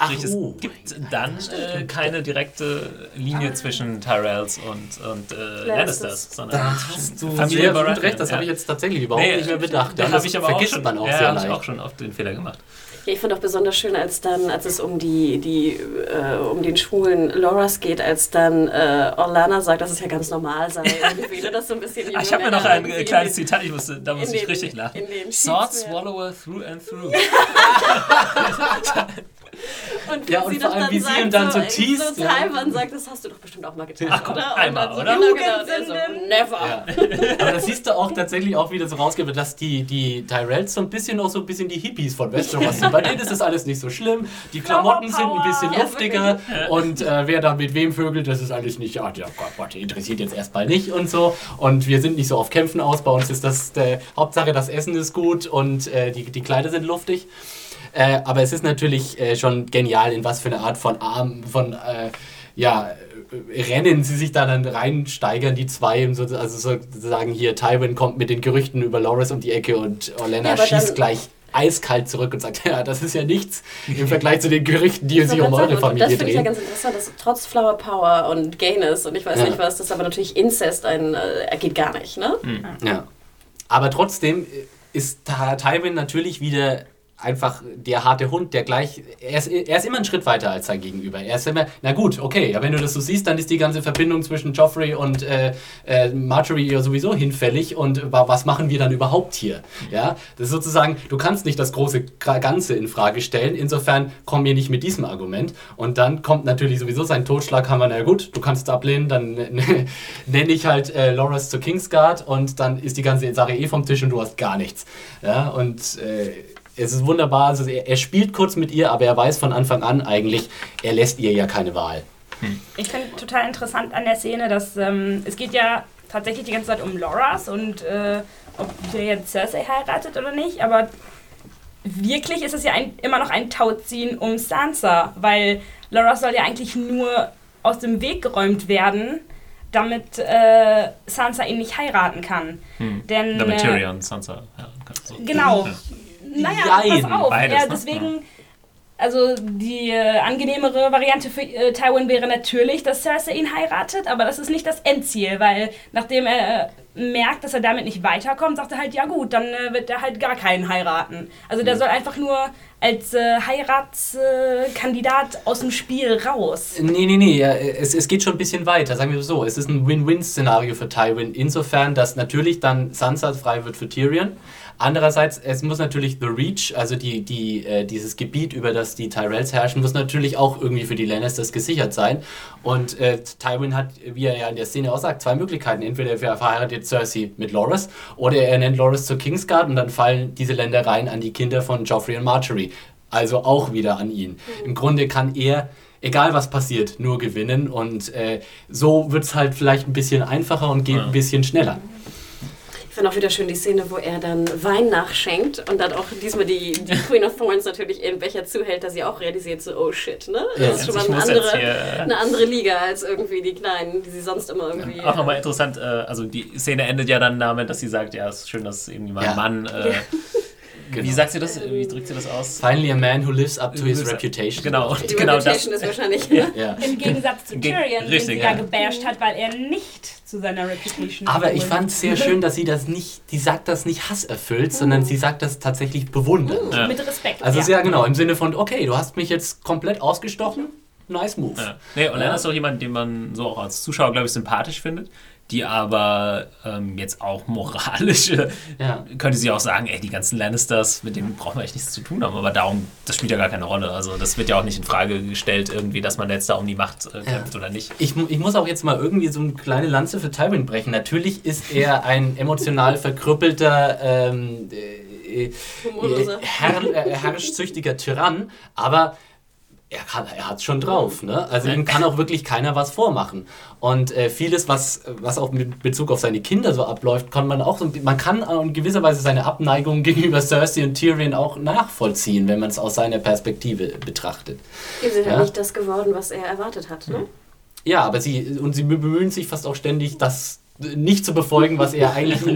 Sprich,
Ach, oh
es gibt dann äh, keine direkte Linie zwischen Tyrells und, und äh, Lannisters, sondern
da hast du
Familie
sehr gut recht, das
ja.
habe ich jetzt tatsächlich überhaupt
Nee,
nicht mehr bedacht.
Da
Das
habe ich aber auch
vergisst
schon,
man auch
ja,
sehr
hab ich
leicht.
auch schon oft den Fehler gemacht.
Ja, ich fand auch besonders schön, als dann, als es um die, die äh, um den schwulen Loras geht, als dann äh, Orlana sagt, dass es ja ganz normal sei. Dass so ein bisschen
Ah, ich habe mir noch ein äh, kleines Zitat, ich musste, da muss ich
den-
richtig lachen. Sword swallower through and through.
Und,
Ja,
wie
und
sie
vor allem, wie sie ihm dann so
so
teast,
So
ja.
Sagt, das hast du doch bestimmt auch mal getan,
Ach, guck,
oder?
einmal,
und dann
oder?
So, genau, genau. Und er so, never.
Ja. Aber das siehst du auch tatsächlich auch wieder so rausgeben, dass die, die Tyrells so ein bisschen auch so ein bisschen die Hippies von Westeros sind. Bei denen ist das alles nicht so schlimm. Die Klamotten sind ein bisschen
Ja,
luftiger und äh, wer da mit wem vögelt, das ist alles nicht, ja, ja Gott, Gott, interessiert jetzt erstmal nicht und so. Und wir sind nicht so auf Kämpfen aus. Bei uns ist das äh, Hauptsache, das Essen ist gut und äh, die, die Kleider sind luftig. Äh, aber es ist natürlich äh, schon genial, in was für eine Art von Arm, von äh, ja, äh, Rennen sie sich da dann reinsteigern, die zwei, also sozusagen hier, Tywin kommt mit den Gerüchten über Loris um die Ecke und Olenna
Ja,
schießt gleich eiskalt zurück und sagt, ja, das ist ja nichts im Vergleich zu den Gerüchten, die
Ich
sich um eure
sagen, und das
Familie
finde ich ja
drehen.
ganz interessant, dass trotz Flower Power und Gayness und ich weiß
Ja.
nicht was, das aber natürlich Incest ein, äh, geht gar nicht, ne?
Ja. Aber trotzdem ist Ta- Tywin natürlich wieder einfach der harte Hund, der gleich. Er ist, er ist immer einen Schritt weiter als sein Gegenüber. Er ist immer, na gut, okay, ja, wenn du das so siehst, dann ist die ganze Verbindung zwischen Joffrey und äh, äh, Marjorie ja sowieso hinfällig und wa- was machen wir dann überhaupt hier? Ja, das ist sozusagen, du kannst nicht das große Ganze in Frage stellen, insofern komm mir nicht mit diesem Argument. Und dann kommt natürlich sowieso sein Totschlaghammer, na gut, du kannst es ablehnen, dann nenne ich halt äh, Loras zur Kingsguard und dann ist die ganze Sache eh vom Tisch und du hast gar nichts. Ja, und äh, es ist wunderbar, also er, er spielt kurz mit ihr, aber er weiß von Anfang an eigentlich, er lässt ihr ja keine Wahl.
Ich finde total interessant an der Szene, dass ähm, es geht ja tatsächlich die ganze Zeit um Loras und äh, ob der jetzt Cersei heiratet oder nicht, aber wirklich ist es ja ein, immer noch ein Tauziehen um Sansa, weil Loras soll ja eigentlich nur aus dem Weg geräumt werden, damit äh, Sansa ihn nicht heiraten kann. Denn,
Damit
äh,
Tyrion, Sansa. Ja, so.
Genau.
Ja.
Naja,
Jein,
pass auf.
beides,
ja,
ne?
deswegen, also die äh, angenehmere Variante für äh, Tywin wäre natürlich, dass Cersei ihn heiratet, aber das ist nicht das Endziel, weil nachdem er äh, merkt, dass er damit nicht weiterkommt, sagt er halt, ja gut, dann äh, wird er halt gar keinen heiraten. Also
Mhm.
der soll einfach nur als äh, Heiratskandidat aus dem Spiel raus.
Nee, nee, nee, ja, es, es geht schon ein bisschen weiter, sagen wir so. Es ist ein Win-Win-Szenario für Tywin, insofern, dass natürlich dann Sansa frei wird für Tyrion. Andererseits, es muss natürlich The Reach, also die, die, äh, dieses Gebiet, über das die Tyrells herrschen, muss natürlich auch irgendwie für die Lannisters gesichert sein. Und äh, Tywin hat, wie er ja in der Szene auch sagt, zwei Möglichkeiten. Entweder er verheiratet Cersei mit Loras oder er nennt Loras zur Kingsguard und dann fallen diese Ländereien an die Kinder von Joffrey und Marjorie. Also auch wieder an ihn. Im Grunde kann er egal was passiert, nur gewinnen. Und äh, so wird es halt vielleicht ein bisschen einfacher und geht
Ja.
ein bisschen schneller.
Fand auch wieder schön die Szene, wo er dann Wein nachschenkt und dann auch diesmal die, die Queen of Thorns natürlich ihren Becher zuhält, dass sie auch realisiert, so, oh shit, ne? Das
Ja.
ist schon mal eine andere,
hier-
eine andere Liga als irgendwie die Kleinen, die sie sonst immer irgendwie.
Auch nochmal interessant, äh, also die Szene endet ja dann damit, dass sie sagt, ja, es ist schön, dass irgendwie mein
Ja.
Mann. Äh, Wie
Genau.
sagt sie das? Wie drückt sie das aus?
Finally a man who lives up to his reputation.
Genau,
die
genau das.
Reputation ist wahrscheinlich.
Ja.
Im Gegensatz zu
Ge-
Tyrion, den
richtig,
sie ja
ja.
gebasht hat, weil er nicht zu seiner Reputation
Aber ich fand es sehr schön, dass sie das nicht, die sagt das nicht hasserfüllt, sondern sie sagt das tatsächlich bewundernd.
Ja.
Mit Respekt.
Also
ja.
sehr genau, im Sinne von, okay, du hast mich jetzt komplett ausgestochen, nice move.
Ja. Nee, und
Ja.
er ist auch jemand, den man so auch als Zuschauer, glaube ich, sympathisch findet, die aber ähm, jetzt auch moralische,
Ja.
könnte sie auch sagen, ey, die ganzen Lannisters, mit denen brauchen wir echt nichts zu tun haben, aber darum, das spielt ja gar keine Rolle. Also das wird ja auch nicht in Frage gestellt, irgendwie, dass man jetzt da um die Macht äh, kämpft oder nicht.
Ich, ich muss auch jetzt mal irgendwie so eine kleine Lanze für Tywin brechen. Natürlich ist er ein emotional verkrüppelter, ähm, äh, äh, herr, äh, herrschsüchtiger Tyrann, aber er, kann, er hat schon drauf. Ne? Also ihm kann auch wirklich keiner was vormachen. Und äh, vieles, was, was auch mit Bezug auf seine Kinder so abläuft, kann man auch so, man kann in gewisser Weise seine Abneigung gegenüber Cersei und Tyrion auch nachvollziehen, wenn man es aus seiner Perspektive betrachtet.
Sind
Ja.
ja nicht das geworden, was er erwartet hat. Ne?
Ja, aber sie und sie bemühen sich fast auch ständig, das nicht zu befolgen, was er eigentlich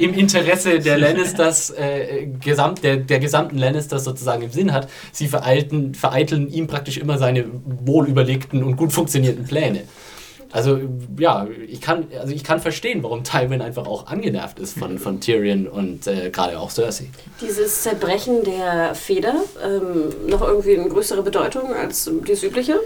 im, Interesse der Lannisters, äh, gesamt, der, der gesamten Lannisters sozusagen im Sinn hat. Sie vereiteln, vereiteln ihm praktisch immer seine wohlüberlegten und gut funktionierenden Pläne. Also ja, ich kann, also ich kann verstehen, warum Tywin einfach auch angenervt ist von, von Tyrion und äh, gerade auch Cersei.
Dieses Zerbrechen der Feder ähm, noch irgendwie eine größere Bedeutung als das übliche?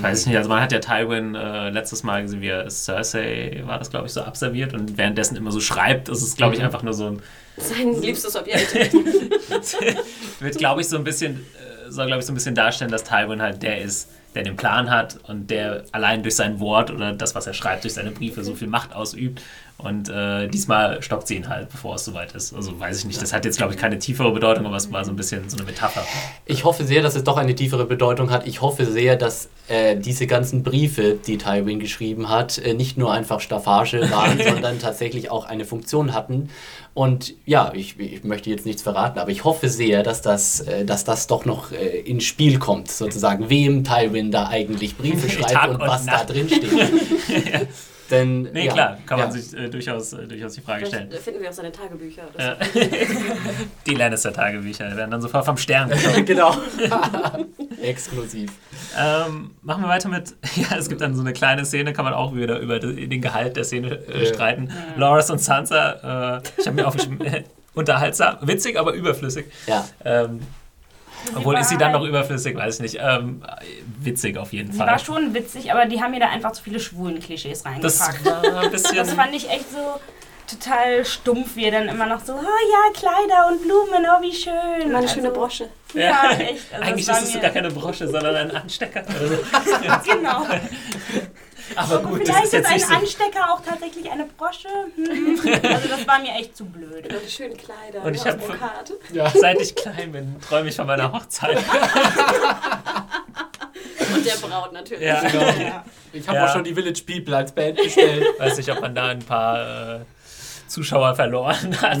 Weiß ich nicht, also man hat ja Tywin äh, letztes Mal gesehen, wie er Cersei war das, glaube ich, so abserviert und währenddessen immer so schreibt. Das ist, glaube ich, einfach nur so ein,
Sein liebstes Objekt.
wird, glaube ich, so ein bisschen, äh, soll, glaube ich, so ein bisschen darstellen, dass Tywin halt der ist, der den Plan hat und der allein durch sein Wort oder das, was er schreibt, durch seine Briefe so viel Macht ausübt. Und äh, diesmal stoppt sie ihn halt, bevor es soweit ist. Also weiß ich nicht. Das hat jetzt, glaube ich, keine tiefere Bedeutung, aber es war so ein bisschen so eine Metapher.
Ich hoffe sehr, dass es doch eine tiefere Bedeutung hat. Ich hoffe sehr, dass äh, diese ganzen Briefe, die Tywin geschrieben hat, äh, nicht nur einfach Staffage waren, sondern tatsächlich auch eine Funktion hatten. Und ja, ich, ich möchte jetzt nichts verraten, aber ich hoffe sehr, dass das, äh, dass das doch noch äh, ins Spiel kommt, sozusagen, wem Tywin da eigentlich Briefe schreibt
Tag
und
und
was
Nacht.
da drin steht. Denn,
Nee,
ja,
klar, kann man
ja.
sich äh, durchaus, äh, durchaus die Frage stellen.
Vielleicht finden wir auch seine Tagebücher. Oder
Ja. die Lannister-Tagebücher werden dann sofort vom Stern bekommen.
genau. Exklusiv.
Ähm, machen wir weiter mit. Ja, es gibt dann so eine kleine Szene, kann man auch wieder über de- den Gehalt der Szene äh,
Ja.
streiten. Loras und Sansa, äh, ich habe mir aufgeschrieben, unterhaltsam, witzig, aber überflüssig.
Ja.
Ähm, obwohl ist sie dann
halt-
noch überflüssig, weiß ich nicht. Ähm, witzig auf jeden
Sie
Fall.
war schon witzig, aber die haben mir da einfach zu viele schwulen Klischees
das
reingepackt.
war ein bisschen.
Das fand ich echt so total stumpf, wie er dann immer noch so, oh ja, Kleider und Blumen, oh wie schön.
Meine
Also,
schöne Brosche.
Ja, echt. Also
Eigentlich
das
ist es gar keine Brosche, sondern ein Anstecker.
Genau.
Aber gut, das
Vielleicht
ist
ist
jetzt
ein
nicht so.
Anstecker auch tatsächlich eine Brosche. Hm. Also das war mir echt zu blöd.
Und die schönen Kleider.
Und ich
aus
hab-
Brokat.
Seit ich klein bin, träume ich von meiner Hochzeit.
Und der Braut natürlich.
Ja, genau.
Ja.
Ich habe
Ja.
auch schon die Village People als Band bestellt.
Weiß nicht, ob man da ein paar äh, Zuschauer verloren hat.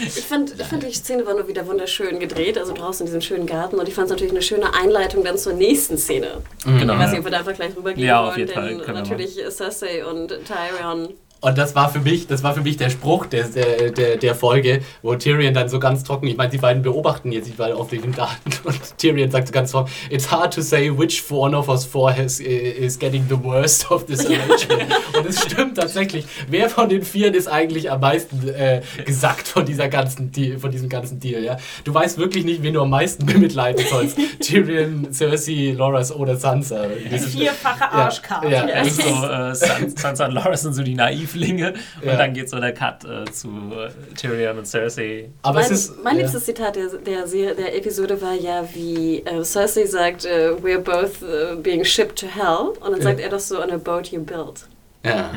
Ich fand, ich fand, die Szene war nur wieder wunderschön gedreht, also draußen in diesem schönen Garten. Und ich fand es natürlich eine schöne Einleitung dann zur nächsten Szene.
Genau.
Ich weiß nicht, ob wir da einfach gleich rübergehen
Ja, auf
wollen,
jeden Fall,
denn
wir
natürlich Cersei und Tyrion.
Und das war für mich, das war für mich der Spruch der, der, der, der Folge, wo Tyrion dann so ganz trocken, ich meine, die beiden beobachten jetzt die beiden auf den Garten und Tyrion sagt so ganz trocken, it's hard to say which one of us four has, is getting the worst of this arrangement. Und es stimmt tatsächlich. Wer von den Vieren ist eigentlich am meisten äh, gesackt von dieser ganzen Deal, von diesem ganzen Deal, ja? Du weißt wirklich nicht, wen du am meisten bemitleiden sollst. Tyrion, Cersei, Loras oder Sansa.
Vierfache Arschkarte.
Ja,
ist so, äh, San- Sansa und Loras sind so die Naivlinge und
Ja.
dann geht so der Cut äh, zu äh, Tyrion und Cersei.
Aber
mein
es ist.
mein
ja.
liebstes Zitat der, der, Serie- der Episode war ja, wie äh, Cersei sagt, äh, we're both äh, being shipped to hell. Und dann
Ja.
sagt er das so on a boat you built.
Ja.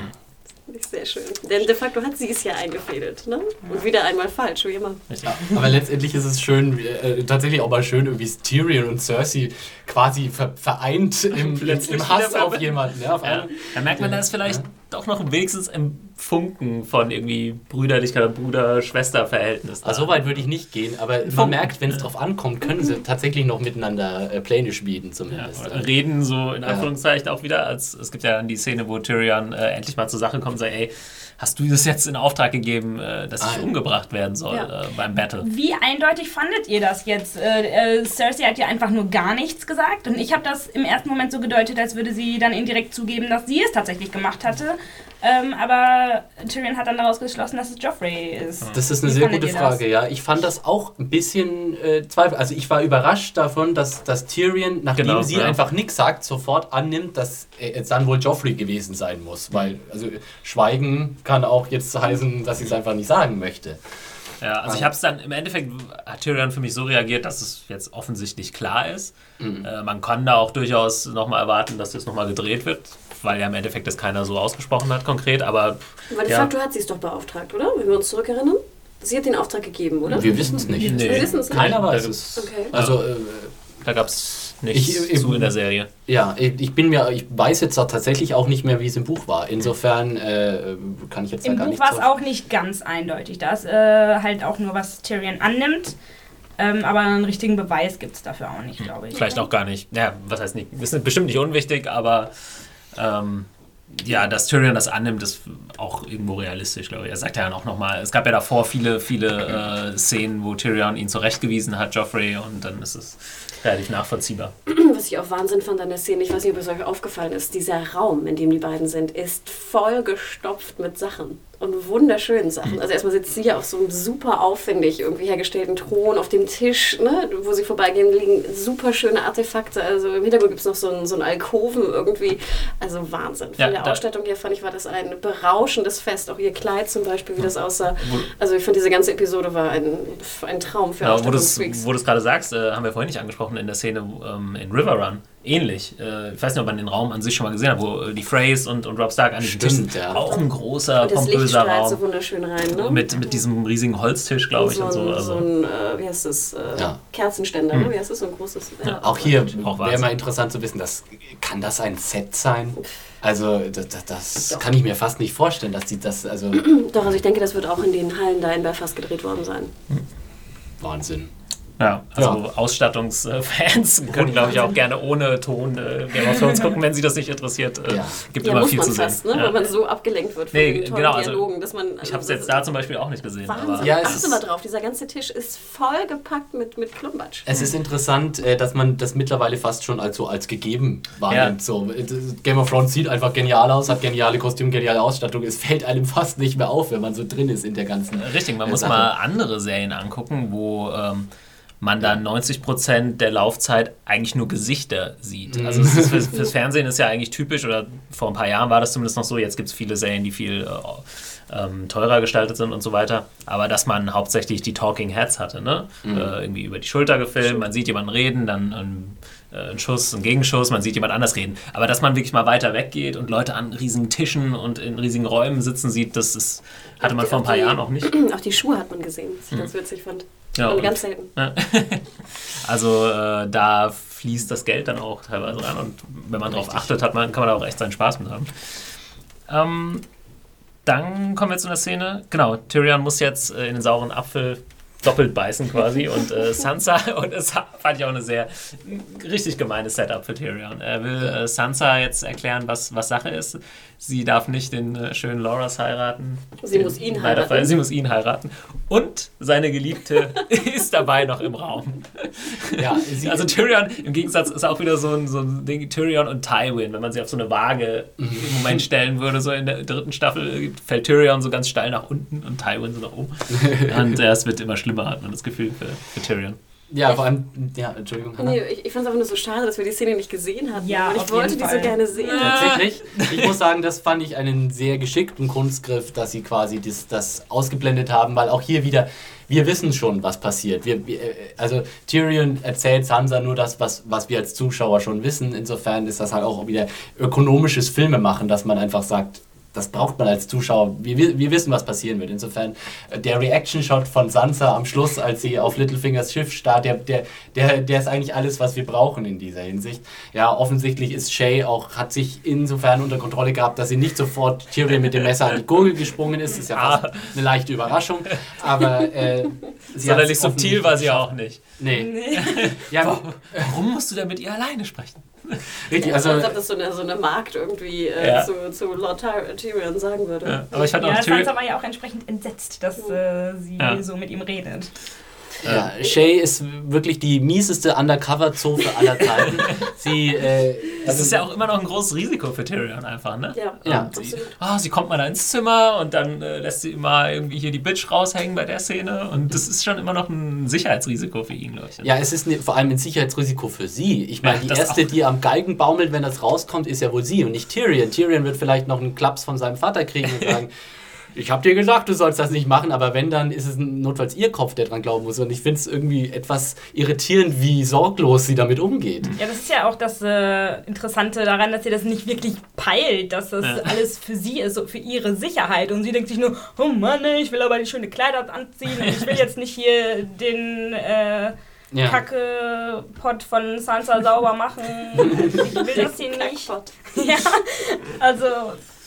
Finde ich sehr schön. Denn de facto hat sie es ja eingefädelt. Ne? Und wieder einmal falsch, wie immer.
Richtig.
Aber letztendlich ist es schön, äh, tatsächlich auch mal schön, wie Tyrion und Cersei quasi ver vereint im, im Hass auf jemanden. Ja, auf
Ja. Da merkt man, da ist vielleicht doch noch wenigstens im Funken von irgendwie Brüderlichkeit, Bruder-Schwester-Verhältnis.
Also so weit würde ich nicht gehen, aber man
Funken.
merkt, wenn es drauf ankommt, können sie tatsächlich noch miteinander äh, Pläne schmieden
Ja,
zumindest.
oder reden so in Anführungszeichen auch wieder, als es gibt ja dann die Szene, wo Tyrion äh, endlich mal zur Sache kommt und sagt, ey, hast du das jetzt in Auftrag gegeben, äh, dass ich
Ah,
umgebracht werden soll
Ja.
äh, beim Battle?
Wie eindeutig fandet ihr das jetzt? Äh, äh, Cersei hat ja einfach nur gar nichts gesagt und ich habe das im ersten Moment so gedeutet, als würde sie dann indirekt zugeben, dass sie es tatsächlich gemacht hatte. Ähm, aber Tyrion hat dann daraus geschlossen, dass es Joffrey ist.
Das ist eine
Wie
sehr gute
ihr das?
Frage, ja. Ich fand das auch ein bisschen äh, zweifel. Also ich war überrascht davon, dass, dass Tyrion, nachdem
Genau,
sie
ja.
einfach nichts sagt, sofort annimmt, dass äh, es dann wohl Joffrey gewesen sein muss. Weil, also Schweigen kann auch jetzt heißen, dass sie es einfach nicht sagen möchte.
Ja, also ich habe es dann im Endeffekt hat Tyrion für mich so reagiert, dass es jetzt offensichtlich klar ist. Äh, man kann da auch durchaus nochmal erwarten, dass das nochmal gedreht wird, weil ja im Endeffekt das keiner so ausgesprochen hat konkret, aber
Weil de
Ja.
facto hat sie es doch beauftragt, oder? Wenn wir uns zurückerinnern. Sie hat den Auftrag gegeben, oder?
Wir wissen es nicht.
Nee.
Wir wissen es nicht.
Keiner weiß es.
Okay.
Also, äh,
da gab es nichts
Ich- ich-
zu in der Serie.
Ja, ich bin mir, ich weiß jetzt auch tatsächlich auch nicht mehr, wie es im Buch war. Insofern äh, kann ich jetzt da
Im
gar
Buch
nicht
war es auch nicht ganz eindeutig. Da ist äh, halt auch nur, was Tyrion annimmt. Ähm, aber einen richtigen Beweis gibt es dafür auch nicht, glaube ich.
Vielleicht auch gar nicht. Ja, was heißt nicht? Ist bestimmt nicht unwichtig, aber ähm, ja, dass Tyrion das annimmt, ist auch irgendwo realistisch, glaube ich. Er sagt ja dann auch nochmal, es gab ja davor viele, viele äh, Szenen, wo Tyrion ihn zurechtgewiesen hat, Joffrey, und dann ist es relativ nachvollziehbar.
Was ich auch Wahnsinn fand an der Szene, ich weiß nicht, ob es euch aufgefallen ist, dieser Raum, in dem die beiden sind, ist voll gestopft mit Sachen. Und wunderschönen Sachen. Also erstmal sitzt sie ja auf so einem super aufwendig irgendwie hergestellten Thron auf dem Tisch, ne, wo sie vorbeigehen, liegen super schöne Artefakte. Also im Hintergrund gibt es noch so einen, so einen Alkoven irgendwie. Also Wahnsinn. Von
Ja,
der Ausstattung her fand ich, war das ein berauschendes Fest. Auch ihr Kleid zum Beispiel, wie das aussah. Also ich fand, diese ganze Episode war ein, ein Traum für
Ja, wo du es
Ausstattungsfreaks.
gerade sagst, äh, haben wir vorhin nicht angesprochen in der Szene ähm, in River Run. Ähnlich. Äh, ich weiß nicht, ob man den Raum an sich schon mal gesehen hat, wo äh, die Freys und, und Rob Stark an
Stimmt,
sind.
ja.
Auch ein großer,
Und das Licht
pompöser
so
Raum.
wunderschön rein, ne?
Mit, mit diesem riesigen Holztisch, glaube ich, und so.
ein,
Also,
so ein äh, wie heißt das, äh,
Ja.
Kerzenständer, ne? wie heißt das, so ein großes. Ja.
Auch hier wäre mal interessant zu wissen, das, kann das ein Set sein? Also das, das, das kann ich mir fast nicht vorstellen, dass die das, also
Doch, also ich denke, das wird auch in den Hallen da in Belfast gedreht worden sein.
Wahnsinn.
Ja, also
Ja.
Ausstattungsfans können, glaube ich, auch gerne ohne Ton äh, Game of Thrones gucken, wenn sie das nicht interessiert. Äh,
Ja.
Gibt
Ja,
immer
muss
viel
man
zu
fast,
sehen.
ne?
Ja.
weil man so abgelenkt wird von
Nee,
den
genau, also
Dialogen, dass man...
Ich
also
habe es jetzt da zum Beispiel auch nicht gesehen.
Wahnsinn.
Aber
Ja, es
Achte mal drauf, dieser ganze Tisch ist voll gepackt mit, mit Klumbatsch.
Es ist interessant, äh, dass man das mittlerweile fast schon als, so als gegeben wahrnimmt.
Ja.
So, äh, Game of Thrones sieht einfach genial aus, hat geniale Kostüme, geniale Ausstattung. Es fällt einem fast nicht mehr auf, wenn man so drin ist in der ganzen.
Richtig, man
äh,
muss
Sache.
mal andere Serien angucken, wo ähm, man dann 90% der Laufzeit eigentlich nur Gesichter sieht.
Mhm.
Also es ist, fürs, fürs Fernsehen ist ja eigentlich typisch, oder vor ein paar Jahren war das zumindest noch so, jetzt gibt es viele Serien, die viel äh, ähm, teurer gestaltet sind und so weiter, aber dass man hauptsächlich die Talking Heads hatte, ne?
Mhm.
Äh, irgendwie über die Schulter gefilmt, man sieht jemanden reden, dann ein, äh, ein Schuss, ein Gegenschuss, man sieht jemand anders reden. Aber dass man wirklich mal weiter weggeht und Leute an riesigen Tischen und in riesigen Räumen sitzen sieht, das ist, hatte man
die-
vor ein paar
die-
Jahren noch nicht.
Auch die Schuhe hat man gesehen, was ich ganz witzig fand.
Ja,
und ganz selten.
Also äh, da fließt das Geld dann auch teilweise ran und wenn man darauf achtet, hat man, kann man da auch echt seinen Spaß mit haben. Ähm, dann kommen wir zu einer Szene. Genau, Tyrion muss jetzt äh, in den sauren Apfel doppelt beißen quasi und äh, Sansa und das fand ich auch eine sehr richtig gemeines Setup für Tyrion. Er will äh, Sansa jetzt erklären, was, was Sache ist. Sie darf nicht den äh, schönen Loras heiraten.
Sie
Den-
muss ihn
leider
heiraten.
Fall- Sie muss ihn heiraten. Und seine Geliebte ist dabei noch im Raum.
Ja, sie,
Also Tyrion, im Gegensatz ist auch wieder so ein, so ein Ding, Tyrion und Tywin, wenn man sie auf so eine Waage im Moment stellen würde, so in der dritten Staffel fällt Tyrion so ganz steil nach unten und Tywin so nach oben. Und äh, es wird immer schlimmer, hat man das Gefühl für, für Tyrion.
Ja, vor allem, ja, Entschuldigung, Hannah.
Nee, ich, ich fand es einfach nur so schade, dass wir die Szene nicht gesehen hatten.
Ja,
und ich
auf
wollte
jeden
die so gerne sehen.
Tatsächlich. Ich muss sagen, das fand ich einen sehr geschickten Kunstgriff, dass sie quasi das, das ausgeblendet haben, weil auch hier wieder, wir wissen schon, was passiert. Wir, wir, äh, also Tyrion erzählt Sansa nur das, was, was wir als Zuschauer schon wissen. Insofern ist das halt auch wieder ökonomisches Filmemachen, dass man einfach sagt, das braucht man als Zuschauer. Wir, wir wissen, was passieren wird. Insofern, äh, der Reaction-Shot von Sansa am Schluss, als sie auf Littlefingers Schiff starrt, der, der, der, der ist eigentlich alles, was wir brauchen in dieser Hinsicht. Ja, offensichtlich ist Shay auch, hat sich insofern unter Kontrolle gehabt, dass sie nicht sofort Tyrion mit dem Messer an die Gurgel gesprungen ist. Das ist ja fast
Ah.
eine leichte Überraschung. Aber äh, sie
Sonderlich subtil war sie auch nicht.
Nee. Ja,
Warum musst du denn mit ihr alleine sprechen?
Richtig.
Also,
Also,
als ob das so eine, so eine Magd irgendwie äh,
Ja.
zu, zu Lord Tyr- Tyrion sagen würde.
Ja, aber ich fand
Ja,
auch Tyrion.
Sansa war ja auch entsprechend entsetzt, dass äh, sie
Ja.
so mit ihm redet.
Ja, Shay ist wirklich die mieseste Undercover-Zofe aller Zeiten. Sie, äh,
Das ist ja auch immer noch ein großes Risiko für Tyrion einfach, ne?
Ja,
Ja.
Sie,
absolut.
ah, sie kommt mal da ins Zimmer und dann äh, lässt sie immer irgendwie hier die Bitch raushängen bei der Szene und das ist schon immer noch ein Sicherheitsrisiko für ihn, glaube ich.
ja, es ist ne, vor allem ein Sicherheitsrisiko für sie. Ich meine,
Ja,
die erste,
auch.
die am Galgen baumelt, wenn das rauskommt, ist ja wohl sie und nicht Tyrion. Tyrion wird vielleicht noch einen Klaps von seinem Vater kriegen und sagen, ich hab dir gesagt, du sollst das nicht machen, aber wenn, dann ist es notfalls ihr Kopf, der dran glauben muss. Und ich finde es irgendwie etwas irritierend, wie sorglos sie damit umgeht.
Ja, das ist ja auch das äh, Interessante daran, dass sie das nicht wirklich peilt, dass das
Ja.
alles für sie ist, so für ihre Sicherheit. Und sie denkt sich nur, oh Mann, ich will aber die schöne Kleider anziehen und ich will jetzt nicht hier den, äh,
Ja.
Kacke-Pot von Sansa sauber machen. Ich will das hier nicht. Ja, also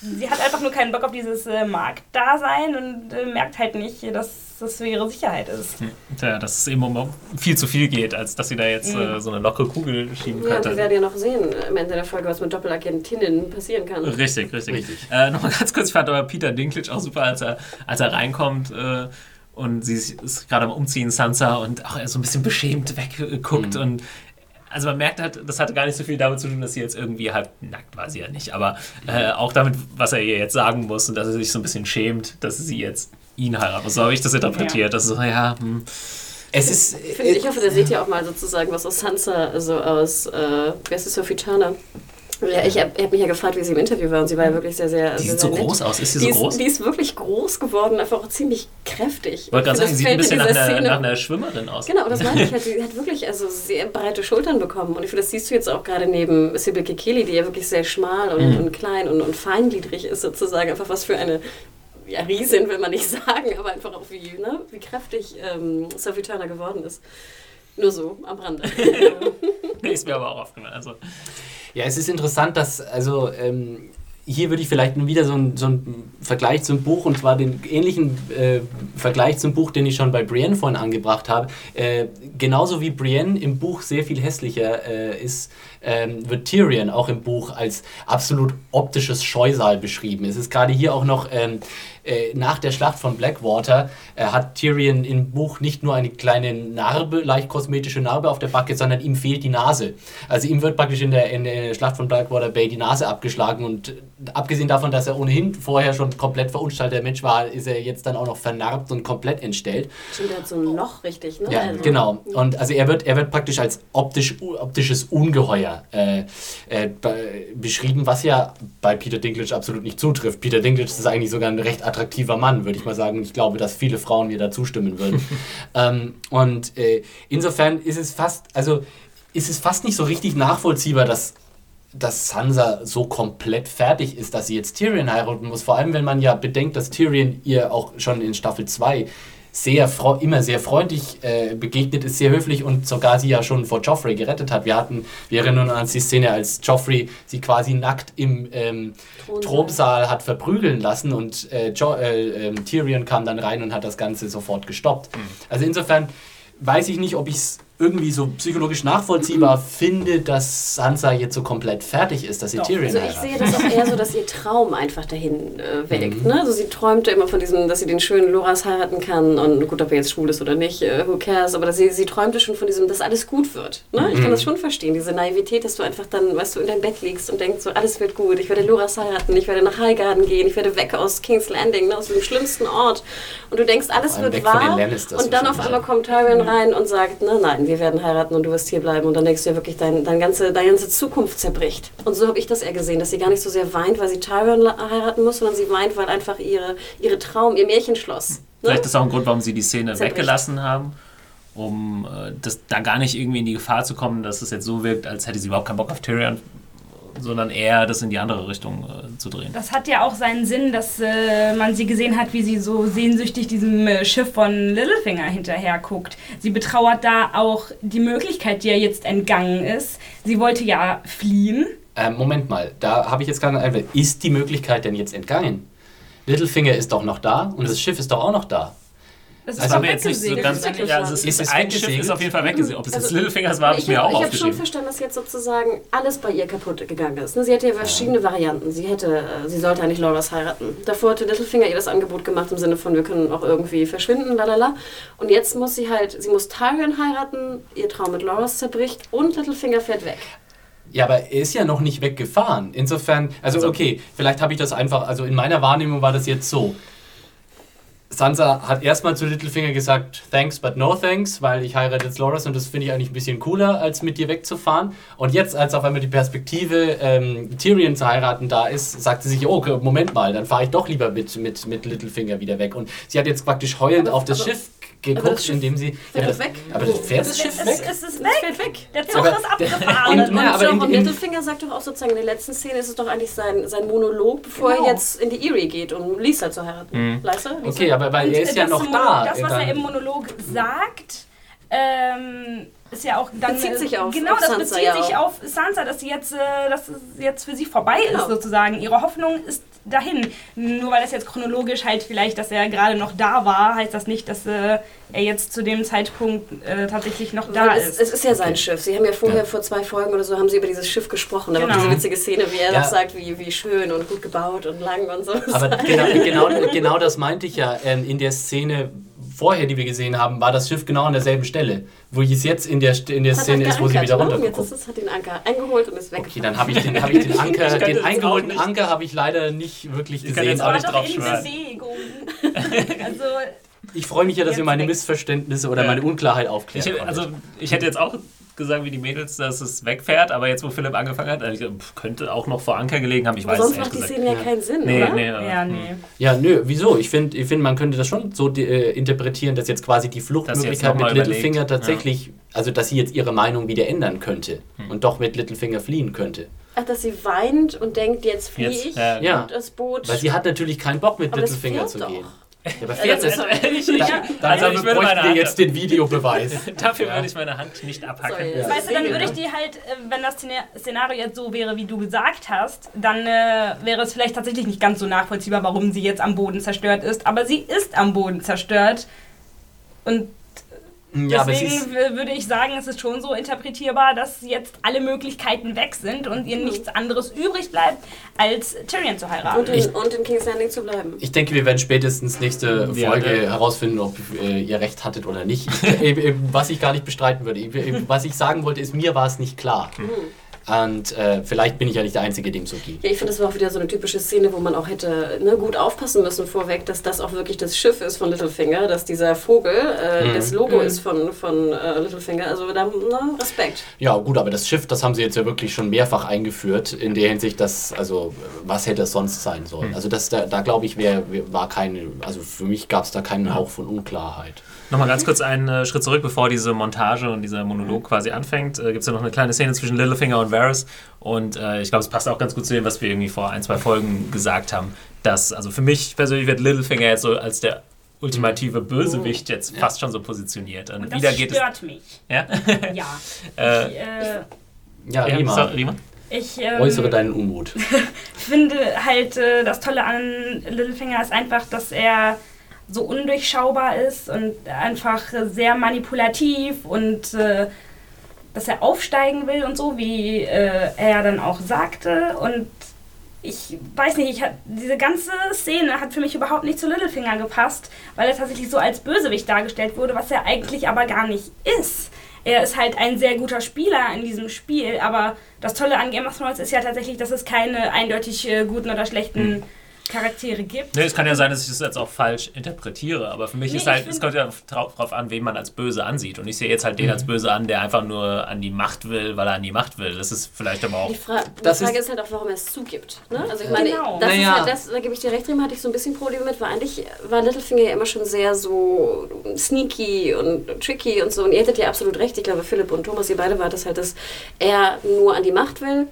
sie hat einfach nur keinen Bock auf dieses äh, Marktdasein und äh, merkt halt nicht, dass das für ihre Sicherheit ist.
Tja, dass es eben um viel zu viel geht, als dass sie da jetzt äh, so eine lockere Kugel schieben
Ja, wir
könnte.
werden ja noch sehen äh, am Ende der Folge, was mit Doppelagentinnen passieren kann.
Richtig, richtig.
Richtig.
Äh, Nochmal ganz kurz, ich fand aber Peter Dinklage auch super, als er, als er reinkommt äh, und sie ist- gerade am Umziehen, Sansa, und auch er so ein bisschen beschämt wegguckt und also man merkt halt, das hatte gar nicht so viel damit zu tun, dass sie jetzt irgendwie halb nackt war sie ja nicht, aber äh, auch damit, was er ihr jetzt sagen muss und dass er sich so ein bisschen schämt, dass sie jetzt ihn heiratet. So habe ich das interpretiert. Das ist so, ja, hm.
Es ist.
Ich, finde, ich hoffe, da seht ihr auch mal sozusagen was aus Sansa, also aus, äh, wer ist Sophie Turner? Ja, ich habe hab mich ja gefragt, wie sie im Interview war und sie war ja wirklich sehr, sehr.
die
sehr,
sieht so
sehr nett.
groß aus. Ist sie
Die
so
ist,
groß?
die ist wirklich groß geworden, einfach auch ziemlich kräftig.
Ich wollte gerade sagen, sie sieht ein bisschen nach einer, nach einer Schwimmerin aus.
Genau, das meine ich. Halt, sie hat wirklich also sehr breite Schultern bekommen. Und ich finde, das siehst du jetzt auch gerade neben Sybil Kikeli, die ja wirklich sehr schmal und,
Mhm.
und klein und, und feingliedrig ist sozusagen. Einfach was für eine ja, Riesin will man nicht sagen, aber einfach auch wie, ne, wie kräftig ähm, Sophie Turner geworden ist. Nur so, am Rande.
Ist mir aber auch aufgefallen. Also,
Ja, es ist interessant, dass, also ähm, hier würde ich vielleicht wieder so einen so Vergleich zum Buch, und zwar den ähnlichen äh, Vergleich zum Buch, den ich schon bei Brienne vorhin angebracht habe. Äh, genauso wie Brienne im Buch sehr viel hässlicher äh, ist, ähm, wird Tyrion auch im Buch als absolut optisches Scheusal beschrieben. Es ist gerade hier auch noch ähm, äh, nach der Schlacht von Blackwater äh, hat Tyrion im Buch nicht nur eine kleine Narbe, leicht kosmetische Narbe auf der Backe, sondern ihm fehlt die Nase. Also ihm wird praktisch in der, in der Schlacht von Blackwater Bay die Nase abgeschlagen und äh, abgesehen davon, dass er ohnehin vorher schon komplett verunstalteter Mensch war, ist er jetzt dann auch noch vernarbt und komplett entstellt.
Stimmt, der hat so ein Loch richtig, ne?
Ja,
Also-
genau. Und also er wird, er wird praktisch als optisch, optisches Ungeheuer äh, äh, be beschrieben, was ja bei Peter Dinklage absolut nicht zutrifft. Peter Dinklage ist eigentlich sogar ein recht attraktiver Mann, würde ich mal sagen. Ich glaube, dass viele Frauen mir da zustimmen würden. ähm, und äh, insofern ist es fast, also ist es fast nicht so richtig nachvollziehbar, dass dass Sansa so komplett fertig ist, dass sie jetzt Tyrion heiraten muss. Vor allem, wenn man ja bedenkt, dass Tyrion ihr auch schon in Staffel 2 sehr immer sehr freundlich äh, begegnet ist, sehr höflich und sogar sie ja schon vor Joffrey gerettet hat. Wir hatten, wir erinnern uns an die Szene, als Joffrey sie quasi nackt im ähm,
Thronsaal.
Thronsaal hat verprügeln lassen und äh, jo äh, ähm, Tyrion kam dann rein und hat das Ganze sofort gestoppt. Also insofern weiß ich nicht, ob ich es irgendwie so psychologisch nachvollziehbar finde, dass Sansa jetzt so komplett fertig ist, dass sie
Doch.
Tyrion
Also ich
heiratet.
sehe das auch eher so, dass ihr Traum einfach dahin äh, welkt.
Mhm.
Ne? Also sie träumte immer von diesem, dass sie den schönen Loras heiraten kann und gut, ob er jetzt schwul ist oder nicht, äh, who cares, aber dass sie, sie träumte schon von diesem, dass alles gut wird. Ne? Ich kann
Mhm.
das schon verstehen, diese Naivität, dass du einfach dann, weißt du, in dein Bett liegst und denkst so, alles wird gut, ich werde Loras heiraten, ich werde nach Highgarden gehen, ich werde weg aus King's Landing, ne? aus dem schlimmsten Ort und du denkst, alles wird wahr und dann auf einmal kommt Tyrion rein und sagt, ne, nein, wir werden heiraten und du wirst hier bleiben und dann denkst du ja wirklich, dein, dein ganze, deine ganze Zukunft zerbricht. Und so habe ich das eher gesehen, dass sie gar nicht so sehr weint, weil sie Tyrion heiraten muss, sondern sie weint, weil einfach ihre, ihre Traum, ihr Märchenschloss. Ne?
Vielleicht ist auch ein Grund, warum sie die Szene
Zerbricht.
weggelassen haben, um äh, das, da gar nicht irgendwie in die Gefahr zu kommen, dass es jetzt so wirkt, als hätte sie überhaupt keinen Bock auf Tyrion, sondern eher das in die andere Richtung äh, zu drehen.
Das hat ja auch seinen Sinn, dass äh, man sie gesehen hat, wie sie so sehnsüchtig diesem äh, Schiff von Littlefinger hinterher guckt. Sie betrauert da auch die Möglichkeit, die ihr jetzt entgangen ist. Sie wollte ja fliehen.
Ähm, Moment mal, da habe ich jetzt gerade einen Einwand. Ist die Möglichkeit denn jetzt entgangen? Littlefinger ist doch noch da und das Schiff ist doch auch noch da.
Ist
war
doch
mir jetzt nicht so ganz ja, also es
Ist
ist,
es
ein Schiff ist auf jeden Fall weggesegelt. Ob es jetzt
Also,
Littlefingers war, habe ich,
ich
mir
habe
auch
hab schon
aufgeschrieben.
verstanden, dass jetzt sozusagen alles bei ihr kaputt gegangen ist. ne? Sie hatte ja verschiedene Varianten. Sie hätte, äh, sie sollte eigentlich Loras heiraten. Davor hatte Littlefinger ihr das Angebot gemacht im Sinne von, wir können auch irgendwie verschwinden, lalala. Und jetzt muss sie halt, sie muss Tyrion heiraten, ihr Traum mit Loras zerbricht und Littlefinger fährt weg.
Ja, aber er ist ja noch nicht weggefahren. Insofern, also
Also-
okay, vielleicht habe ich das einfach, also in meiner Wahrnehmung war das jetzt so. Sansa hat erstmal zu Littlefinger gesagt, thanks, but no thanks, weil ich heirate jetzt Loras und das finde ich eigentlich ein bisschen cooler, als mit dir wegzufahren. Und jetzt, als auf einmal die Perspektive, ähm, Tyrion zu heiraten da ist, sagt sie sich, oh, okay, Moment mal, dann fahre ich doch lieber mit, mit, mit Littlefinger wieder weg. Und sie hat jetzt praktisch heulend
Aber-
auf das
aber-
Schiff geguckt, indem sie...
fährt
das,
weg.
Aber das fährt das Schiff weg?
es ist
Es
weg.
fährt weg.
Der Zug
Aber
ist abgefahren.
Und-
Und,
Ja, aber
und
in-
Littlefinger sagt doch auch sozusagen in der letzten Szene ist es doch eigentlich sein, sein Monolog, bevor
Genau.
er jetzt in die Erie geht, um Lisa zu heiraten.
Mhm.
Lisa?
Okay, aber weil er ist ja noch da.
Das, was er im Monolog sagt, ähm, ist ja auch dann
Bezieht sich auf-
genau
auf
das
Sansa
bezieht
ja
sich
auch.
auf Sansa, dass sie jetzt, äh, dass es jetzt für sie vorbei
Genau.
ist sozusagen. Ihre Hoffnung ist dahin. Nur weil das jetzt chronologisch halt vielleicht, dass er gerade noch da war, heißt das nicht, dass äh, er jetzt zu dem Zeitpunkt äh, tatsächlich noch da
es,
ist.
es ist ja sein
Okay.
Schiff. Sie haben ja vorher
Ja.
vor zwei Folgen oder so haben sie über dieses Schiff gesprochen. Da war
Genau.
diese witzige Szene, wie er
Ja.
noch sagt, wie, wie schön und gut gebaut und lang und so.
Aber genau, genau, genau das meinte ich ja. Ähm, in der Szene vorher, die wir gesehen haben, war das Schiff genau an derselben Stelle. Wo es jetzt in der, in der Szene ist, wo sie wieder
ne? Jetzt ist es, hat den Anker eingeholt und ist weg.
Okay, dann habe ich den, hab ich den Anker,
könnte
den eingeholten. Anker habe ich leider nicht wirklich
Ich kann
gesehen.
jetzt auch
Aber
nicht drauf
also
ich freue mich ja, dass ihr meine
weg.
Missverständnisse oder
Ja.
meine Unklarheit
Ich,
aufklärt.
hätte- also, ich hätte jetzt auch gesagt, wie die Mädels, dass es wegfährt, aber jetzt, wo Philipp angefangen hat, also, könnte auch noch vor Anker gelegen haben. Ich weiß
sonst macht die. Szene ja keinen Sinn,
Nee,
oder?
nee,
ja,
äh,
nee.
Ja, nö, wieso? Ich finde, ich find, man könnte das schon so äh, interpretieren, dass jetzt quasi die Fluchtmöglichkeit mit Littlefinger tatsächlich, also dass sie jetzt ihre Meinung wieder ändern könnte
Hm.
und doch mit Littlefinger fliehen könnte.
Ach, dass sie weint und denkt, jetzt fliehe
Jetzt,
ich
ja.
Ja.
und das Boot.
Weil sie hat natürlich keinen Bock mit
Aber
Littlefinger zu
doch.
gehen. Ja, aber
Ja,
fährt
das
es?
ist
Ich, ich,
Da,
also,
dann
ich würde meine
wir
Hand,
jetzt den Videobeweis.
dafür
Ja.
würde ich meine Hand nicht abhacken.
Sorry.
Ja.
Weißt du, dann würde ich die halt, äh, wenn das Szenario jetzt so wäre, wie du gesagt hast, dann äh, wäre es vielleicht tatsächlich nicht ganz so nachvollziehbar, warum sie jetzt am Boden zerstört ist. Aber sie ist am Boden zerstört. Und
Ja,
deswegen würde ich sagen, es ist schon so interpretierbar, dass jetzt alle Möglichkeiten weg sind und ihr nichts anderes übrig bleibt, als Tyrion zu heiraten.
und, in, und in King's Landing zu bleiben.
ich denke, wir werden spätestens nächste
Ja,
Folge
ne?
herausfinden, ob äh, ihr recht hattet oder nicht. Ich, äh, äh, was ich gar nicht bestreiten würde. Ich, äh, was ich sagen wollte, ist, mir war es nicht klar. Und äh, vielleicht bin ich ja nicht der Einzige, dem so ging.
Ja, ich finde, das war auch wieder so eine typische Szene, wo man auch hätte ne, gut aufpassen müssen vorweg, dass das auch wirklich das Schiff ist von Littlefinger, dass dieser Vogel äh,
Mhm.
das Logo ist von, von äh, Littlefinger. Also da, na, Respekt.
Ja, gut, aber das Schiff, das haben sie jetzt ja wirklich schon mehrfach eingeführt, in der Hinsicht, dass, also, was hätte es sonst sein sollen? Also, das, da, da glaube ich, wär, wär- war keine, also für mich gab es da keinen Hauch von Unklarheit.
Nochmal ganz kurz einen äh, Schritt zurück, bevor diese Montage und dieser Monolog quasi anfängt. Äh, Gibt es ja noch eine kleine Szene zwischen Littlefinger und Varys. Und äh, ich glaube, es passt auch ganz gut zu dem, was wir irgendwie vor ein, zwei Folgen gesagt haben. Dass, also für mich persönlich wird Littlefinger jetzt so als der ultimative Bösewicht jetzt fast schon so positioniert. Und,
Und das
wieder geht
stört mich.
es. Ja?
Ja.
äh,
Ich, äh,
Ja,
ja,
Rima,
sorry, Rima?
ich ähm,
äußere deinen Unmut.
finde halt, äh, das Tolle an Littlefinger ist einfach, dass er so undurchschaubar ist und einfach sehr manipulativ und äh, dass er aufsteigen will und so, wie äh, er dann auch sagte. Und ich weiß nicht, ich hab, diese ganze Szene hat für mich überhaupt nicht zu Littlefinger gepasst, weil er tatsächlich so als Bösewicht dargestellt wurde, was er eigentlich aber gar nicht ist. Er ist halt ein sehr guter Spieler in diesem Spiel, aber das Tolle an Game of Thrones ist ja tatsächlich, dass es keine eindeutig äh, guten oder schlechten Charaktere gibt.
Nee, es kann ja sein, dass ich das jetzt auch falsch interpretiere, aber für mich
Nee,
ist halt, es kommt ja drauf, drauf an, wen man als böse ansieht. Und ich sehe jetzt halt den als böse an, der einfach nur an die Macht will, weil er an die Macht will. Das ist vielleicht aber auch.
Die, Fra die
Das
Frage
ist-
ist, halt auch, warum er es zugibt. Ne? Also ich meine,
Genau.
das
Naja.
ist halt das, da gebe ich dir recht, hatte ich so ein bisschen Probleme mit, weil eigentlich war Littlefinger ja immer schon sehr so sneaky und tricky und so. Und ihr hättet ja absolut recht, ich glaube Philipp und Thomas, ihr beide wart es halt, dass er nur an die Macht will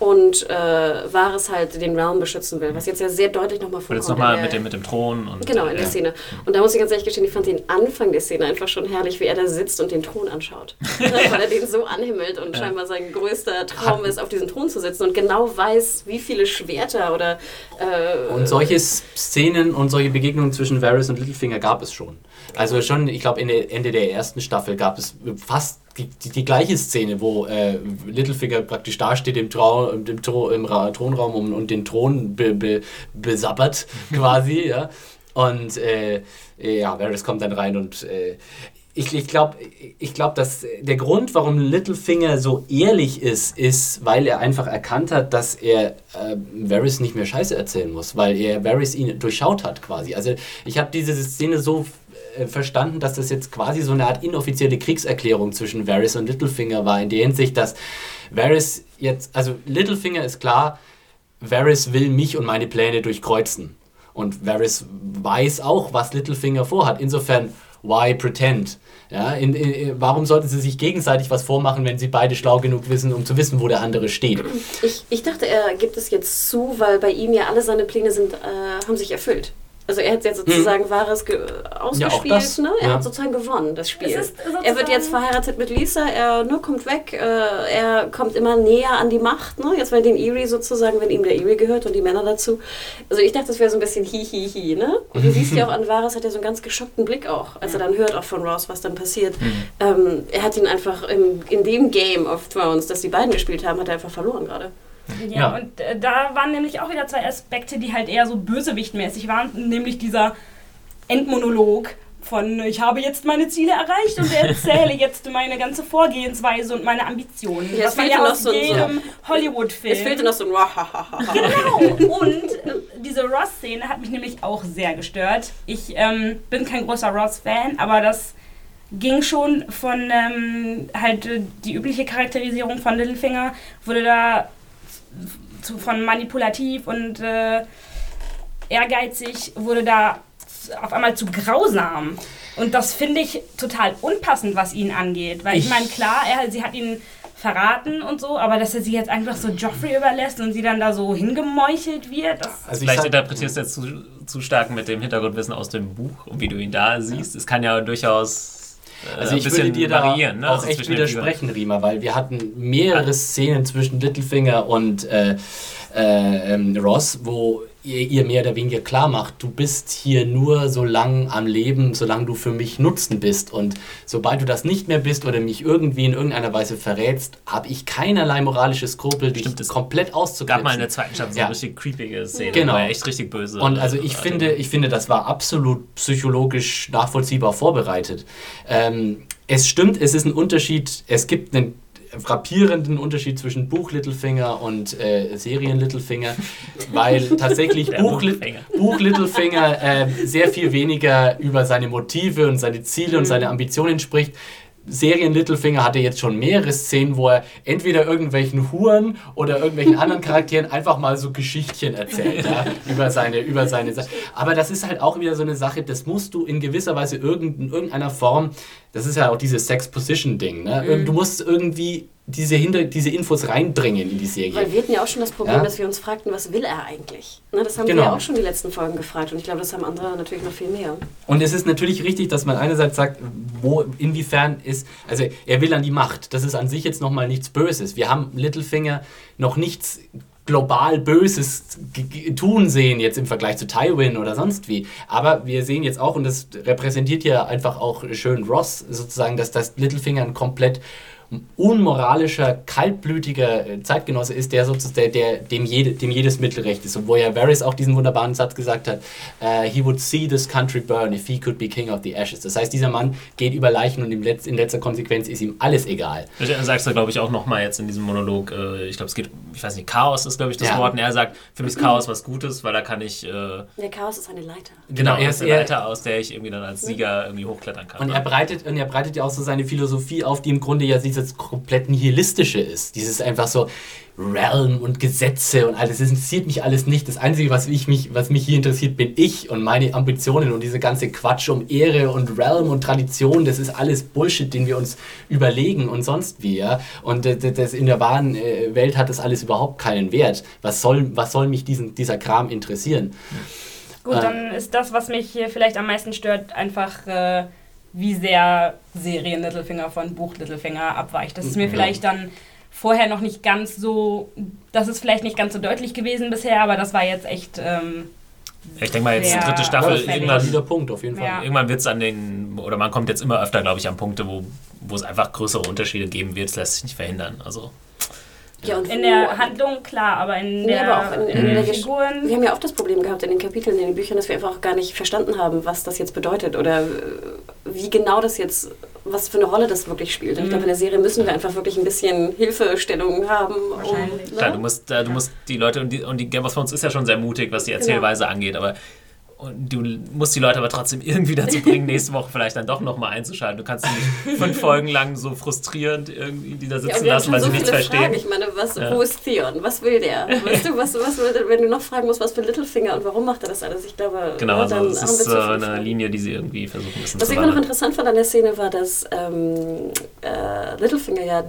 und äh, Varys halt den Realm beschützen will, was jetzt ja sehr deutlich nochmal
Und
vorkommt.
jetzt nochmal mit dem, mit dem Thron und.
Genau, in
äh,
der
ja.
Szene. Und da muss ich ganz ehrlich gestehen, ich fand den Anfang der Szene einfach schon herrlich, wie er da sitzt und den Thron anschaut. Weil er den so anhimmelt und scheinbar sein größter Traum ist, auf diesem Thron zu sitzen und genau weiß, wie viele Schwerter oder. Äh,
Und solche Szenen und solche Begegnungen zwischen Varys und Littlefinger gab es schon. Also schon, ich glaube, Ende der ersten Staffel gab es fast die, die, die gleiche Szene, wo äh, Littlefinger praktisch dasteht im, Trau, im, Thro, im Ra Thronraum und, und den Thron be, be, besabbert quasi, ja. Und äh, ja, Varys kommt dann rein und äh, ich, ich glaube, ich glaub, dass der Grund, warum Littlefinger so ehrlich ist, ist, weil er einfach erkannt hat, dass er äh, Varys nicht mehr Scheiße erzählen muss, weil er Varys ihn durchschaut hat quasi. Also ich habe diese Szene so äh, verstanden, dass das jetzt quasi so eine Art inoffizielle Kriegserklärung zwischen Varys und Littlefinger war, in der Hinsicht, dass Varys jetzt, also Littlefinger ist klar, Varys will mich und meine Pläne durchkreuzen. Und Varys weiß auch, was Littlefinger vorhat. Insofern, why pretend? Ja, in, in, warum sollten sie sich gegenseitig was vormachen, wenn sie beide schlau genug wissen, um zu wissen, wo der andere steht?
ich, ich dachte, er gibt es jetzt zu, weil bei ihm ja alle seine Pläne sind, äh, haben sich erfüllt. Also er hat jetzt sozusagen Wahres ge- ausgespielt,
das,
ne? Er
ja.
hat sozusagen gewonnen, das Spiel. Er wird jetzt verheiratet mit Lisa, er ne, kommt weg, äh, er kommt immer näher an die Macht, ne? Jetzt bei den Erie sozusagen, wenn ihm der Erie gehört und die Männer dazu. Also ich dachte, das wäre so ein bisschen hi hi hi, ne? Und du siehst ja auch an Varys hat er so einen ganz geschockten Blick auch, als er dann hört auch von Ross, was dann passiert. Ähm, er hat ihn einfach im, in dem Game of Thrones, das die beiden gespielt haben, hat er einfach verloren gerade.
Ja,
Ja.
und äh, da waren nämlich auch wieder zwei Aspekte, die halt eher so bösewichtmäßig waren, nämlich dieser Endmonolog von ich habe jetzt meine Ziele erreicht und erzähle jetzt meine ganze Vorgehensweise und meine Ambitionen.
Ja, es
das
fehlte
ja
noch
aus
so ein-
jedem Hollywood-Film.
Es fehlte noch so ein.
Genau. Und äh, diese Ross-Szene hat mich nämlich auch sehr gestört. Ich ähm, bin kein großer Ross-Fan, aber das ging schon von ähm, halt äh, die übliche Charakterisierung von Littlefinger wurde da zu, von manipulativ und äh, ehrgeizig wurde da auf einmal zu grausam. Und das finde ich total unpassend, was ihn angeht. Weil ich,
Ich-
meine, klar, er, sie hat ihn verraten und so, aber dass er sie jetzt einfach so Joffrey überlässt und sie dann da so hingemeuchelt wird, das
Also ich
Vielleicht interpretierst du jetzt zu, zu stark mit dem Hintergrundwissen aus dem Buch und wie du ihn da siehst. Es kann ja durchaus
Also
ein
ich würde dir da
variieren. Ne?
auch
Also
echt widersprechen, Rima, weil wir hatten mehrere Szenen zwischen Littlefinger und äh, äh, ähm, Ross, wo ihr, ihr mehr oder weniger klar macht, du bist hier nur so lang am Leben, solange du für mich Nutzen bist. Und sobald du das nicht mehr bist oder mich irgendwie in irgendeiner Weise verrätst, habe ich keinerlei moralische Skrupel, dich
Stimmt,
komplett
Es gab
auszugrenzen.
mal in der zweiten Staffel so
Ja.
eine richtig creepige Szene,
Genau.
wo er echt richtig böse
Und also ich finde, ich finde, das war absolut psychologisch nachvollziehbar vorbereitet. Ähm, es stimmt, es ist ein Unterschied, es gibt einen frappierenden Unterschied zwischen Buch Littlefinger und äh, Serien Littlefinger, weil tatsächlich Buch, Lit-
Buchfinger.
Buch Littlefinger äh, sehr viel weniger über seine Motive und seine Ziele und seine Ambitionen spricht. Serien Littlefinger hatte jetzt schon mehrere Szenen, wo er entweder irgendwelchen Huren oder irgendwelchen anderen Charakteren einfach mal so Geschichtchen erzählt ja, über seine über seine Sa- Aber das ist halt auch wieder so eine Sache, das musst du in gewisser Weise irgend, in irgendeiner Form, das ist ja auch dieses Sex Position Ding, ne?
Mhm.
Du musst irgendwie diese hinter diese Infos reinbringen in die Serie.
Weil wir hatten ja auch schon das Problem,
Ja.
dass wir uns fragten, was will er eigentlich? Ne, das haben
Genau.
wir ja auch schon die letzten Folgen gefragt und ich glaube, das haben andere natürlich noch viel mehr.
Und es ist natürlich richtig, dass man einerseits sagt, wo, inwiefern ist, also er will an die Macht. Das ist an sich jetzt nochmal nichts Böses. Wir haben Littlefinger noch nichts global Böses tun sehen, jetzt im Vergleich zu Tywin oder sonst wie. Aber wir sehen jetzt auch, und das repräsentiert ja einfach auch schön Ross, sozusagen, dass das Littlefinger ein komplett unmoralischer, kaltblütiger äh, Zeitgenosse ist, der sozusagen, der, der, dem, jede, dem jedes Mittelrecht ist. Und wo ja Varys auch diesen wunderbaren Satz gesagt hat, äh, he would see this country burn if he could be king of the ashes. Das heißt, dieser Mann geht über Leichen und im Letz-, in letzter Konsequenz ist ihm alles egal.
Das sagst du, glaube ich, auch nochmal jetzt in diesem Monolog. Äh, ich glaube, es geht, ich weiß nicht, Chaos ist, glaube ich, das
Ja.
Wort. Und er sagt, für mich ist Chaos was Gutes, weil da kann ich, äh,
Der Chaos ist eine Leiter.
genau,
er
er
ist
eine Leiter, aus der ich irgendwie dann als Sieger irgendwie hochklettern kann.
Und er breitet, und er breitet ja auch so seine Philosophie auf, die im Grunde ja dieses komplett nihilistische ist. Dieses einfach so Realm und Gesetze und alles. Das interessiert mich alles nicht. Das Einzige, was, ich mich, was mich hier interessiert, bin ich und meine Ambitionen und diese ganze Quatsch um Ehre und Realm und Tradition. Das ist alles Bullshit, den wir uns überlegen und sonst wie. Ja? Und äh, das in der wahren äh, Welt hat das alles überhaupt keinen Wert. Was soll, was soll mich diesen, dieser Kram interessieren?
Gut,
Ah.
dann ist das, was mich hier vielleicht am meisten stört, einfach äh, wie sehr Serien Littlefinger von Buch Littlefinger abweicht. Das ist mir
Ja.
vielleicht dann vorher noch nicht ganz so, das ist vielleicht nicht ganz so deutlich gewesen bisher, aber das war jetzt echt, ähm,
ich denke mal, jetzt dritte Staffel, irgendwann,
valider Punkt auf jeden Fall.
Ja.
irgendwann wird es an den, oder man kommt jetzt immer öfter, glaube ich, an Punkte, wo, wo es einfach größere Unterschiede geben wird. Das lässt sich nicht verhindern. Also,
Ja, und
in
wo-
der Handlung klar, aber in
Nee,
der,
aber auch in, in
in
der
Figuren.
Wir haben ja oft das Problem gehabt in den Kapiteln, in den Büchern, dass wir einfach auch gar nicht verstanden haben, was das jetzt bedeutet oder äh, wie genau das jetzt, was für eine Rolle das wirklich spielt. Und Ich glaube, in der Serie müssen wir einfach wirklich ein bisschen Hilfestellung haben. Um,
Wahrscheinlich.
klar, du
ne?
musst, äh, du musst die Leute, und die, und die Game of Thrones ist ja schon sehr mutig, was die Erzählweise angeht, aber und du musst die Leute aber trotzdem irgendwie dazu bringen, nächste Woche vielleicht dann doch nochmal einzuschalten. Du kannst sie nicht fünf Folgen lang so frustrierend irgendwie die da
Ja,
sitzen
haben
lassen, weil
so
sie nichts
viele Fragen.
verstehen.
Ich meine, was,
Ja.
wo ist Theon? Was will der? Weißt du, was, was wenn du noch fragen musst, was für Littlefinger und warum macht er das alles? Ich glaube,
Genau,
ja,
also es ist
zu
äh, eine
Fragen.
Linie, die sie irgendwie versuchen müssen
Was ich immer noch interessant fand an der Szene war, dass ähm, äh, Littlefinger ja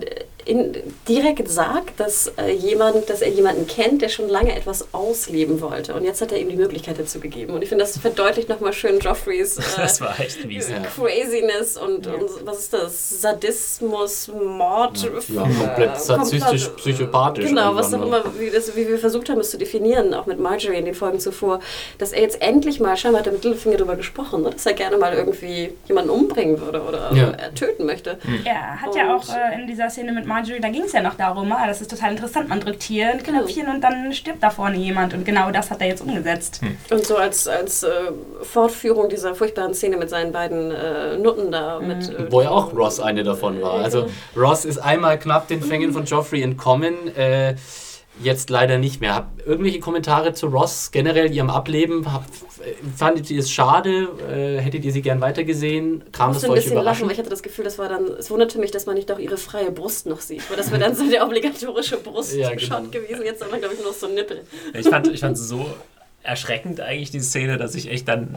in, direkt sagt, dass, äh, jemand, dass er jemanden kennt, der schon lange etwas ausleben wollte. Und jetzt hat er ihm die Möglichkeit dazu gegeben. Und ich finde, das verdeutlicht nochmal schön Joffreys äh,
Das war echt mies.
Ja.
Craziness und, und was ist das? Sadismus, Mord.
Ja,
äh,
komplett sadistisch, psychopathisch
Genau, was auch immer, wie, das, wie wir versucht haben, es zu definieren, auch mit Marjorie in den Folgen zuvor, dass er jetzt endlich mal, scheinbar hat er mit Littlefinger darüber gesprochen, ne, dass er gerne mal irgendwie jemanden umbringen würde oder
Ja.
äh, töten möchte.
Er hat ja
Und-
auch äh, in dieser Szene mit Marjorie, da ging es ja noch darum, ah, das ist total interessant, man drückt hier ein
Genau.
Knöpfchen und dann stirbt da vorne jemand und genau das hat er jetzt umgesetzt.
Und so als, als äh, Fortführung dieser furchtbaren Szene mit seinen beiden äh, Nutten da. Mit, äh,
Wo ja auch Ross eine davon war. Also Ross ist einmal knapp den Fängen von Joffrey entkommen, äh, jetzt leider nicht mehr. Hab irgendwelche Kommentare zu Ross generell ihrem Ableben? Hab, äh, fandet ihr es schade? Äh, hättet ihr sie gern weitergesehen? Kam
Ich
das
musste
für
ein
euch
bisschen lachen, weil
überraschend?
ich hatte das Gefühl, das war dann, es wunderte mich, dass man nicht auch ihre freie Brust noch sieht. Weil das wäre dann so der obligatorische Brustshot
Ja, genau.
gewesen. Jetzt haben wir, glaube ich, nur noch so einen Nippel.
Ich fand ich fand es so erschreckend eigentlich, die Szene, dass ich echt dann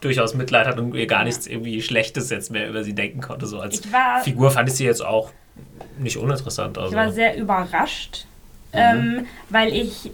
durchaus Mitleid hatte und ihr gar nichts irgendwie Schlechtes jetzt mehr über sie denken konnte. So als
Ich war,
Figur fand ich sie jetzt auch nicht uninteressant. Also.
ich war sehr überrascht, ähm, weil ich,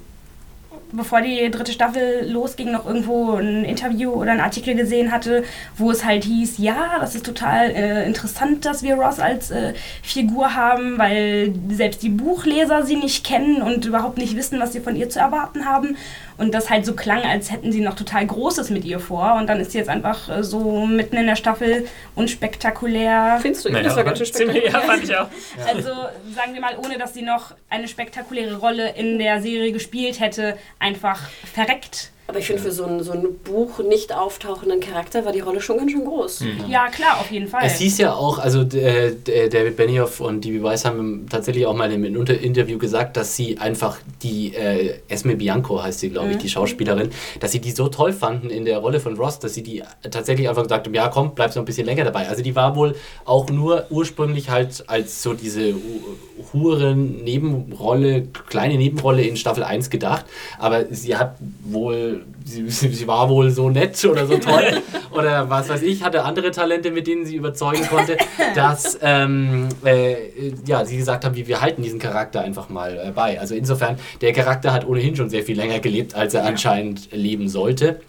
bevor die dritte Staffel losging, noch irgendwo ein Interview oder einen Artikel gesehen hatte, wo es halt hieß, ja, das ist total äh, interessant, dass wir Ross als äh, Figur haben, weil selbst die Buchleser sie nicht kennen und überhaupt nicht wissen, was sie von ihr zu erwarten haben. Und das halt so klang, als hätten sie noch total Großes mit ihr vor. Und dann ist sie jetzt einfach äh, so mitten in der Staffel unspektakulär.
Findest du? Ich
Naja,
finde, das war ganz schön
ziemlich- ja,
spektakulär.
fand ich auch.
Also sagen wir mal, ohne dass sie noch eine spektakuläre Rolle in der Serie gespielt hätte, einfach verreckt.
Aber ich finde, für so ein, so ein Buch nicht auftauchenden Charakter war die Rolle schon ganz schön groß.
Ja, klar, auf jeden Fall.
Es hieß ja auch, also äh, d- David Benioff und D.B. Weiss haben tatsächlich auch mal in einem Interview gesagt, dass sie einfach die äh, Esme Bianco heißt sie, glaube ich, die Schauspielerin, dass sie die so toll fanden in der Rolle von Ross, dass sie die tatsächlich einfach gesagt haben, ja komm, bleib noch ein bisschen länger dabei. Also die war wohl auch nur ursprünglich halt als so diese Hu- Huren Nebenrolle, kleine Nebenrolle in Staffel 1 gedacht, aber sie hat wohl, sie, sie war wohl so nett oder so toll oder was weiß ich, hatte andere Talente, mit denen sie überzeugen konnte, dass ähm, äh, ja, sie gesagt haben, wie wir halten diesen Charakter einfach mal äh, bei. Also insofern, der Charakter hat ohnehin schon sehr viel länger gelebt, als er anscheinend leben sollte.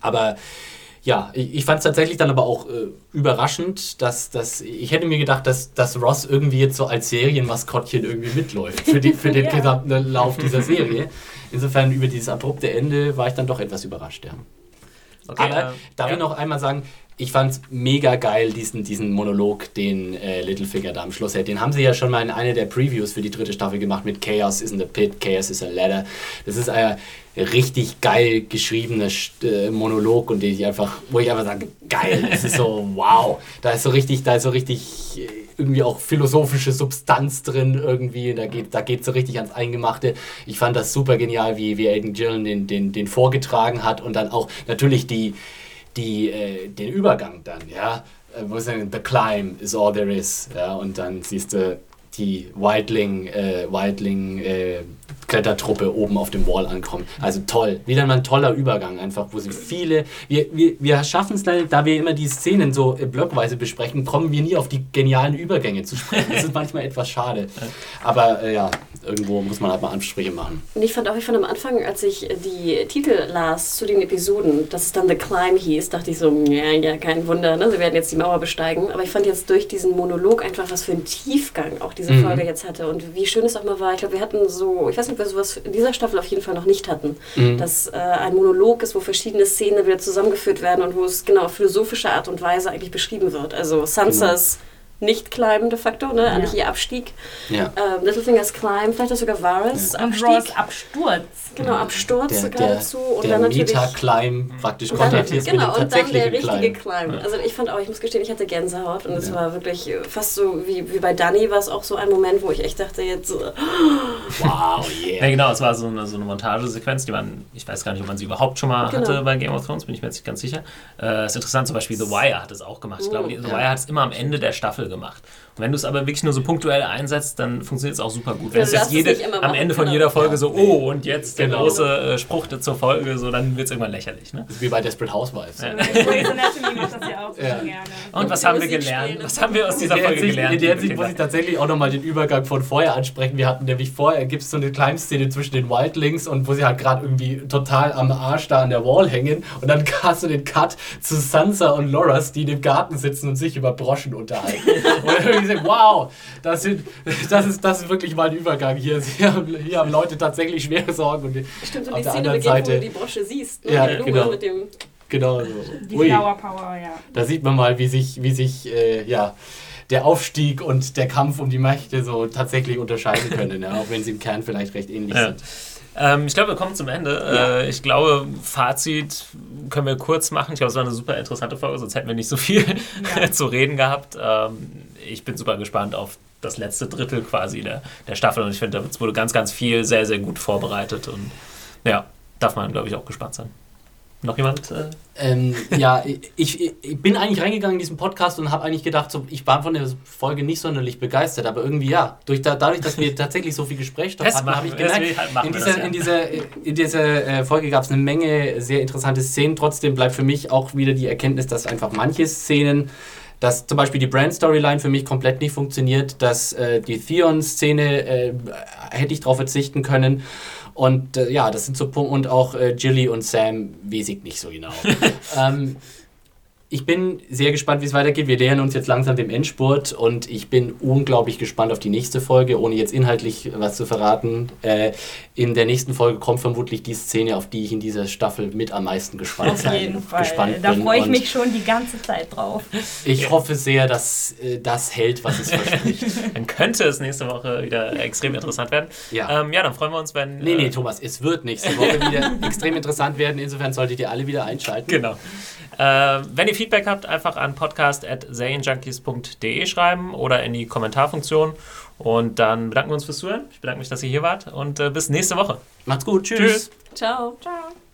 Aber ja, ich, ich fand es tatsächlich dann aber auch äh, überraschend, dass, dass ich hätte mir gedacht, dass, dass Ross irgendwie jetzt so als Serienmaskottchen irgendwie mitläuft für, die, für den
Ja.
gesamten Lauf dieser Serie. Insofern über dieses abrupte Ende war ich dann doch etwas überrascht, ja.
Okay,
Aber
äh,
darf
ja.
ich noch einmal sagen, ich fand es mega geil, diesen, diesen Monolog, den äh, Littlefinger da am Schluss hält. Den haben sie ja schon mal in einer der Previews für die dritte Staffel gemacht mit Chaos is in the Pit, Chaos is a Ladder. Das ist ein richtig geil geschriebener äh, Monolog und den ich einfach, wo ich einfach sage, geil, das ist so, wow. Da ist so richtig, da ist so richtig äh, irgendwie auch philosophische Substanz drin irgendwie. Da geht, da geht so richtig ans Eingemachte. Ich fand das super genial, wie, wie Aiden Gillen den, den, den vorgetragen hat und dann auch natürlich die, die, äh, den Übergang dann, ja. Äh, Wo ist denn, the climb is all there is, ja. Und dann siehst du die Wildling, äh, Wildling, äh, Klettertruppe oben auf dem Wall ankommen. Also toll. Wieder mal ein toller Übergang einfach, wo sie viele. Wir, wir, wir schaffen es leider, da wir immer die Szenen so äh, blockweise besprechen, kommen wir nie auf die genialen Übergänge zu sprechen. Das ist manchmal etwas schade. Aber äh, ja, irgendwo muss man halt mal Ansprüche machen.
Und ich fand auch, ich fand am Anfang, als ich die Titel las zu den Episoden, dass es dann The Climb hieß, dachte ich so, ja, ja, kein Wunder, ne? sie werden jetzt die Mauer besteigen. Aber ich fand jetzt durch diesen Monolog einfach, was für einen Tiefgang auch diese
Mhm.
Folge jetzt hatte und wie schön es auch mal war. Ich glaube, wir hatten so, ich weiß nicht, ob wir sowas in dieser Staffel auf jeden Fall noch nicht hatten,
Mhm.
dass äh, ein Monolog ist, wo verschiedene Szenen wieder zusammengeführt werden und wo es genau auf philosophische Art und Weise eigentlich beschrieben wird. Also Sansas nicht Climb de facto, ne? eigentlich ihr Abstieg.
Ja.
Ähm, Littlefingers Climb, vielleicht auch sogar Varys
Und
Abstieg.
Absturz.
Genau, Absturz
Der, der,
geradezu und
der
dann natürlich.
Meta-Climb praktisch kontrastierst
genau,
mit
und dann der richtige
Climb.
Climb. Also ich fand auch, ich muss gestehen, ich hatte Gänsehaut und es
Ja.
war wirklich äh, fast so wie, wie bei Danny war es auch so ein Moment, wo ich echt dachte, jetzt äh,
Wow,
Ja,
yeah.
genau, es war so eine, so eine Montagesequenz, die man, ich weiß gar nicht, ob man sie überhaupt schon mal
Genau.
hatte bei Game of Thrones, bin ich mir jetzt nicht ganz sicher. Äh, ist interessant, zum Beispiel The Wire hat es auch gemacht. Ich glaube, die- The
Ja.
Wire hat es immer am Ende der Staffel Staffel gemacht. Wenn du es aber wirklich nur so punktuell einsetzt, dann funktioniert es auch super gut. Wenn es
du
jetzt
es
jede,
immer
am Ende von
genau.
jeder Folge
Ja.
so, oh, und jetzt der
Genau.
große äh, Spruch zur Folge, so, dann wird es irgendwann lächerlich. Ne?
Wie bei Desperate Housewives.
Ja.
Ja.
Und was haben wir gelernt?
spielen.
Was haben wir aus dieser Folge gelernt?
in der Hinsicht muss ich tatsächlich auch nochmal den Übergang von vorher ansprechen. Wir hatten nämlich vorher, gibt es so eine Kleinszene zwischen den Wildlings und wo sie halt gerade irgendwie total am Arsch da an der Wall hängen und dann hast du den Cut zu Sansa und Loras, die in dem Garten sitzen und sich über Broschen unterhalten. so, wow, das, sind, das, ist, das ist wirklich mal ein Übergang hier. Hier haben, hier haben Leute tatsächlich schwere Sorgen. Und
Stimmt, und
auf
die
der
Szene
anderen
beginnt, wo
Seite,
du die Brosche siehst. Ne?
Ja, genau.
mit dem
genau so.
Die
Ui.
Flower Power, ja.
Da sieht man mal, wie sich, wie sich äh, ja, der Aufstieg und der Kampf um die Mächte so tatsächlich unterscheiden können, ja, auch wenn sie im Kern vielleicht recht ähnlich
Ja.
sind.
Ähm, ich glaube, wir kommen zum Ende.
Ja.
Äh, ich glaube, Fazit können wir kurz machen. Ich glaube, es war eine super interessante Folge, sonst hätten wir nicht so viel
Ja.
zu reden gehabt. Ähm, ich bin super gespannt auf das letzte Drittel quasi der, der Staffel und ich finde, da wurde ganz, ganz viel sehr, sehr gut vorbereitet und ja, darf man, glaube ich, auch gespannt sein. Noch jemand? Äh?
Ähm, ja, ich, ich bin eigentlich reingegangen in diesen Podcast und habe eigentlich gedacht, so, ich war von der Folge nicht sonderlich begeistert, aber irgendwie ja. Durch, da, dadurch, dass wir tatsächlich so viel Gesprächsstoff hatten, habe ich gemerkt,
halt
in dieser,
das, ja.
in dieser, in dieser äh, Folge gab es eine Menge sehr interessante Szenen. Trotzdem bleibt für mich auch wieder die Erkenntnis, dass einfach manche Szenen, dass zum Beispiel die Brand-Storyline für mich komplett nicht funktioniert, dass äh, die Theon-Szene äh, hätte ich darauf verzichten können. Und äh, ja, das sind so Punkte. Und auch äh, Jilly und Sam weiß ich nicht so genau. ähm, ich bin sehr gespannt, wie es weitergeht. Wir nähern uns jetzt langsam dem Endspurt und ich bin unglaublich gespannt auf die nächste Folge, ohne jetzt inhaltlich was zu verraten. Äh, in der nächsten Folge kommt vermutlich die Szene, auf die ich in dieser Staffel mit am meisten gespannt,
Auf
sein-
jeden Fall.
gespannt
Da
bin.
freue ich
Und
mich schon die ganze Zeit drauf.
Ich hoffe sehr, dass äh, das hält, was es verspricht.
Dann könnte es nächste Woche wieder extrem interessant werden.
Ja.
Ähm, ja, dann freuen wir uns, wenn.
Nee, nee,
äh,
Thomas, es wird nächste Woche wieder extrem interessant werden. Insofern solltet ihr alle wieder einschalten.
Genau. Äh, wenn ihr Feedback habt, einfach an podcast.serienjunkies.de schreiben oder in die Kommentarfunktion. Und dann bedanken wir uns fürs Zuhören. Ich bedanke mich, dass ihr hier wart und äh, bis nächste Woche.
Macht's gut, tschüss.
Tschüss.
Ciao.
Ciao.